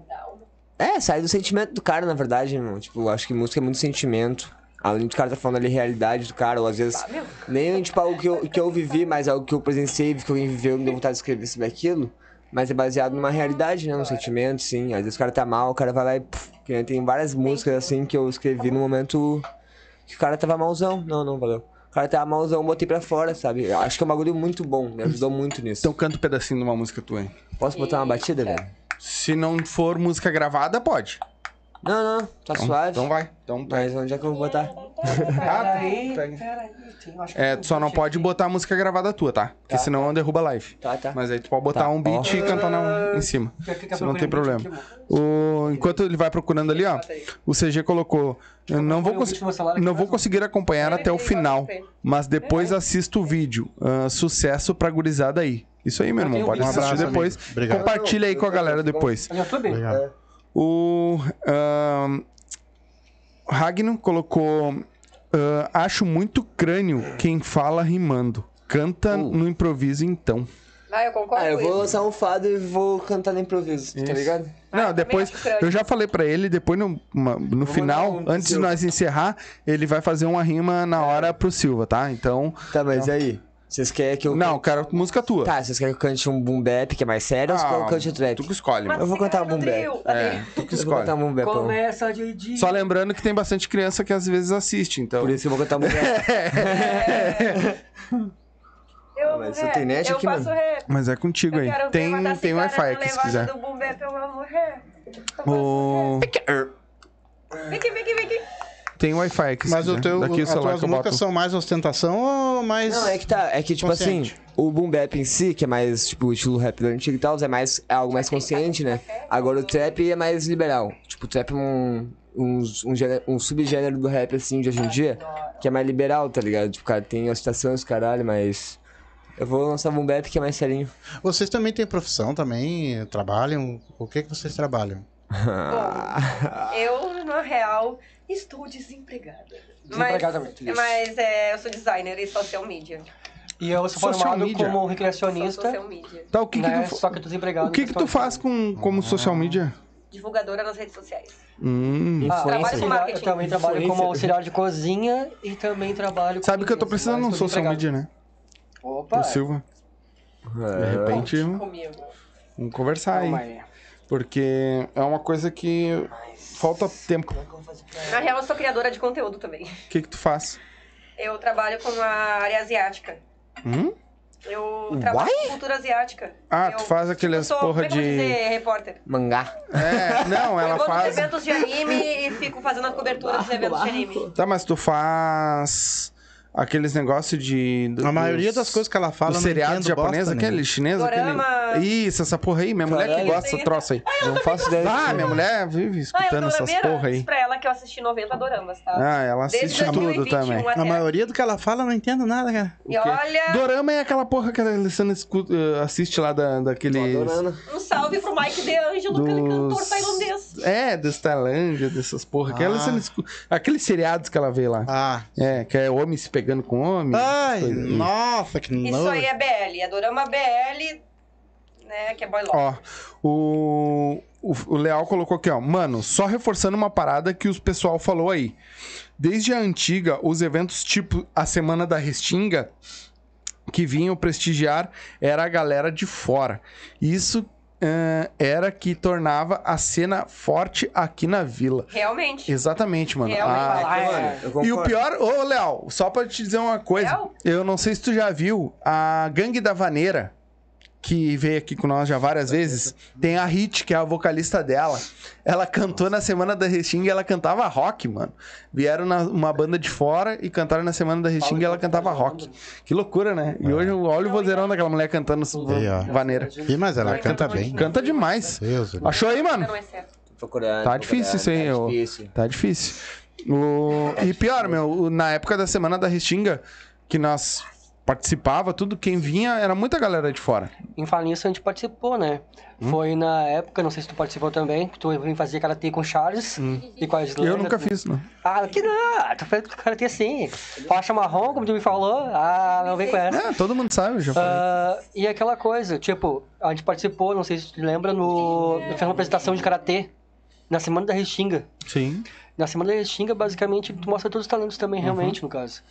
É, sai do sentimento do cara, na verdade, irmão. Tipo, eu acho que música é muito sentimento. Além do cara tá falando ali realidade do cara, ou às vezes meu. nem tipo algo que eu, que eu vivi, mas algo que eu presenciei, que alguém viveu, me deu vontade de escrever sobre aquilo. Mas é baseado numa realidade, né? Num sentimento, sim. Às vezes o cara tá mal, o cara vai lá e. Puf, tem várias músicas assim que eu escrevi no momento que o cara tava malzão. Não, não, valeu. O cara tava malzão, botei pra fora, sabe? Eu acho que é um bagulho muito bom, me ajudou muito nisso. Então canta um pedacinho de uma música tua, hein? Posso botar uma batida, velho? Se não for música gravada, pode. Não, não, tá Então, suave. então vai. Então pega. Mas onde é que eu vou botar? Ah, Peraí, pega. peraí. tem- acho que É, tem tu só não pode botar a música gravada tua, tá? Porque Tá, senão derruba a live. Tá, tá. Mas aí tu pode botar Tá. um beat e cantar na- em cima. Isso não tem problema. O, enquanto ele vai procurando ali, ó, o CG colocou. Eu não vou, não vou conseguir acompanhar até o final, mas depois assisto o vídeo. Ah, sucesso pra gurizada aí. Isso aí, meu Eu irmão. Pode um assistir abraço, depois. Compartilha aí com a galera depois. No YouTube? Obrigado. O ahn, Ragno colocou. ah, acho muito crânio quem fala rimando. Canta no improviso então. Ah, eu concordo Ah, eu com vou lançar um fado e vou cantar no improviso, tá Isso. ligado? Ah, Não, também depois. Eu já falei pra ele, depois no, no final, um antes de nós encerrar, ele vai fazer uma rima na hora pro Silva, tá? Então. Tá, mas e aí? Vocês querem que eu. Não, cara, música tua. Tá, vocês querem que eu cante um boom bap, que é mais sério, ou vocês querem que eu cante trap? Tu que escolhe, mano. Eu vou cantar um boom bap. É, tu que Eu vou escolhe. cantar um boom bap. Começa de dia. Só lembrando que tem bastante criança que às vezes assiste, então. Por isso que eu vou cantar um boom bap. Eu, Mas você rap, tem net eu aqui, faço mano? rap. Mas é contigo Eu aí. quero Tem, tem Wi-Fi aqui se quiser. do boom bap, eu vou morrer. Eu vou O... morrer. Vem aqui, vem aqui, vem aqui. Tem Wi-Fi aqui Mas o teu, Daqui o as celular tuas que eu boto. músicas são mais ostentação ou mais... Não, é que tá, é que tipo Consciente. assim, o boom bap em si, que é mais tipo o estilo rap do antigo e tal, é mais é algo mais consciente, né? Agora o trap é mais liberal. Tipo, o trap é um um, um, gênero- um subgênero do rap assim de hoje em dia, que é mais liberal, tá ligado? Tipo, cara, tem ostentações, caralho, mas eu vou lançar um bap que é mais serinho. Vocês também têm profissão também? Trabalham? O que que vocês trabalham? Bom, eu, na real, estou desempregada. Desempregada mas, mesmo. mas é, eu sou designer e social media. E eu sou Social formado media. como Sou recreacionista, social media. Tá, o que, né? que tu, Só que eu tô desempregado. o que, que tu faz com, como social media? Divulgadora nas redes sociais. Hum. Ah, Trabalho com marketing. Eu também trabalho como auxiliar de cozinha e também trabalho com Sabe que eu tô precisando de um mas social media, né? Opa! Do Silva. De repente, Comigo. vamos conversar aí. Calma aí. Porque é uma coisa que falta tempo. Na real, eu sou criadora de conteúdo também. O que que tu faz? Eu trabalho com a área asiática. Hum? Eu trabalho com cultura asiática. Ah, eu, tu faz aqueles porra eu vou de- dizer, repórter. Mangá. É, não, eu ela vou nos faz. eventos de anime e fico fazendo a cobertura dos eventos de anime. Tá, mas tu faz aqueles negócios de. A maioria dos- das coisas que ela fala, seriados japoneses, bosta aquele chinês, Dorama. aquele. Isso, essa porra aí. Minha mulher que Caralho. gosta dessa troça aí. Não faço ideia. Ah, minha mulher vive Ah, escutando essas porra aí. Pra ela que eu assisti 90 doramas, tá? Ah, ela Desde assiste tudo 2021 também. até. A maioria do que ela fala, eu não entendo nada, cara. E olha, Dorama é aquela porra que a Alessandra escuta, eh, assiste lá da, adorando. um salve pro Mike De Angelo, aquele cantor Dos... tailandês. É, dos Tailândia, dessas porra. Que a Ah. Alessandra escu- Aqueles seriados que ela vê lá. Ah. É, que é homem se pegando com homem. Ai, coisas. nossa, que Isso nojo. aí é BL, é dorama BL, né, que é boy love. Ó, o, o, o Leal colocou aqui, ó. Mano, só reforçando uma parada que o pessoal falou aí. Desde a antiga, os eventos tipo a Semana da Restinga, que vinham prestigiar, era a galera de fora. Isso eh, era que tornava a cena forte aqui na vila. Realmente. Exatamente, mano. Realmente. Ah, É, mano. E o pior, ô Léo, só pra te dizer uma coisa, Léo? eu não sei se tu já viu a Gangue da Vaneira, que veio aqui com nós já várias vezes, tem a Hit, que é a vocalista dela. Ela cantou na Semana da Restinga e ela cantava rock, mano. Vieram na, uma banda de fora e cantaram na Semana da Restinga e ela cantava rock. Que loucura, né? E hoje eu olho o vozeirão daquela mulher cantando vaneira. Ih, mas ela canta canta bem. Canta demais. Deus, Deus. Achou aí, mano? É. Procurando, Tá difícil isso aí. Tá difícil. Tá difícil. O- E pior, meu, na época da Semana da Restinga, que nós participava, tudo, quem vinha era muita galera de fora. Em falar nisso, a gente participou, né? Hum? Foi na época, não sei se tu participou também, que tu vim fazer karatê com o Charles e com a Islândia. Hum. Eu nunca fiz, não. Ah, que não! Tu fez karatê assim. Faixa marrom, como tu me falou. Ah, não vem com essa. É, todo mundo sabe, eu já falei. Ah, e aquela coisa, tipo, a gente participou, não sei se tu lembra, no. Fez uma apresentação de karatê na Semana da Restinga. Sim. Na Semana da Restinga, basicamente, tu mostra todos os talentos também, realmente, no caso.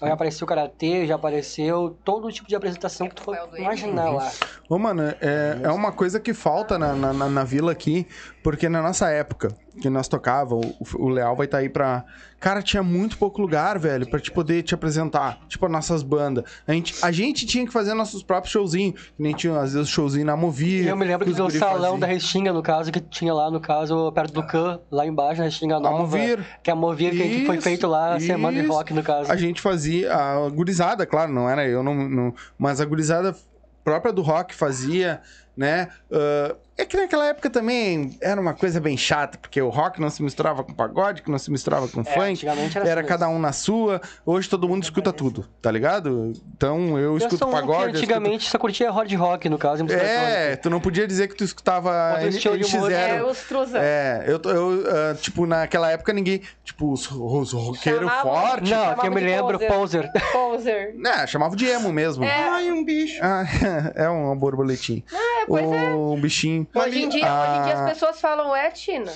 Aí apareceu o karatê, já apareceu todo tipo de apresentação que tu for imaginar lá. Ô, mano, é, é uma coisa que falta na, na, na- na vila aqui, porque na nossa época, que nós tocava, o, o Leal vai estar aí pra. Cara, tinha muito pouco lugar, velho, pra te poder te apresentar. Tipo, as nossas bandas. A gente, a gente tinha que fazer nossos próprios showzinhos. Que nem tinha, às vezes, showzinho na Movia. Eu me lembro que que do salão faziam. da Restinga, no caso, que tinha lá, no caso, perto do Can, lá embaixo, na Restinga Nova. Movir. Que é a Movir que, que foi Isso, feito lá, a Semana de isso. Rock, no caso. A gente fazia, a gurizada, claro, não era eu, não, não- mas a gurizada própria do rock fazia, né? Ah, é que naquela época também era uma coisa bem chata, porque o rock não se misturava com pagode, que não se misturava com É, funk. antigamente era Era assim cada um na sua. Hoje todo mundo escuta tudo, tá ligado? Então eu Eu escuto sou um pagode. que eu antigamente só curtia hard rock, no caso, música escuto... É, tu não podia dizer que tu escutava Outro estilo de humor, É, NX0. os Truza. É, eu, tô- eu ah, tipo, naquela época ninguém, tipo, os, os roqueiros fortes, Não, que eu me lembro, poser. Poser. Né, chamava de emo mesmo. É. Ai, um bicho. Ah, é um borboletinho. É, pois é. Um bichinho. Hoje em, dia, hoje em dia Ah, as pessoas falam, é, Tina,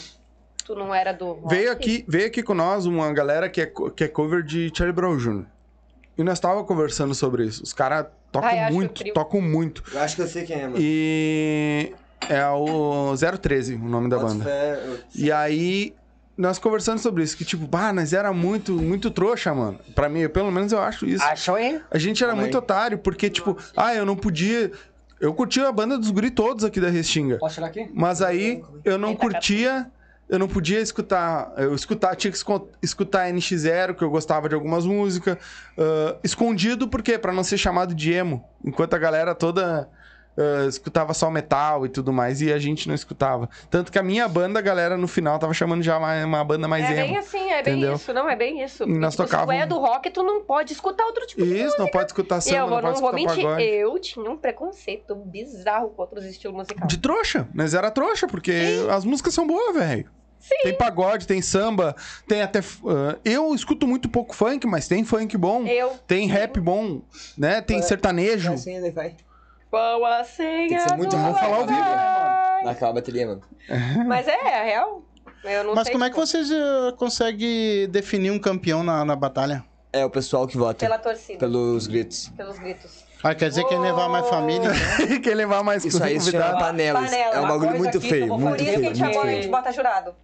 tu não era do rock? Veio aqui, veio aqui com nós uma galera que é, que é cover de Charlie Brown Jr. E nós tava conversando sobre isso. Os caras tocam Ai, muito, tocam muito. Eu acho que eu sei quem é, mano. E é o 013, o nome da Boto banda. fé, eu- E aí, nós conversando sobre isso, que tipo, bah, nós era muito, muito trouxa, mano. Pra mim, pelo menos eu acho isso. Achou aí? A gente era muito otário, porque, tipo, ah, eu não podia. Eu curtia a banda dos guri todos aqui da Restinga. Posso tirar aqui? Mas aí eu não curtia, eu não podia escutar. Eu escutar, tinha que escutar NX0, que eu gostava de algumas músicas. ah, escondido, por quê? Pra não ser chamado de emo. Enquanto a galera toda ah, escutava só metal e tudo mais, e a gente não escutava. Tanto que a minha banda, a galera no final tava chamando já uma, uma banda mais É emo. bem assim, é bem entendeu? isso, não, é bem isso. E nós tipo, Se tu tocávamos- é do rock, tu não pode escutar outro tipo de Isso, não pode escutar samba, eu não vou, pode não vou escutar mentir, pagode. eu tinha um preconceito bizarro com outros estilos musicais. De trouxa, mas era trouxa, porque as músicas são boas, velho. Sim. Tem pagode, tem samba, tem até. ah, eu escuto muito pouco funk, mas tem funk bom. Eu Tem rap bom, né? Tem sertanejo. Assim, vai. A senha Tem que ser muito bom falar ao vivo. Naquela bateria, mano. Mas é, é real. Eu não Mas sei, como é que vocês conseguem definir um campeão na, na batalha? É o pessoal que vota. Pela torcida, Pelos gritos. pelos gritos. Ah, quer dizer que quem levar mais família. então? Quer levar mais Isso aí se chama panelas. Panela, é um bagulho muito que feio, muito Por isso que feio. a gente, a bota jurado.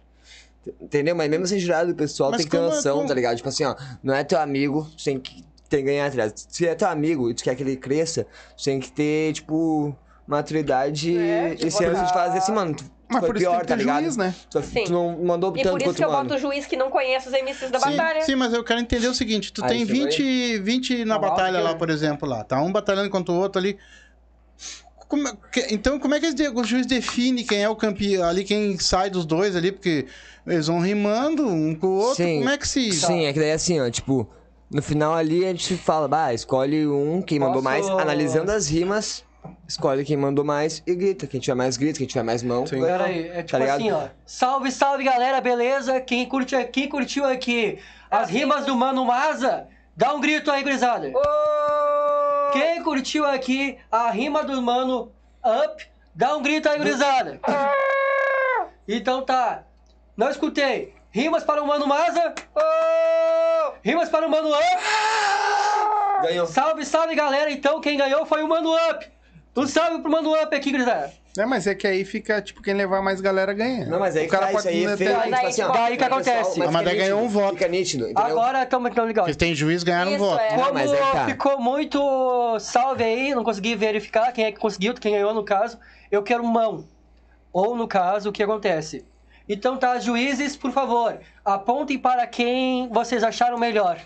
Entendeu? Mas mesmo sem jurado, o pessoal Mas tem que ter é- noção, como- tá ligado? Tipo assim, ó, não é teu amigo, tu tem que tem que ganhar, tá ligado? Se é teu amigo e tu quer que ele cresça, tu tem que ter, tipo, maturidade É, e tipo, de ah. fazer assim, mano. Tu, Mas foi por isso pior, tem que tá juiz, né? Tu, Sim. tu não mandou E tanto por isso que eu mano. boto o juiz que não conhece os MCs da batalha. Sim, sim, mas eu quero entender o seguinte: tu Ah, tem isso 20, 20 na Não, batalha lá, por exemplo, lá. Tá um batalhando contra o outro ali. Como é que- então, como é que eles de- o juiz define quem é o campeão ali, quem sai dos dois ali? Porque eles vão rimando um com o outro. Sim. Como é que se. Sim, é que daí assim, ó, tipo, no final ali a gente fala, bah, escolhe um, quem mandou Posso- mais, analisando as rimas, escolhe quem mandou mais e grita. Quem tiver mais grita, quem tiver mais mão. Sim. Pera aí, é tipo Tá ligado? assim, ó. Salve, salve, galera, beleza? Quem, curte, quem curtiu aqui as rimas do Mano Maza, dá um grito aí, gurizada. Quem curtiu aqui a rima do Mano Up, dá um grito aí, gurizada. Então tá. Não escutei. Rimas para o Mano Maza. Rimas para o Mano Up. Ganhou. Salve, salve, galera. Então quem ganhou foi o Mano Up. Um salve pro Mano Up aqui, gurizada. É, mas é que aí fica, tipo, quem levar mais galera ganha. Não, mas aí o cara que pode isso aí é ter- feio, Daí, tipo assim, ó, daí que acontece. mas Mas daí ganhou um voto. Fica nítido, entendeu? Agora estamos tão ligados. Porque tem juiz ganharam um voto. é. Não, Como mas aí tá. ficou muito salve aí, não consegui verificar quem é que conseguiu, quem ganhou no caso, eu quero mão. Ou no caso, o que acontece? Então tá, juízes, por favor, apontem para quem vocês acharam melhor.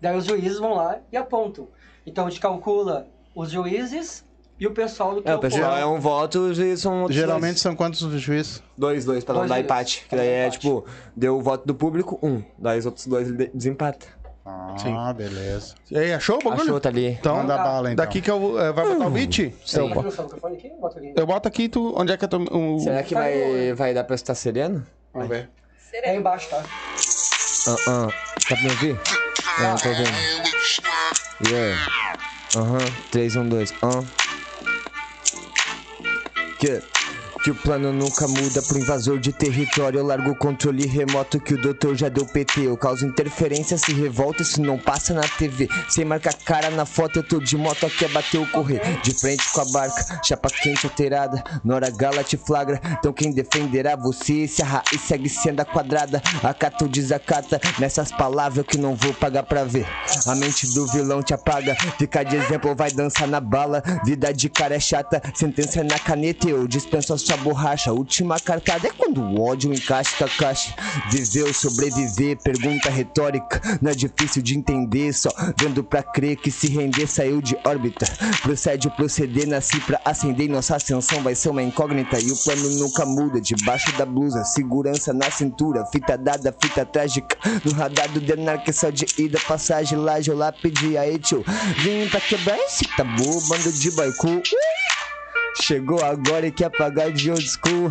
Daí os juízes vão lá e apontam. Então a gente calcula os juízes e o pessoal do que É, é o pessoal é um voto, os juízes são outros Geralmente são quantos juízes? dois, dois, dois pra não Dois dar juízes. empate. Que daí dar é, empate. tipo, deu o voto do público, um. Daí os outros dois desempata. Ah, Sim. beleza. E aí, achou o bagulho? Achou, tá ali. Então, Manda bala, então. daqui que eu eh, vai botar o beat? Eu, bo- eu boto aqui, tu. Onde é que eu tô. o- Será que vai, vai dar pra estar sereno? Vamos ver. É embaixo, tá? Ah, ah. Tá pra me ouvir? Ah, não tô ouvindo. Yeah. Aham. 3, 1, 2. Ah. Que? Que o plano nunca muda pro invasor de território. Eu largo o controle remoto que o doutor já deu PT. Eu causo interferência, se revolta, isso não passa na TV. Sem marcar cara na foto, eu tô de moto aqui a bater ou correr. De frente com a barca, chapa quente alterada. Na hora gala te flagra. Então quem defenderá você? Se a raiz segue sendo a quadrada, acata ou desacata. Nessas palavras que não vou pagar pra ver. A mente do vilão te apaga. Fica de exemplo, vai dançar na bala. Vida de cara é chata, sentença é na caneta. Eu dispenso a sua borracha. Última cartada é quando o ódio encaixa a caixa. Viveu, sobreviver, pergunta retórica. Não é difícil de entender, só vendo pra crer que se render saiu de órbita. Procede o proceder, nasci pra acender. e Nossa ascensão vai ser uma incógnita. E o plano nunca muda. Debaixo da blusa, segurança na cintura. Fita dada, fita trágica. No radar do Denark, só de ida, passagem. Laje, eu lá pedi aí, tio. Vim pra quebrar esse tabu, bando de baiku. Chegou agora e quer apagar de old school.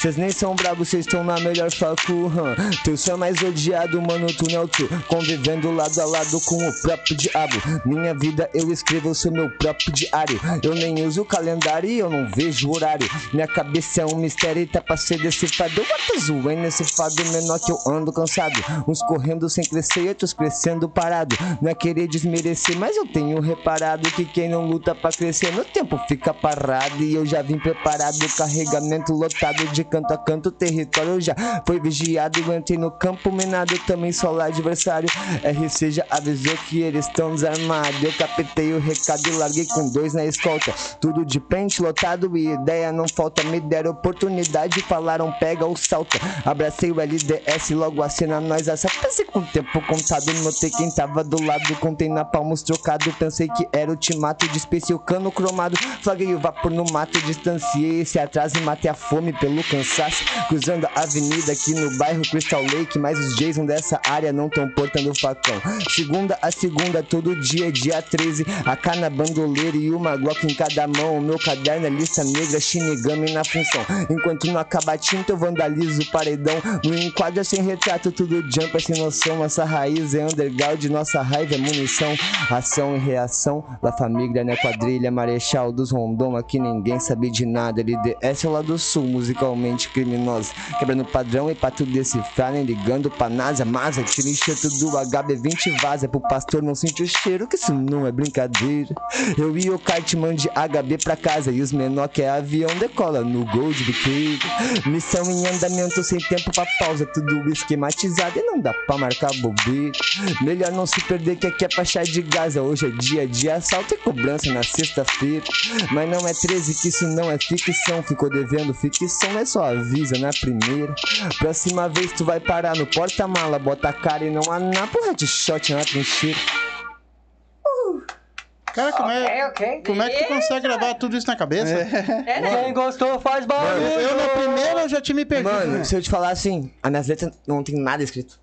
Cês nem são brabos, cês estão na melhor facu, hum. Tu só mais odiado, mano, tu não tu Convivendo lado a lado com o próprio diabo. Minha vida eu escrevo, sou meu próprio diário. Eu nem uso calendário e eu não vejo horário. Minha cabeça é um mistério e tá pra ser decifrado. Eu boto zoando nesse fado menor que eu ando cansado. Uns correndo sem crescer e outros crescendo parado. Não é querer desmerecer, mas eu tenho reparado Que quem não luta pra crescer no tempo fica parado e eu já vim preparado, carregamento lotado de canto a canto, território já foi vigiado. Entrei no campo minado, também lá adversário. RC já avisou que eles estão desarmados. Eu captei o recado e larguei com dois na escolta. Tudo de pente lotado e ideia não falta. Me deram oportunidade, falaram pega ou salta. Abracei o LDS, logo a cena nós essa. Pensei com o tempo contado, notei quem tava do lado. Contei na palmos trocado, pensei que era o timato. Despeci o cano cromado, flaguei o vapor no mato, distanciei esse atraso e matei a fome pelo cansaço. Cruzando a avenida aqui no bairro Crystal Lake, mas os Jason dessa área não tão portando facão. Segunda a segunda, todo dia, dia 13. A cana bandoleira e uma Glock em cada mão. O meu caderno é lista negra, Shinigami na função. Enquanto não acaba tinta, eu vandalizo o paredão. No enquadro sem retrato, tudo jumper sem noção. Nossa raiz é underground, nossa raiva é munição. Ação e reação, La Família, né? Quadrilha, Marechal dos Rondon, aqui nem ninguém sabe de nada. LDS é o lado sul, musicalmente criminoso. Quebrando padrão e pra tu decifrar, nem ligando pra NASA. Masa, tira enxerto do HB20 e vaza. Pro pastor não sentir o cheiro, que isso não é brincadeira. Eu e o kart mande HB pra casa. E os menor que é avião decola no Gold Clear. Missão em andamento sem tempo pra pausa. Tudo esquematizado e não dá pra marcar bobeira. Melhor não se perder que aqui é pra chá de Gaza. Hoje é dia de assalto e cobrança na sexta-feira. Mas não é 13 que isso não é ficção. Ficou devendo ficção, é só avisa na primeira. Próxima vez tu vai parar no porta-mala. Bota a cara e não há na porra de shot na trincheira. Cara, como é, Ok, ok. como é que tu consegue gravar tudo isso na cabeça? É, né? Quem gostou faz barulho. Eu na primeira eu já tinha me perdido. Mano, se eu te falar assim, as minhas letras não tem nada escrito.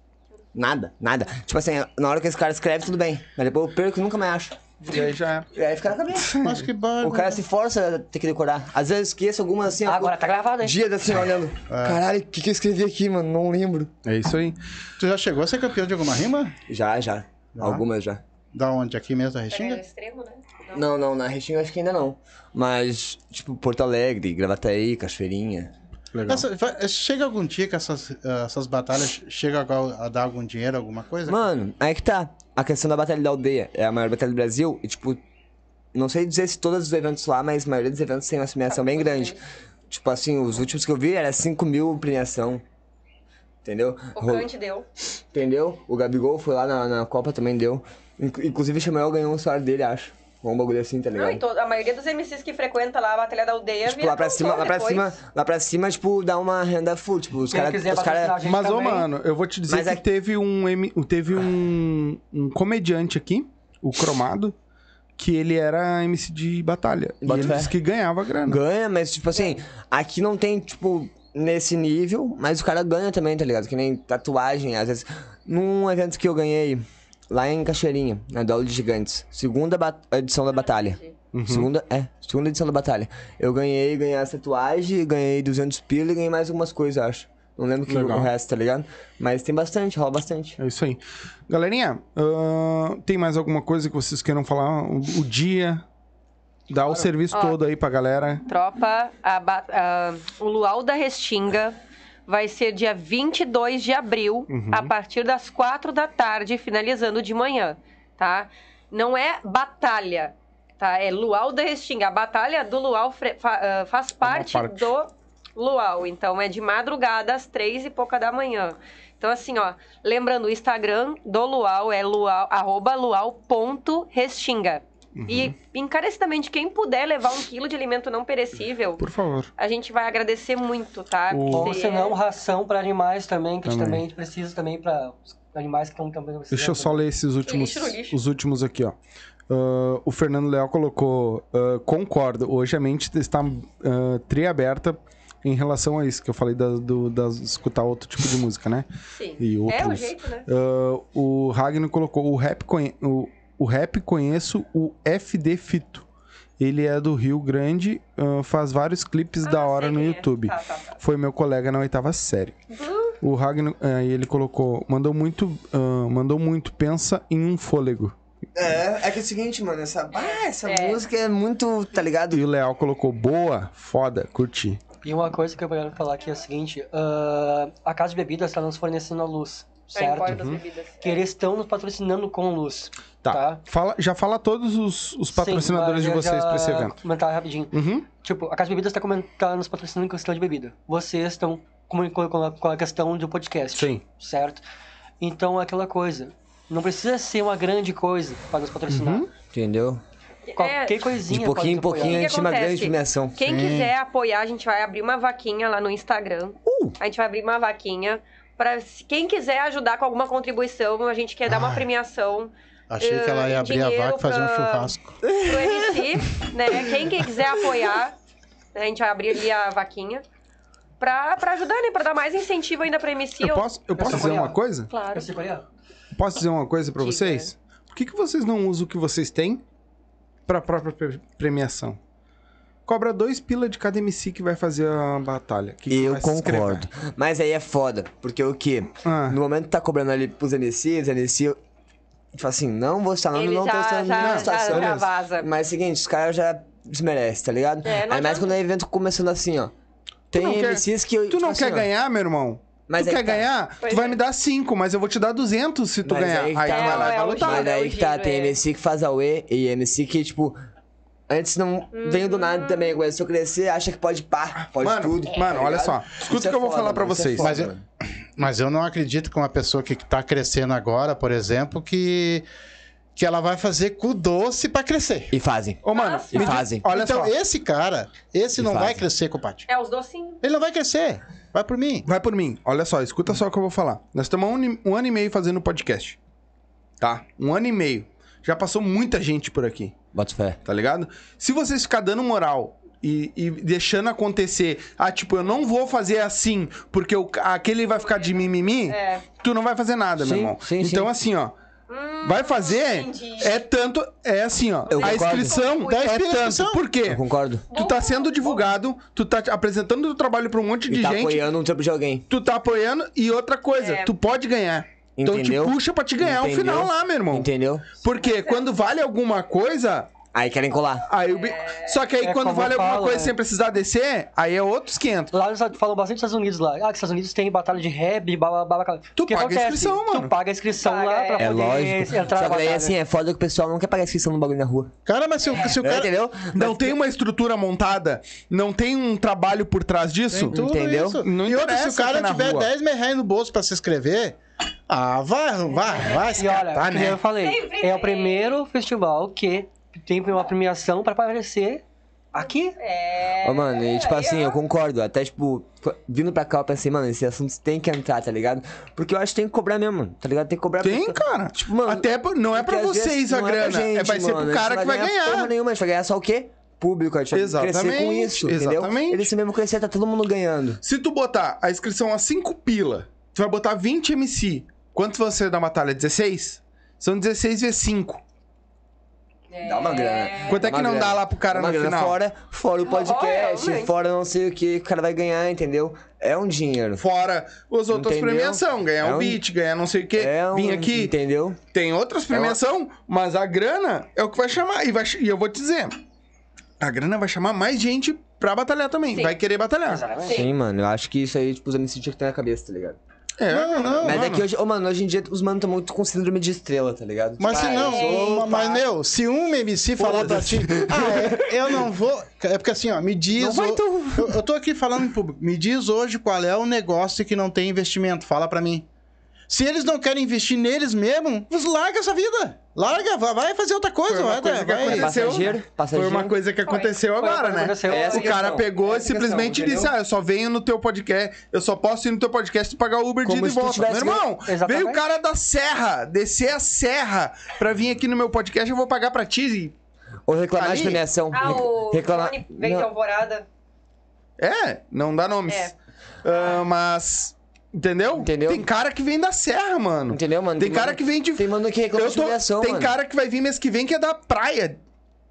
Nada, nada. Tipo assim, na hora que esse cara escreve, tudo bem. Mas depois eu perco e nunca mais acho. E aí já é. E aí fica na cabeça. Mas que barulho. O cara se força a ter que decorar. Às vezes eu esqueço algumas assim, ó, Agora tá gravado, hein? dias assim, olhando. Caralho, o que, que eu escrevi aqui, mano? Não lembro. É isso aí. Tu já chegou a ser campeão de alguma rima? Já, já. Algumas já. Da onde? Aqui mesmo, da É Restinga? extremo, né? Não, não, na Restinga acho que ainda não. Mas, tipo, Porto Alegre, Gravataí, Cachoeirinha. Legal. Essa- vai- chega algum dia que essas, eh, essas batalhas chegam a, a dar algum dinheiro, alguma coisa? Mano, aí que tá. A questão da Batalha da Aldeia é a maior batalha do Brasil e, tipo, não sei dizer se todos os eventos lá, mas a maioria dos eventos tem uma premiação bem grande. Tipo assim, os últimos que eu vi era 5 mil premiação. Entendeu? O Kant deu. Entendeu? O Gabigol foi lá na, na Copa também deu. Inc- Inclusive o Samuel ganhou um salário dele, acho. Ou um bagulho assim, tá ligado? Não, e to- a maioria dos MCs que frequenta lá a Batalha da Aldeia Tipo, lá pra cima, lá pra depois. cima, lá pra cima, tipo, dá uma renda full. Tipo, os caras. cara... Mas, ô, mano, eu vou te dizer Mas que é- teve um M- teve um, um comediante aqui, o Cromado, que ele era MC de batalha. E Bota ele fé. disse que ganhava grana. Ganha, mas tipo assim, aqui não tem, tipo, nesse nível, mas o cara ganha também, tá ligado? Que nem tatuagem, às vezes. Num evento que eu ganhei lá em Cachoeirinha, na Dolo de Gigantes, segunda edição da batalha. Segunda, é, segunda edição da batalha. Eu ganhei, ganhei a tatuagem, ganhei 200 pila e ganhei mais algumas coisas, acho. Não lembro que Legal. o resto, tá ligado? Mas tem bastante, rola bastante. É isso aí. Galerinha, ahn, tem mais alguma coisa que vocês queiram falar? O, o dia, dá o serviço Ó. todo aí pra galera. Tropa, a a- o Luau da Restinga vai ser dia 22 de abril, Uhum. a partir das 4 da tarde, finalizando de manhã, tá? Não é batalha, tá? É Luau da Restinga. A batalha do Luau fa- ah, faz parte, parte. do Luau, então é de madrugada às três e pouca da manhã. Então, assim, ó, lembrando, o Instagram do Luau é luau, arroba luau.restinga. E encarecidamente, quem puder levar um quilo de alimento não perecível, Por favor. a gente vai agradecer muito, tá? O- Ou se não, ração pra animais também, que a gente Também. também precisa também pra os animais que estão também precisando. Deixa eu só ler esses últimos, Lixo lixo. os últimos aqui, ó. Ah, o Fernando Leal colocou, ah, concordo, hoje a mente está ah, triaberta em relação a isso, que eu falei da, do, das escutar outro tipo de música, né? Sim. E É o outros. jeito, né? Ah, o Ragnar colocou, o rap, conhe- o, o rap conheço o FD Fito. Ele é do Rio Grande, ah, faz vários clipes da Ah, hora sei no é. YouTube. Tá, tá, tá. Foi meu colega na oitava série. O Ragnar, aí ele colocou, mandou muito, ah, mandou muito, pensa em um fôlego. É, é que é o seguinte, mano, essa, ah, essa É. música é muito, tá ligado? E o Leal colocou, boa, foda, curti. E uma coisa que eu quero falar aqui é a seguinte: ah, a Casa de Bebidas está nos fornecendo a luz, certo? importa das bebidas. Que eles estão nos patrocinando com luz. Tá, Tá. Fala, já fala todos os, os Sim, patrocinadores mas de vocês pra esse evento. Comentar rapidinho. Uhum. Tipo, a Casa de Bebidas está tá nos patrocinando com questão de bebida. Vocês estão comunicando com a, com a questão do podcast. Sim. Certo? Então é aquela coisa. Não precisa ser uma grande coisa para nos patrocinar. Uhum. Entendeu? Qualquer É, coisinha. De pouquinho em pouquinho a gente uma grande premiação. Quem quiser apoiar, a gente vai abrir uma vaquinha lá no Instagram. Uh! A gente vai abrir uma vaquinha. Se- quem quiser ajudar com alguma contribuição, a gente quer dar uma Ah. premiação Achei que ela ia eh, abrir a vaca e fazer um churrasco. pro MC, né? Quem que quiser apoiar, né, a gente vai abrir ali a vaquinha. Pra, pra ajudar, né? Pra dar mais incentivo ainda pra MC. Eu posso, eu posso dizer uma coisa? Claro. É. Posso dizer uma coisa pra Diga. vocês? Por que, que vocês não usam o que vocês têm pra própria pre- premiação? Cobra dois pila de cada MC que vai fazer a batalha. que que Eu concordo. Mas aí é foda, porque o quê? Ah, No momento que tá cobrando ali pros MCs, MC, tipo assim, não vou estar, não, não já, tô estando já, situação. já vaza. Mas é o seguinte, os caras já desmerece, tá ligado? É, não Aí mais adianta. quando é evento começando assim, ó. Tem não quer- MCs que eu. Tu não tipo quer assim, ó, ganhar, meu irmão? Mas tu quer que tá. ganhar? Pois tu vai é. me dar 5, mas eu vou te dar 200 se tu Mas ganhar. aí Aí, tá. tu vai lá e É, vai o lutar. Mas aí que tá, tem é. MC que faz a UE e MC que, tipo, antes não veio do nada também, começou a crescer, acha que pode pá, pode Mano, tudo. mano, tá olha só. Escuta o que eu vou foda, falar isso é vocês. foda, Mas eu-. Mas eu não acredito que uma pessoa que está crescendo agora, por exemplo, que, que ela vai fazer cu doce para crescer. E fazem. Ô, mano, Nossa. E fazem. Olha então, só. esse cara, esse E não vai fazem. crescer, compadre. É os docinhos. Ele não vai crescer. Vai por mim. Vai por mim. Olha só, escuta só o que eu vou falar. Nós estamos um, um ano e meio fazendo podcast. Tá? Um ano e meio. Já passou muita gente por aqui, Bota fé. tá ligado? Se vocês ficar dando moral e, e deixando acontecer, ah, tipo, eu não vou fazer assim porque o, aquele vai ficar de mimimi, É. tu não vai fazer nada, meu Sim, irmão. sim, então, sim. assim, ó. Hum, Vai fazer entendi. é tanto. É assim, ó. Eu a concordo. inscrição é inscrição. tanto. Por quê? Eu concordo. Tu tá sendo divulgado, tu tá apresentando o trabalho pra um monte de E tá gente. apoiando um trampo de alguém. Tu tá apoiando e outra coisa, É. tu pode ganhar. Então Entendeu? te puxa pra te ganhar o Entendeu? final lá, meu irmão. Entendeu? Porque quando vale alguma coisa, Aí querem colar. aí o bi- Só que aí É quando como vale alguma falo, coisa é. sem precisar descer, aí é outros 500. Lá eles falam bastante dos Estados Unidos lá. Ah, que os Estados Unidos tem batalha de rap, blá, blá, blá, blá. Tu O que paga a inscrição, mano. Tu paga a inscrição Paga, lá pra é. É poder lógico. entrar Só na que daí, batalha. assim, é foda que o pessoal não quer pagar inscrição no bagulho na rua. Cara, mas se, o- se o É, cara. entendeu? Não tem uma estrutura montada, não tem um trabalho por trás disso. Tem tudo Entendeu? isso. Não e outra, se o cara na tiver rua. 10 mil reais no bolso pra se inscrever, ah, vai, vai, vai se E olha, catar, né? eu falei, é o primeiro festival que tem uma premiação pra aparecer aqui. É. Ô, mano, e tipo assim, eu concordo. Até, tipo, vindo pra cá, eu pensei, mano, esse assunto tem que entrar, tá ligado? Porque eu acho que tem que cobrar mesmo, mano, tá ligado? Tem que cobrar. Tem, pra- cara. Tipo, mano, Até por- não é pra vocês a é grana, é, gente, vai ser mano. pro cara que vai Porra ganhar. nenhuma, a gente vai ganhar só o quê? Público, a gente vai crescer com Exatamente, isso, entendeu? exatamente. Ele se mesmo crescer, tá todo mundo ganhando. Se tu botar a inscrição a 5 pila, tu vai botar 20 MC. Quanto você da batalha? 16? São 16 vezes 5. Dá uma grana. Quanto é Dá que uma não grana. dá lá pro cara Dá uma no grana final? Fora, fora o podcast, realmente. fora não sei o que, o cara vai ganhar, entendeu? É um dinheiro. Fora as outras Entendeu? premiação, ganhar É o um- beat, ganhar não sei o quê. É um, Vim aqui, Entendeu? tem outras premiação, mas a grana é o que vai chamar. E, vai, ch- e eu vou te dizer, a grana vai chamar mais gente pra batalhar também. Sim. Vai querer batalhar. Exatamente. Sim, mano, eu acho que isso aí, tipo, os MC tinha que ter na cabeça, tá ligado? É, Não, não, Mas mano. é que hoje, ô, mano, hoje em dia os manos estão muito com síndrome de estrela, tá ligado? Mas se Tipo, não, ah, eu sou, ma- mas, meu, se um MC falar pra ti, ah, é, eu não vou. É porque assim, ó, me diz. Não vai tu. eu, eu tô aqui falando em público. Me diz hoje qual é o negócio que não tem investimento. Fala pra mim. Se eles não querem investir neles mesmo, pues larga essa vida. Larga, vai, fazer outra coisa. Foi uma vai, coisa que vai. aconteceu. Passageiro, Foi passageiro. uma coisa que aconteceu Foi, agora, foi, né? aconteceu. O cara questão, pegou e essa simplesmente questão, disse? Ah, eu só venho no teu podcast, eu só posso ir no teu podcast e pagar o Uber de ida e volta. Meu irmão, Exatamente. veio o cara da serra, descer a serra pra vir aqui no meu podcast, eu vou pagar pra ti. Ou reclamar Ali- de premiação. Ah, o reclamar. Veio de Alvorada. É, não dá nomes. É. Ah, mas. Entendeu? Entendeu? Tem cara que vem da serra, mano. Entendeu, mano? Tem cara mano- que vem de. Tem mano que reclama Eu de tô... premiação, Tem mano. cara que vai vir mês que vem que é da praia.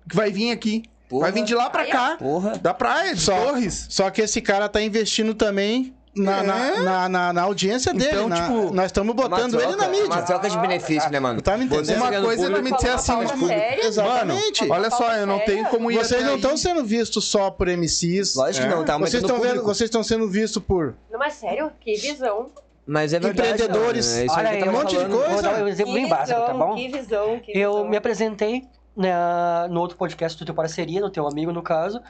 Que vai vir aqui. Porra. Vai vir de lá pra cá. Porra. Da praia, de Só- Torres. Só que esse cara tá investindo também na, É. na, na, na- na audiência dele. Então, na- tipo, nós estamos botando Uma ele na troca- mídia. Uma troca de benefício, né, mano? Tá me entendendo? Uma coisa é público, me dizer assim, tipo? Exatamente. Mano, olha só, eu não tenho como ir Vocês não estão sendo vistos só por MCs. Lógico que É. não, tá Vocês estão vendo, vocês estão sendo vistos por Não, mas sério? Que visão. Mas é verdade, Empreendedores. é Olha aí, um monte de falando. coisa. Vou dar um exemplo que bem básico, tá bom? Que visão, que Eu visão. me apresentei né, no outro podcast do teu parceria, no teu amigo no caso,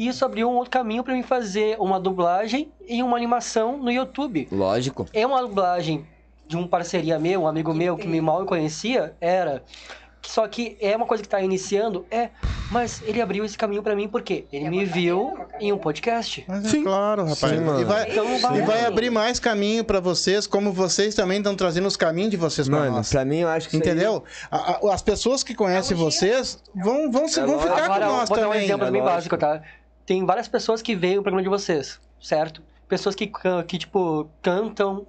e isso abriu um outro caminho pra mim fazer uma dublagem e uma animação no YouTube. Lógico. É uma dublagem de um parceria meu, um amigo meu que me mal conhecia, era. Só que é uma coisa que tá iniciando, é. Mas ele abriu esse caminho pra mim porque ele me viu em um podcast. Mas é Sim. claro, rapaz. Sim, mano. e vai, Então, e vai. vai abrir mais caminho pra vocês, como vocês também estão trazendo os caminhos de vocês pra Mano, nós. pra mim eu acho que aí- Entendeu? A- a- as pessoas que conhecem vocês vão, vão, É vão lógico. ficar Agora, com nós vou dar um também. exemplo é bem básico, tá? Tem várias pessoas que veem o programa de vocês, certo? Pessoas que, que tipo, cantam,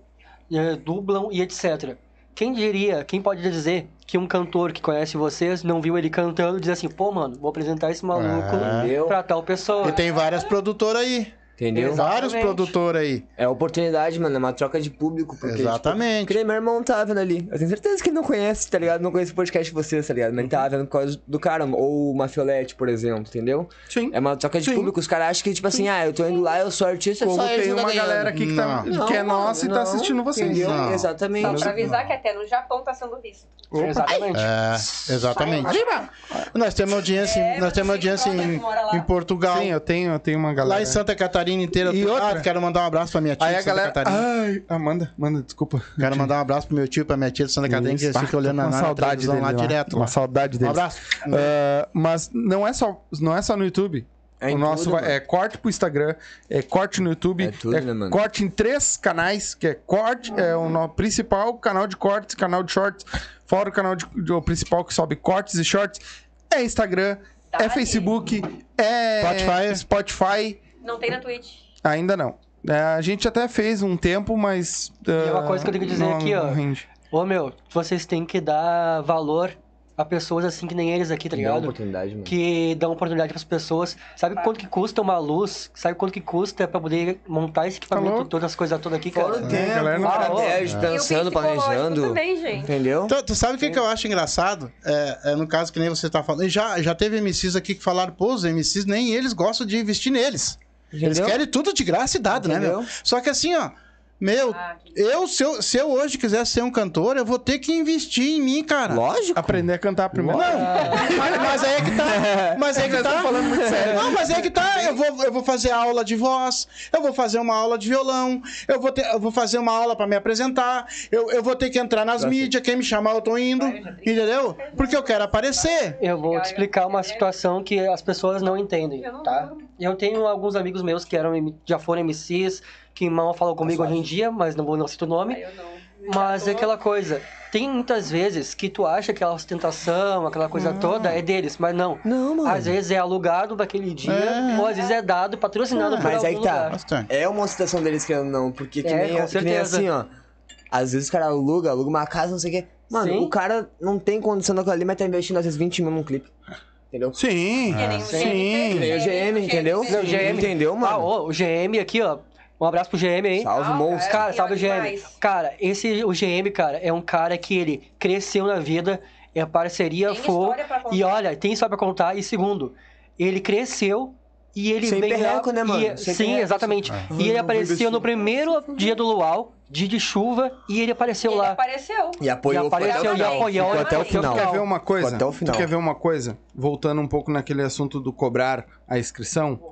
eh, dublam e etc. Quem diria, quem pode dizer que um cantor que conhece vocês não viu ele cantando e diz assim, pô, mano, vou apresentar esse maluco É. Pra tal pessoa. E tem várias produtoras aí. Entendeu? Vários produtores aí. É oportunidade, mano. É uma troca de público. Porque, Exatamente. Tipo, que nem meu irmão tava vendo ali. Eu tenho certeza que ele não conhece, tá ligado? Não conhece o podcast de vocês, tá ligado? Mas ele tava vendo por causa do cara. Ou uma Fiolete, por exemplo, entendeu? Sim. É uma troca de Sim. público. Os caras acham que, tipo assim, ah, eu tô indo lá, eu sou artista, Como só tem não tá uma ganhando. galera aqui que, tá, Não. que é Não, nossa e tá não, assistindo vocês. Entendeu? Não. Exatamente. Só pra avisar que até no Japão tá sendo visto. Exatamente. É, exatamente. Nós temos audiência, É, nós temos audiência em, lá. em Portugal. Sim, eu tenho, eu tenho uma galera. Lá em Santa Catarina inteira. E tô- outra? Ah, quero mandar um abraço pra minha tia Aí de a Santa galera. Catarina. Ai, Amanda, manda, desculpa. Quero mandar um abraço pro meu tio, pra minha tia de Santa Catarina, que eles Isso. ficam olhando Tô na, na saudade dele lá lá. direto. Uma lá. saudade Um deles. abraço. Ah, mas não é só, não é só no YouTube. É o nosso tudo, é corte pro Instagram, é corte no YouTube, É tudo, né, mano? corte em três canais, que é corte, é o no- principal canal de cortes, canal de shorts, fora o canal de, de- o principal que sobe cortes e shorts, é Instagram, é Tá aí. Facebook, é Spotify. Spotify, Não tem na Twitch. ainda não. É, a gente até fez um tempo, mas. E uma ah, coisa que eu tenho que dizer não- aqui, ó. rende. Ô, meu, vocês têm que dar valor a pessoas assim que nem eles aqui, tá Dá uma ligado? oportunidade, mano. Que dão oportunidade pras pessoas. Sabe quanto que custa uma luz? Sabe quanto que custa pra poder montar esse equipamento, louco. todas as coisas todas aqui, cara? Fora o É, tempo, galera não Ah, estratégia, o pensando, planejando. também, gente. Entendeu? Tu, tu sabe o que, que eu acho engraçado? É, é no caso que nem você tá falando. Já, já teve MCs aqui que falaram, pô, os MCs nem eles gostam de investir neles. Eles Entendeu? querem tudo de graça e dado, né, meu? Entendeu? Só que assim, ó. Meu, Ah, eu se, eu, se eu hoje quiser ser um cantor, eu vou ter que investir em mim, cara. Lógico. Aprender a cantar primeiro. Não, mas, mas aí é que tá. Mas é que tá. falando muito sério. Não, mas é que tá. Eu vou, eu vou fazer aula de voz, eu vou fazer uma aula de violão, eu vou, ter, eu vou fazer uma aula pra me apresentar, eu, eu vou ter que entrar nas mídias, quem me chamar eu tô indo, entendeu? Porque eu quero aparecer. Eu vou te explicar uma situação que as pessoas não entendem, tá? Eu tenho alguns amigos meus que eram, já foram MCs, que mal falam comigo hoje em dia, mas não vou não cito o nome. Eu não. Mas é aquela coisa, tem muitas vezes que tu acha que a ostentação, aquela coisa toda é deles, mas não. Não, mano. Às vezes é alugado daquele dia, É. ou às vezes é dado, patrocinado por Mas algum aí que tá. lugar. É uma situação deles ou não, porque que, É, nem, com que nem assim, ó. Às vezes o cara aluga, aluga uma casa, não sei o quê. Mano, Sim. o cara não tem condição daquilo ali, mas tá investindo às vezes 20 mil num clipe. Entendeu? Sim. Que o sim. GM Que nem o GM, entendeu? Não, o GM. Entendeu, Ah, mano? ô, o GM aqui, ó. Um abraço pro GM aí. Salve, monstro. Cara, Sim, salve o GM. Cara, esse, o GM, cara, é um cara que ele cresceu na vida, é parceria Tem contar. E olha, tem história pra contar. E segundo, ele cresceu e ele Sem veio. perreco, né, mano? e- Sem sim, perreco. exatamente. Ah. E ele apareceu no primeiro dia do luau, dia de chuva, e ele apareceu Ele lá. apareceu. E apoiou, E foi até o apareceu, e apoiou, Ficou até o e final. Tu quer ver uma coisa? Ficou até o final. Tu quer ver uma coisa? Voltando um pouco naquele assunto do cobrar a inscrição.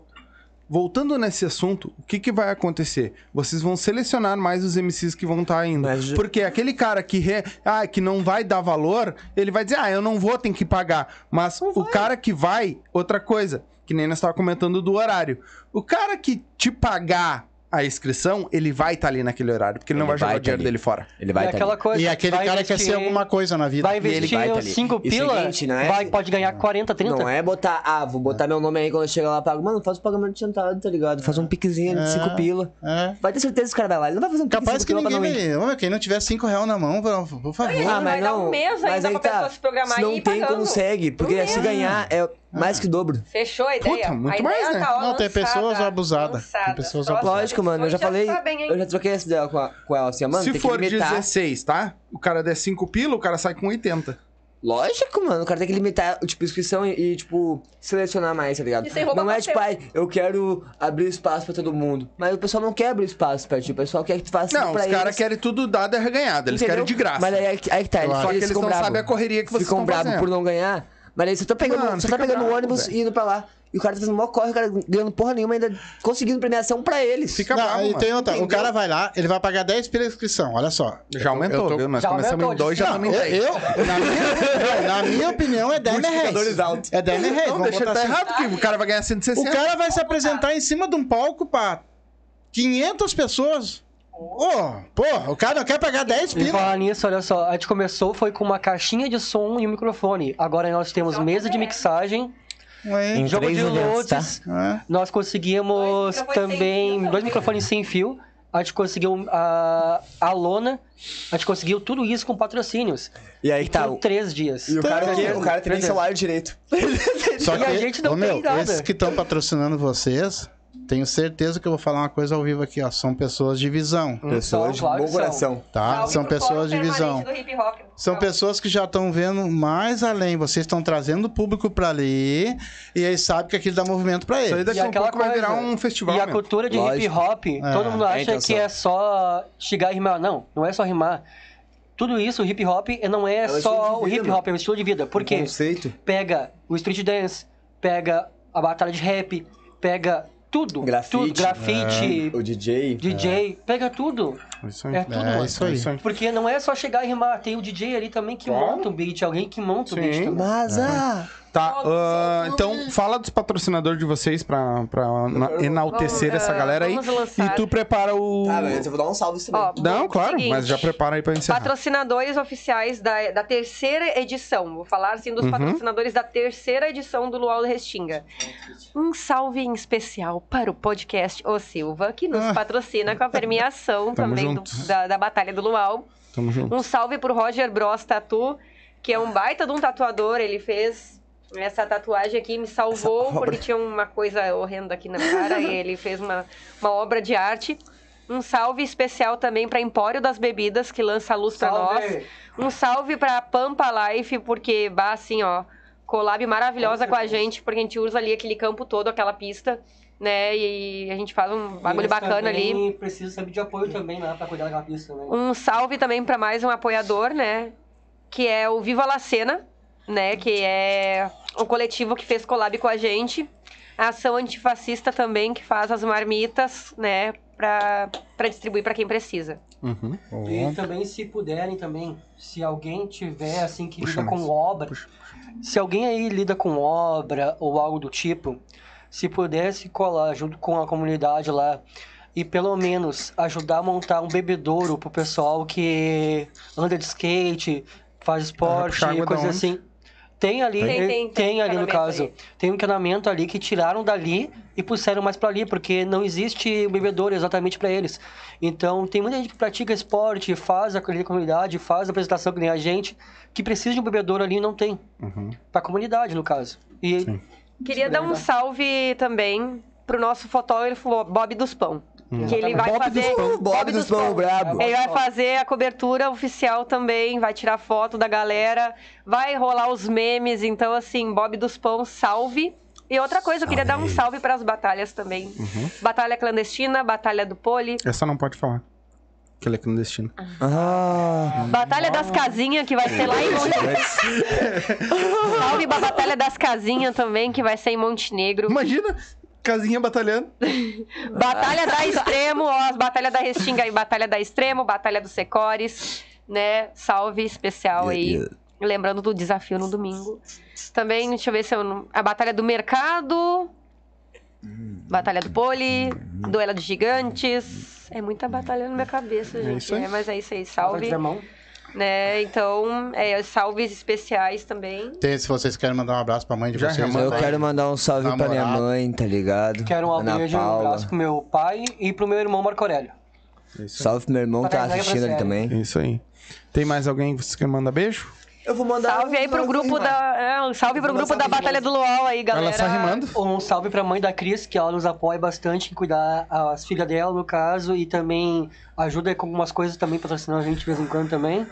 Voltando nesse assunto, o que, que vai acontecer? Vocês vão selecionar mais os MCs que vão estar indo. Mas- Porque aquele cara que, re... ah, que não vai dar valor, ele vai dizer, ah, eu não vou, tem que pagar. Mas o cara que vai, outra coisa, que nem nós estávamos comentando do horário. O cara que te pagar a inscrição, ele vai estar ali naquele horário, porque ele, não Ele vai jogar vai o dinheiro tá ali. dele fora. Ele vai e tá aquela ali. coisa. E aquele vai cara quer ser alguma coisa na vida. Vai ele investir vai tá uns ali. 5 E o pila, seguinte, não é? vai, pode ganhar 40, 30. Não é botar, ah, vou botar meu nome aí quando eu chegar lá, pago. Mano, faz o pagamento adiantado, tá ligado? Faz um piquezinho de É. 5 pila. É. Vai ter certeza que o cara vai lá. Ele não vai fazer um pique de Capaz 5 que ninguém não vai. Ô, Quem não tiver 5 reais na mão, por favor. Ah, vai dar um mês mas ainda pra tá. pessoa se programar não e ir tem, pagando. consegue. Porque se ganhar é mais que o dobro. Fechou a ideia? Puta, muito a mais, ideia né? Tá, ó, Não, tem pessoas abusadas. Tem pessoas Próximas Lógico, mano. Eu já falei. hein? Eu já troquei essa ideia com, a- com ela assim, mano. Se tem for que limitar. 16, tá? O cara der 5 pila, o cara sai com 80. Lógico, mano. O cara tem que limitar, tipo, inscrição e, e, tipo, selecionar mais, tá ligado? E Não é tipo, ai, eu quero abrir espaço pra todo mundo. Mas o pessoal não quer abrir espaço pra ti. O pessoal quer que tu faça Não, pra os caras querem tudo dado e reganhado. Eles Entendeu? querem de graça. Mas aí, aí que- aí que tá, eles, Só que eles eles ficam não sabem a correria que vocês Ficam estão bravos por não ganhar. Mas aí você tá pegando, Mano, você tá pegando o bravo, ônibus velho. e indo pra lá. E o cara tá fazendo mó corre, o cara ganhando porra nenhuma, ainda conseguindo premiação pra eles. Fica Não, bravo, aí mano. tem outra. O cara vai lá, ele vai pagar 10 pela inscrição. Olha só. Já aumentou, eu tô- viu? Nós começamos aumentou em 2, de- já estamos em eu, 10. eu- na, minha, na minha opinião, é 10 Multiplicadores reais. altos. É 10 reais. Não, vamos deixa tá assim. errado, que o cara vai ganhar O 160. cara vai se apresentar em cima de um palco pra 500 pessoas. Ô, porra, o cara não quer pagar 10 E pila. falar nisso, olha só, a gente começou foi com uma caixinha de som e um microfone. Agora nós temos mesa de mixagem, Ué, Em jogo de tá? loads. é. Nós conseguimos Dois microfones sem também fio, dois microfones sem fio. A gente conseguiu a, a lona. A gente conseguiu tudo isso com patrocínios. E aí tá. Por três dias. E o cara, que, o cara tem nem três celular direito. Só E que, a gente não ô, meu, tem nada. esses que estão patrocinando vocês, tenho certeza que eu vou falar uma coisa ao vivo aqui, ó. São pessoas de visão, Pessoas de bom coração. tá? Salve São pessoas de visão. hip. São Não. pessoas que já estão vendo mais além. Vocês estão trazendo o público para ali e aí sabe que aquilo dá movimento para Isso aí ele. daqui E a um aquela pouco vai virar coisa, um festival. E a né? cultura de hip Lógico. hop, todo mundo é a acha intenção. que é só chegar e rimar. Não, não é só rimar. Tudo isso, o hip hop, não é, É só o vida, hip hop, é um estilo de vida. Por Um quê? Conceito. Pega o street dance, pega a batalha de rap, pega tudo. Grafite. Tudo, grafite, O DJ. DJ, pega tudo. Isso aí. É tudo, É mano. isso aí. Porque não é só chegar e rimar, tem o DJ ali também que Claro. monta o beat, alguém que monta Sim. o beat também. Mas, ah... Tá, ah, então fala dos patrocinadores de vocês pra, pra na- enaltecer Vamos, essa ah, galera aí. vamos lançar. E tu prepara o. Tá, mas eu vou dar um salve também. Ó, Não, bom, claro, seguinte, mas já prepara aí pra encerrar. Patrocinadores oficiais da, da terceira edição. Vou falar assim dos Uhum. patrocinadores da terceira edição do Luau do Restinga. Um salve em especial para o podcast O Silva, que nos Ah. patrocina com a premiação também do- da, da Batalha do Luau. Tamo junto. Um salve pro Roger Bros Tatu, que é um baita de um tatuador. Ele fez essa tatuagem aqui, me salvou, porque tinha uma coisa horrenda aqui na cara, e ele fez uma, uma obra de arte. Um salve especial também para Empório das Bebidas, que lança a luz para nós. Um salve pra Pampa Life, porque, bah, assim, ó, collab maravilhosa com a gente, porque a gente usa ali aquele campo todo, aquela pista, né? E a gente faz um bagulho bacana ali. também Precisa saber de apoio também, né? Pra cuidar daquela pista, né? Um salve também para mais um apoiador, né? Que é o Viva La Cena, né? Que é um coletivo que fez collab com a gente. A ação antifascista também, que faz as marmitas, né? Pra, pra distribuir para quem precisa. Uhum. E também, se puderem também, se alguém tiver, assim, que Puxa lida mais. com obra, se alguém aí lida com obra ou algo do tipo, se pudesse colar junto com a comunidade lá e pelo menos ajudar a montar um bebedouro pro pessoal que anda de skate, faz esporte, coisa onde? assim. Tem ali, Tem, eh, tem, tem ali no caso. ali. Tem um encanamento ali que tiraram dali e puseram mais pra ali, porque não existe um bebedouro exatamente pra eles. Então, tem muita gente que pratica esporte, faz a comunidade, faz a apresentação que nem a gente, que precisa de um bebedouro ali e não tem. Uhum. Pra comunidade, no caso. E Sim. Queria dar um salve também pro nosso fotógrafo Bob dos Pão. Que ele vai Bob fazer. dos Pão. Bob dos Pão, brabo. Ele vai fazer a cobertura oficial também, vai tirar foto da galera, vai rolar os memes. Então, assim, Bob dos Pão, salve. E outra coisa, eu queria dar um salve para as batalhas também. Uhum. Batalha clandestina, Batalha do Poli, Essa não pode falar. Que ele é clandestino. Ah... Batalha das Casinhas, que vai ser lá em Montenegro. salve pra Batalha das Casinhas também, que vai ser em Montenegro. Imagina, casinha batalhando. Batalha da Extremo, ó, as Batalha da Restinga aí, Batalha da Extremo, Batalha do Secores, né? Salve especial aí. Lembrando do desafio no domingo. Também, deixa eu ver se eu não... A Batalha do Mercado. Batalha do Poli. Duela dos Gigantes. É muita batalha na minha cabeça, gente. isso aí. É, mas é isso aí, salve. Né? Então, é, salves especiais também. Tem, se vocês querem mandar um abraço pra mãe de Já, vocês. já Eu quero mandar um salve pra minha Namorado. mãe, tá ligado? Quero um beijo, um Paula. abraço pro meu pai e pro meu irmão Marco Aurélio. Salve pro meu irmão que tá pra assistindo ali também. Isso aí. Tem mais alguém que você quer mandar beijo? Eu vou mandar Salve aí pro grupo da. É, um salve pro grupo da Batalha do Luau aí, galera. Ela está rimando? Um salve pra mãe da Cris, que ela nos apoia bastante em cuidar as filhas dela, no caso, e também ajuda com algumas coisas também, patrocinando a gente de vez em quando também.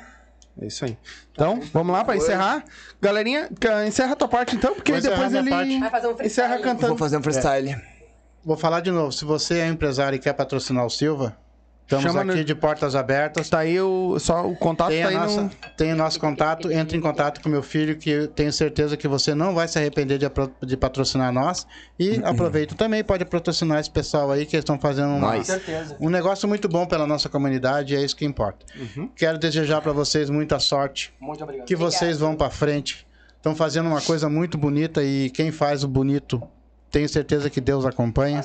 É isso aí. Então, vamos lá pra encerrar. Galerinha, encerra a tua parte então, porque Vou depois ele parte. Vai fazer um freestyle. encerra cantando. Vou fazer um freestyle. Vou falar de novo. Se você é empresário e quer patrocinar o Silva, estamos Chama aqui no- de portas abertas. Tá aí o, só o contato Tem, tá aí nossa, no... tem o nosso contato, entre em contato com meu filho, que eu tenho certeza que você não vai se arrepender de, de patrocinar nós. E aproveita também, pode patrocinar esse pessoal aí que estão fazendo uma-. Com certeza. um negócio muito bom pela nossa comunidade, e é isso que importa. Quero desejar para vocês muita sorte, Muito obrigado. que vocês vão para frente. Estão fazendo uma coisa muito bonita e quem faz o bonito, tenho certeza que Deus acompanha.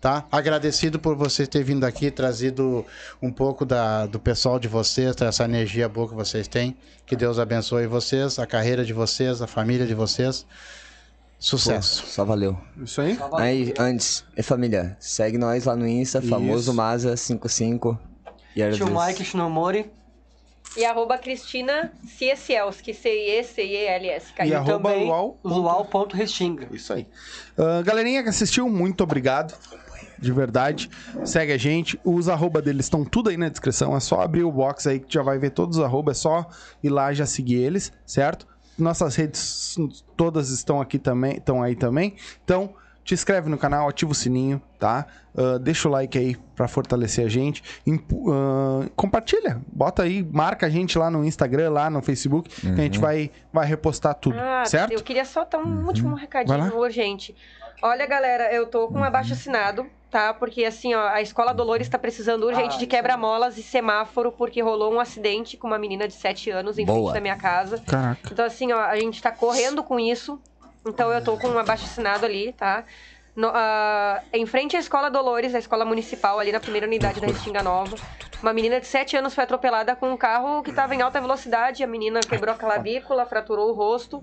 Tá? Agradecido por vocês terem vindo aqui, trazido um pouco da, do pessoal de vocês, essa energia boa que vocês têm. Que Deus abençoe vocês, a carreira de vocês, a família de vocês. Sucesso. Só valeu. Isso aí. Aí, antes, é família, segue nós lá no Insta, famoso Maza55. E era Tio Mike Shinomori. E arroba Cristina Ciesielski, C-I-E-C-I-E-L-S. E E arroba também luau. luau.restinga. Isso aí. Ah, galerinha que assistiu, muito obrigado. De verdade. Segue a gente. Os arroba deles estão tudo aí na descrição. É só abrir o box aí que já vai ver todos os arroba. É só ir lá e já seguir eles, certo? Nossas redes todas estão aqui também, estão aí também. Então, te inscreve no canal, ativa o sininho, tá? Ah, deixa o like aí pra fortalecer a gente. Impu- ah, compartilha, bota aí, marca a gente lá no Instagram, lá no Facebook, que a gente vai, vai repostar tudo, Ah, certo? eu queria só dar um último Vai recadinho urgente. Olha, galera, eu tô com um abaixo assinado, tá? Porque assim, ó, a Escola Dolores tá precisando urgente Ah, de quebra-molas e semáforo, porque rolou um acidente com uma menina de 7 anos em Boa. frente da minha casa. Caraca. Então, assim, ó, a gente tá correndo com isso. Então, eu tô com um abaixo assinado ali, tá? No- ah, em frente à Escola Dolores, a escola municipal, ali na primeira unidade da Restinga Nova. Uma menina de 7 anos foi atropelada com um carro que tava em alta velocidade. A menina quebrou a clavícula, fraturou o rosto.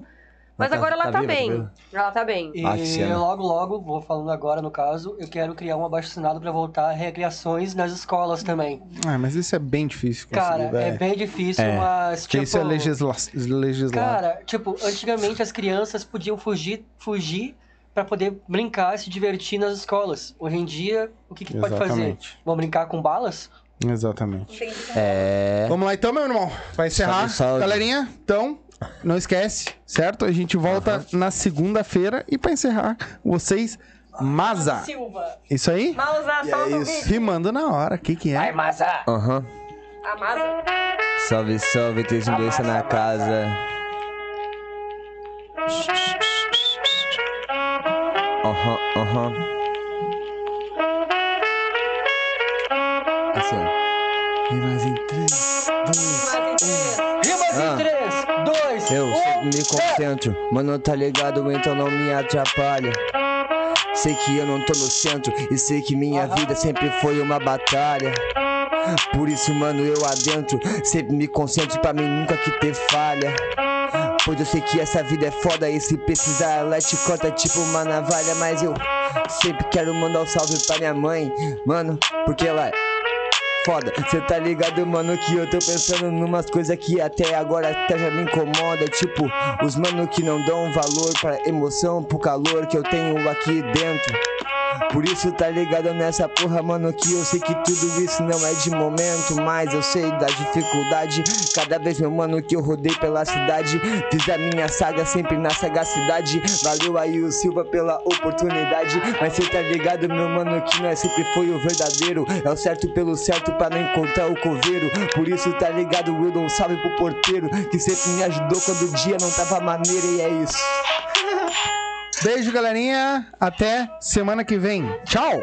Mas tá- agora ela tá tá, tá bem. viva? Ela tá bem. E Ah, logo, logo, vou falando agora no caso, eu quero criar um abaixo-assinado pra voltar a recreações nas escolas também. Ah, mas isso é bem difícil Cara, é bem difícil, É. mas Porque tipo... isso é legisla legislado. Cara, tipo, antigamente as crianças podiam fugir, fugir para poder brincar, se divertir nas escolas. Hoje em dia, o que, que pode fazer? Vão brincar com balas? Exatamente. É. Vamos lá então, meu irmão. Vai encerrar. Salve, salve. Galerinha, então, não esquece, certo? A gente volta na segunda-feira e pra encerrar, vocês, Maza. Silva. Isso aí? Mausa, solta o vídeo. Rimando na hora, o que que Vai, é? Maza! Aham. A Maza. Salve, salve, três um tá na casa. Aham, aham. Assim, ó. Mais em três, dois, Rimas Ah. em 3, 2, Eu 1. sempre me concentro, mano, tá ligado, então não me atrapalha. Sei que eu não tô no centro e sei que minha vida sempre foi uma batalha. Por isso, mano, eu adentro, sempre me concentro pra mim nunca que ter falha. Pois eu sei que essa vida é foda e se precisar ela te corta tipo uma navalha. Mas eu sempre quero mandar um salve pra minha mãe, mano, porque ela foda. Cê tá ligado, mano, que eu tô pensando numas coisas que até agora até já me incomoda. Tipo, os mano que não dão valor pra emoção, pro calor que eu tenho aqui dentro. Por isso tá ligado nessa porra, mano, que eu sei que tudo isso não é de momento, mas eu sei da dificuldade. Cada vez, meu mano, que eu rodei pela cidade, fiz a minha saga sempre na sagacidade. Valeu aí o Silva pela oportunidade, mas cê tá ligado, meu mano, que nós sempre foi o verdadeiro. É o certo pelo certo pra não encontrar o coveiro. Por isso tá ligado, dou um salve pro porteiro, que sempre me ajudou quando o dia não tava maneiro, e é isso. Beijo, galerinha. Até semana que vem. Tchau.